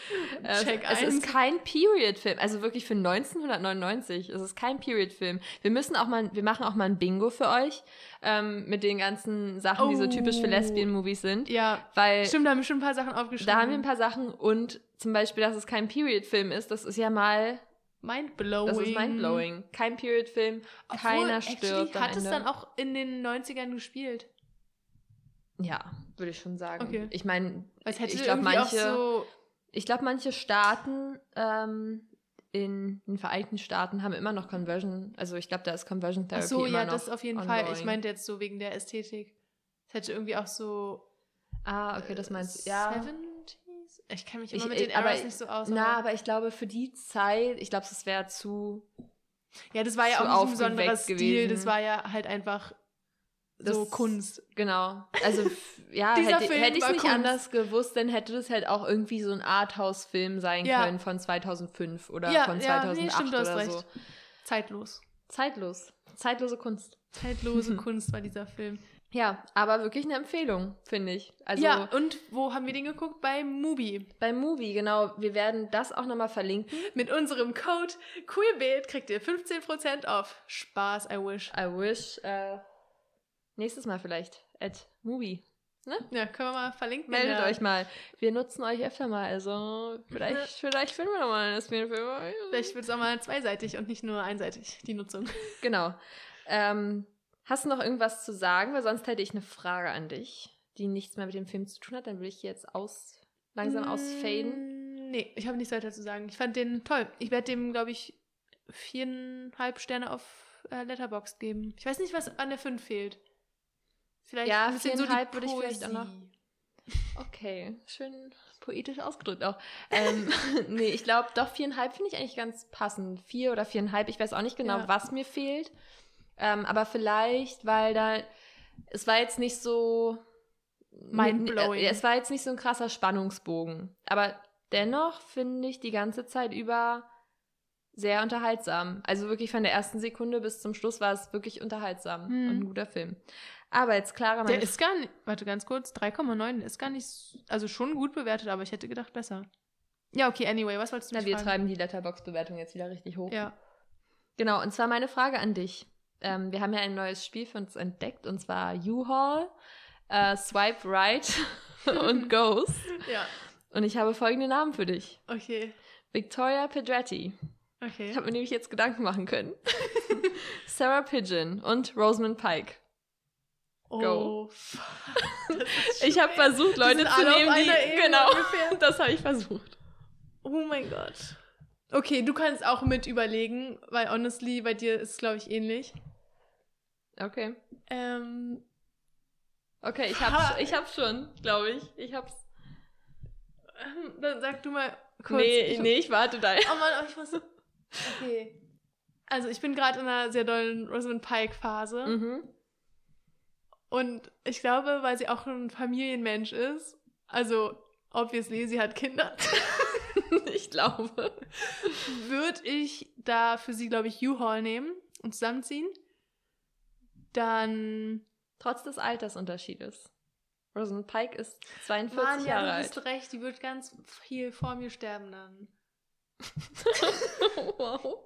S2: Äh,
S1: Check
S2: es
S1: eins.
S2: ist kein Period-Film. Also wirklich für 1999. Es ist kein Period-Film. Wir müssen auch mal, wir machen auch mal ein Bingo für euch ähm, mit den ganzen Sachen, die so
S1: Oh.
S2: typisch für Lesbian-Movies sind.
S1: Ja,
S2: Weil
S1: stimmt, da haben wir schon ein paar Sachen aufgeschrieben.
S2: da haben wir ein paar Sachen und zum Beispiel, dass es kein Period-Film ist, das ist ja mal,
S1: Mindblowing.
S2: das ist mindblowing. Kein Period-Film, keiner stirbt am
S1: hat es dann auch in den 90ern gespielt.
S2: Ja, würde ich schon sagen.
S1: Okay.
S2: Ich meine, ich glaube, manche,
S1: so
S2: ich glaube, manche Staaten ähm, in den Vereinigten Staaten haben immer noch Conversion, also ich glaube, da ist Conversion
S1: Ach
S2: Therapy
S1: so,
S2: immer
S1: ja,
S2: noch
S1: das auf jeden Fall. Ich
S2: ongoing.
S1: meinte jetzt so wegen der Ästhetik. Es hätte irgendwie auch so.
S2: Ah, okay, das meinst du. Ja.
S1: 70s? Ich kenne mich immer
S2: Ich-
S1: mit den
S2: äh, aber-
S1: Eras nicht so aus.
S2: Na, aber ich glaube, für die Zeit, ich glaube, es wäre zu.
S1: ja, das war ja auch nicht ein besonderer Stil.
S2: gewesen.
S1: Das war ja halt einfach so
S2: Das-
S1: Kunst.
S2: Genau. Also, ja, hätte,
S1: Film
S2: hätte ich es nicht
S1: Kunst.
S2: anders gewusst, dann hätte das halt auch irgendwie so ein Arthouse-Film sein
S1: Ja.
S2: können von 2005 oder
S1: Ja,
S2: von
S1: ja,
S2: 2008
S1: nee, stimmt, du hast
S2: oder
S1: recht.
S2: so.
S1: Zeitlos.
S2: Zeitlos. Zeitlose Kunst.
S1: Zeitlose Kunst war dieser Film.
S2: Ja, aber wirklich eine Empfehlung, finde ich. Also
S1: ja, und wo haben wir den geguckt? Bei Mubi.
S2: beim Movie, genau. Wir werden das auch nochmal verlinken.
S1: Mit unserem Code QUEERBILD kriegt ihr 15% auf. Spaß, I wish.
S2: I wish. Äh, nächstes Mal vielleicht. At Movie.
S1: Ja, können wir mal verlinken. in
S2: Meldet
S1: der-
S2: euch mal. Wir nutzen euch öfter mal. Also vielleicht, vielleicht finden wir nochmal einen Lesbian-Film.
S1: Vielleicht wird es auch mal zweiseitig und nicht nur einseitig, die Nutzung.
S2: Genau. Ähm, hast du noch irgendwas zu sagen? Weil sonst hätte ich eine Frage an dich, die nichts mehr mit dem Film zu tun hat. Dann will ich jetzt aus, langsam ausfaden.
S1: Mm, Nee, ich habe nichts weiter zu sagen. Ich fand den toll. Ich werde dem, glaube ich, viereinhalb Sterne auf äh, Letterboxd geben. Ich weiß nicht, was an der 5 fehlt. Vielleicht
S2: Ja,
S1: ein bisschen so die
S2: würde ich vielleicht auch noch-. Okay, schön poetisch ausgedrückt auch. Ähm, nee, ich glaube, doch viereinhalb finde ich eigentlich ganz passend. Vier oder viereinhalb. Ich weiß auch nicht genau,
S1: Ja.
S2: was mir fehlt. Ähm, aber vielleicht, weil da, es war jetzt nicht so
S1: Mindblowing.
S2: Äh, Es war jetzt nicht so ein krasser Spannungsbogen. Aber dennoch finde ich die ganze Zeit über sehr unterhaltsam. Also wirklich von der ersten Sekunde bis zum Schluss war es wirklich unterhaltsam
S1: Hm.
S2: und ein guter Film. Aber jetzt Clara, meine
S1: Der ist gar nicht, warte ganz kurz, 3,9 ist gar nicht, also schon gut bewertet, aber ich hätte gedacht besser. Ja, okay, anyway, was wolltest du
S2: Na, wir
S1: fragen?
S2: treiben die Letterbox-Bewertung jetzt wieder richtig hoch.
S1: Ja.
S2: Genau, und zwar meine Frage an dich. Ähm, wir haben ja ein neues Spiel für uns entdeckt, und zwar U-Haul. Äh, Swipe Right und Ghost.
S1: Ja.
S2: Und ich habe folgende Namen für dich.
S1: Okay.
S2: Victoria Pedretti. Ich
S1: Okay.
S2: habe mir nämlich jetzt Gedanken machen können. Sarah Pigeon und Rosamund Pike.
S1: Oh, fuck. Das ist
S2: Ich habe versucht, Leute zu nehmen, die...
S1: Ebene
S2: Genau,
S1: ungefähr.
S2: das habe ich versucht.
S1: Oh mein Gott. Okay, du kannst auch mit überlegen, weil honestly, bei dir ist es, glaube ich, ähnlich.
S2: Okay.
S1: Ähm,
S2: Okay, ich hab's, ich hab's schon, glaube ich. Ich hab's.
S1: ähm, dann sag du mal kurz.
S2: nee,
S1: ich,
S2: nee, ich warte da.
S1: Oh Mann, aber ich muss. Okay. Also, ich bin gerade in einer sehr dollen Rosamund Pike-Phase.
S2: Mhm.
S1: Und ich glaube, weil sie auch ein Familienmensch ist, also obviously, sie hat Kinder,
S2: Ich glaube.
S1: würde ich da für sie, glaube ich, U-Haul nehmen und zusammenziehen. Dann.
S2: Trotz des Altersunterschiedes. Rosamund Pike ist 42
S1: Mann, ja,
S2: Jahre
S1: du
S2: alt.
S1: hast recht, die wird ganz viel vor mir sterben dann.
S2: wow.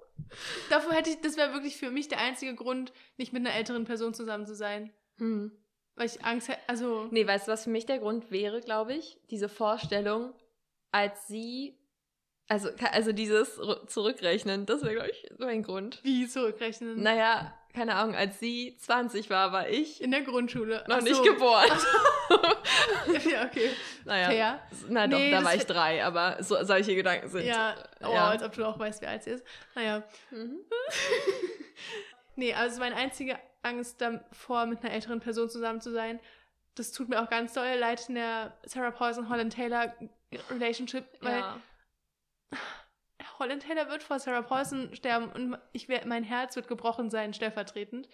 S1: Davor hätte ich, das wäre wirklich für mich der einzige Grund, nicht mit einer älteren Person zusammen zu sein.
S2: Hm.
S1: Weil ich Angst hätte, also.
S2: Nee, weißt du, was für mich der Grund wäre, glaube ich? Diese Vorstellung, als sie. Also, also dieses Zurückrechnen, das wäre, glaube ich, so ein Grund.
S1: Wie zurückrechnen?
S2: Naja, keine Ahnung, als sie 20 war, war ich
S1: In der Grundschule.
S2: noch
S1: Ach
S2: nicht
S1: so.
S2: geboren.
S1: ja, okay.
S2: naja.
S1: Fair.
S2: Na doch,
S1: Nee,
S2: da war ich drei, aber so, solche Gedanken sind.
S1: Ja, oh,
S2: ja.
S1: als ob du auch weißt, wer alt sie ist. Naja.
S2: Mhm.
S1: Nee, also meine einzige Angst davor, mit einer älteren Person zusammen zu sein, das tut mir auch ganz doll leid in der Sarah Paulson Holland Taylor Relationship, weil
S2: Ja.
S1: Holland Taylor wird vor Sarah Paulson sterben und ich wär, mein Herz wird gebrochen sein, stellvertretend.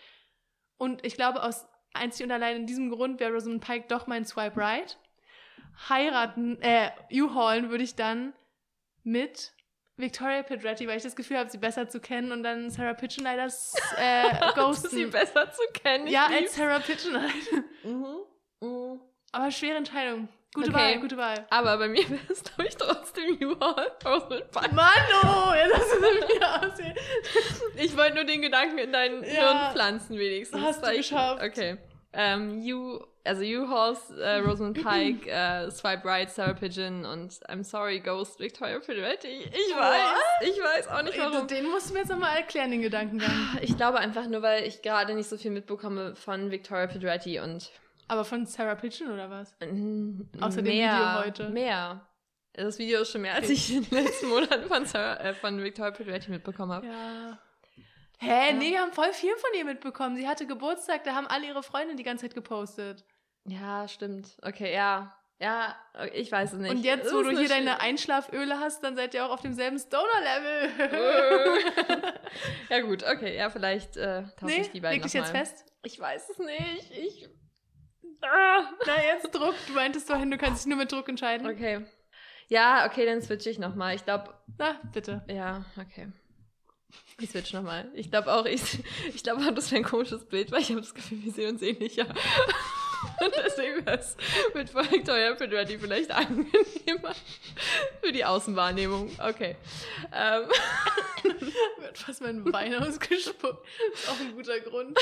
S1: Und ich glaube, aus einzig und allein in diesem Grund wäre Rosamund Pike doch mein Swipe Right. Heiraten, äh, U-Haulen würde ich dann mit Victoria Pedretti, weil ich das Gefühl habe, sie besser zu kennen und dann Sarah Pigeon leider s- äh,
S2: Ghosten. sie besser zu kennen.
S1: Ja,
S2: lieb's.
S1: als Sarah halt.
S2: Mhm. Mhm.
S1: Aber schwere Entscheidung. Gute
S2: Okay.
S1: Wahl, gute Wahl.
S2: Aber bei mir wäre es, glaube ich, trotzdem U-Haul.
S1: Mano, jetzt hast du es wieder aussehen.
S2: Ich wollte nur den Gedanken in dein
S1: Ja.
S2: Hirn pflanzen, wenigstens.
S1: Hast du
S2: ich-
S1: geschafft.
S2: Okay. Ähm, you, also U-Horse, äh, Rosamund Pike, äh, Swipe Right, Sarah Pigeon und I'm Sorry, Ghost, Victoria Pedretti. Ich weiß, ich weiß auch nicht warum.
S1: Den musst du mir jetzt nochmal erklären, den Gedankengang.
S2: Ich glaube einfach nur, weil ich gerade nicht so viel mitbekomme von Victoria Pedretti und
S1: Aber von Sarah Pigeon oder was?
S2: mm,
S1: Außer dem Video heute.
S2: Mehr. Das Video ist schon mehr, als ich in den letzten Monaten von, Sarah, äh, von Victoria Pedretti mitbekommen habe.
S1: Ja. Hä,
S2: Ja.
S1: nee, wir haben voll viel von ihr mitbekommen. Sie hatte Geburtstag, da haben alle ihre Freunde die ganze Zeit gepostet.
S2: Ja, stimmt. Okay, ja. Ja, ich weiß es nicht.
S1: Und jetzt, wo du hier deine Einschlaföle hast, dann seid ihr auch auf demselben Stoner-Level.
S2: ja gut, okay, ja, vielleicht äh, tausche
S1: nee,
S2: ich die beiden
S1: leg dich jetzt fest.
S2: Ich weiß es nicht. Ich. Ah.
S1: Na, jetzt Druck. Du meintest vorhin, du kannst dich nur mit Druck entscheiden.
S2: Okay. Ja, okay, dann switche ich nochmal. Ich glaube,
S1: Na, bitte.
S2: ja, okay. Ich switch nochmal. Ich glaube auch, ich, ich glaube auch, das wäre ein komisches Bild, weil ich habe das Gefühl, wir sehen uns ähnlicher. Und deswegen wäre es mit Victoria Pedretti vielleicht angenehmer für die Außenwahrnehmung. Okay. Ähm,
S1: Wird fast mein Bein ausgespuckt. Ist auch ein guter Grund.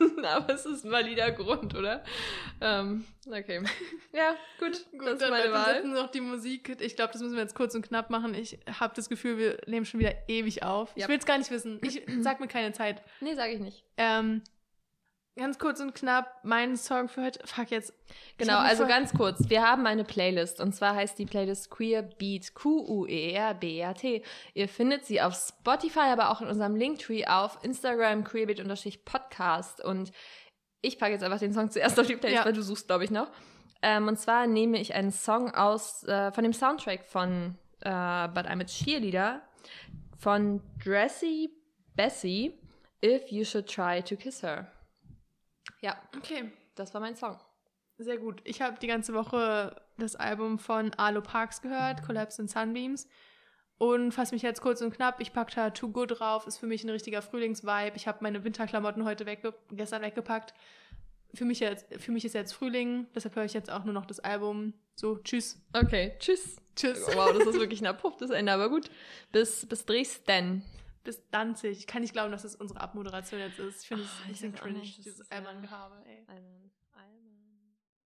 S2: aber es ist ein valider Grund, oder? Ähm, okay. Ja, gut.
S1: Gut,
S2: das ist
S1: dann
S2: meine
S1: wir
S2: Wahl.
S1: noch die Musik. Ich glaube, das müssen wir jetzt kurz und knapp machen. Ich habe das Gefühl, wir nehmen schon wieder ewig auf.
S2: Ja.
S1: Ich will es gar nicht wissen. Ich sag mir keine Zeit.
S2: Nee, sage ich nicht.
S1: Ähm, ganz kurz und knapp, mein Song für heute. Fuck jetzt.
S2: Genau, also ganz kurz. Wir haben eine Playlist und zwar heißt die Playlist Queer Beat Q-U-E-R-B-E-A-T. Ihr findet sie auf Spotify, aber auch in unserem Linktree auf Instagram queerbeat-podcast und ich packe jetzt einfach den Song zuerst auf die Playlist,
S1: Ja.
S2: weil du suchst, glaube ich, noch. Ähm, und zwar nehme ich einen Song aus äh, von dem Soundtrack von äh, But I'm a Cheerleader von Dressy Bessie, If You Should Try to Kiss Her. Ja,
S1: Okay,
S2: das war mein Song.
S1: sehr gut. Ich habe die ganze Woche das Album von Arlo Parks gehört, Collapse and Sunbeams. Und fasse mich jetzt kurz und knapp. Ich packe da Too Good drauf. Ist für mich ein richtiger Frühlingsvibe. Ich habe meine Winterklamotten heute wegge gestern weggepackt. Für mich, jetzt, für mich ist jetzt Frühling. Deshalb höre ich jetzt auch nur noch das Album. So, tschüss.
S2: Okay, tschüss.
S1: Tschüss.
S2: Wow, das ist wirklich ein abruptes Ende, aber gut. Bis, bis Dresden.
S1: Bis Danzig. Ich kann nicht glauben, dass das unsere Abmoderation jetzt ist. Ich finde es
S2: Ah,
S1: ein bisschen cringe, dieses
S2: ist,
S1: alberne
S2: ja-
S1: Gehabe. Ey.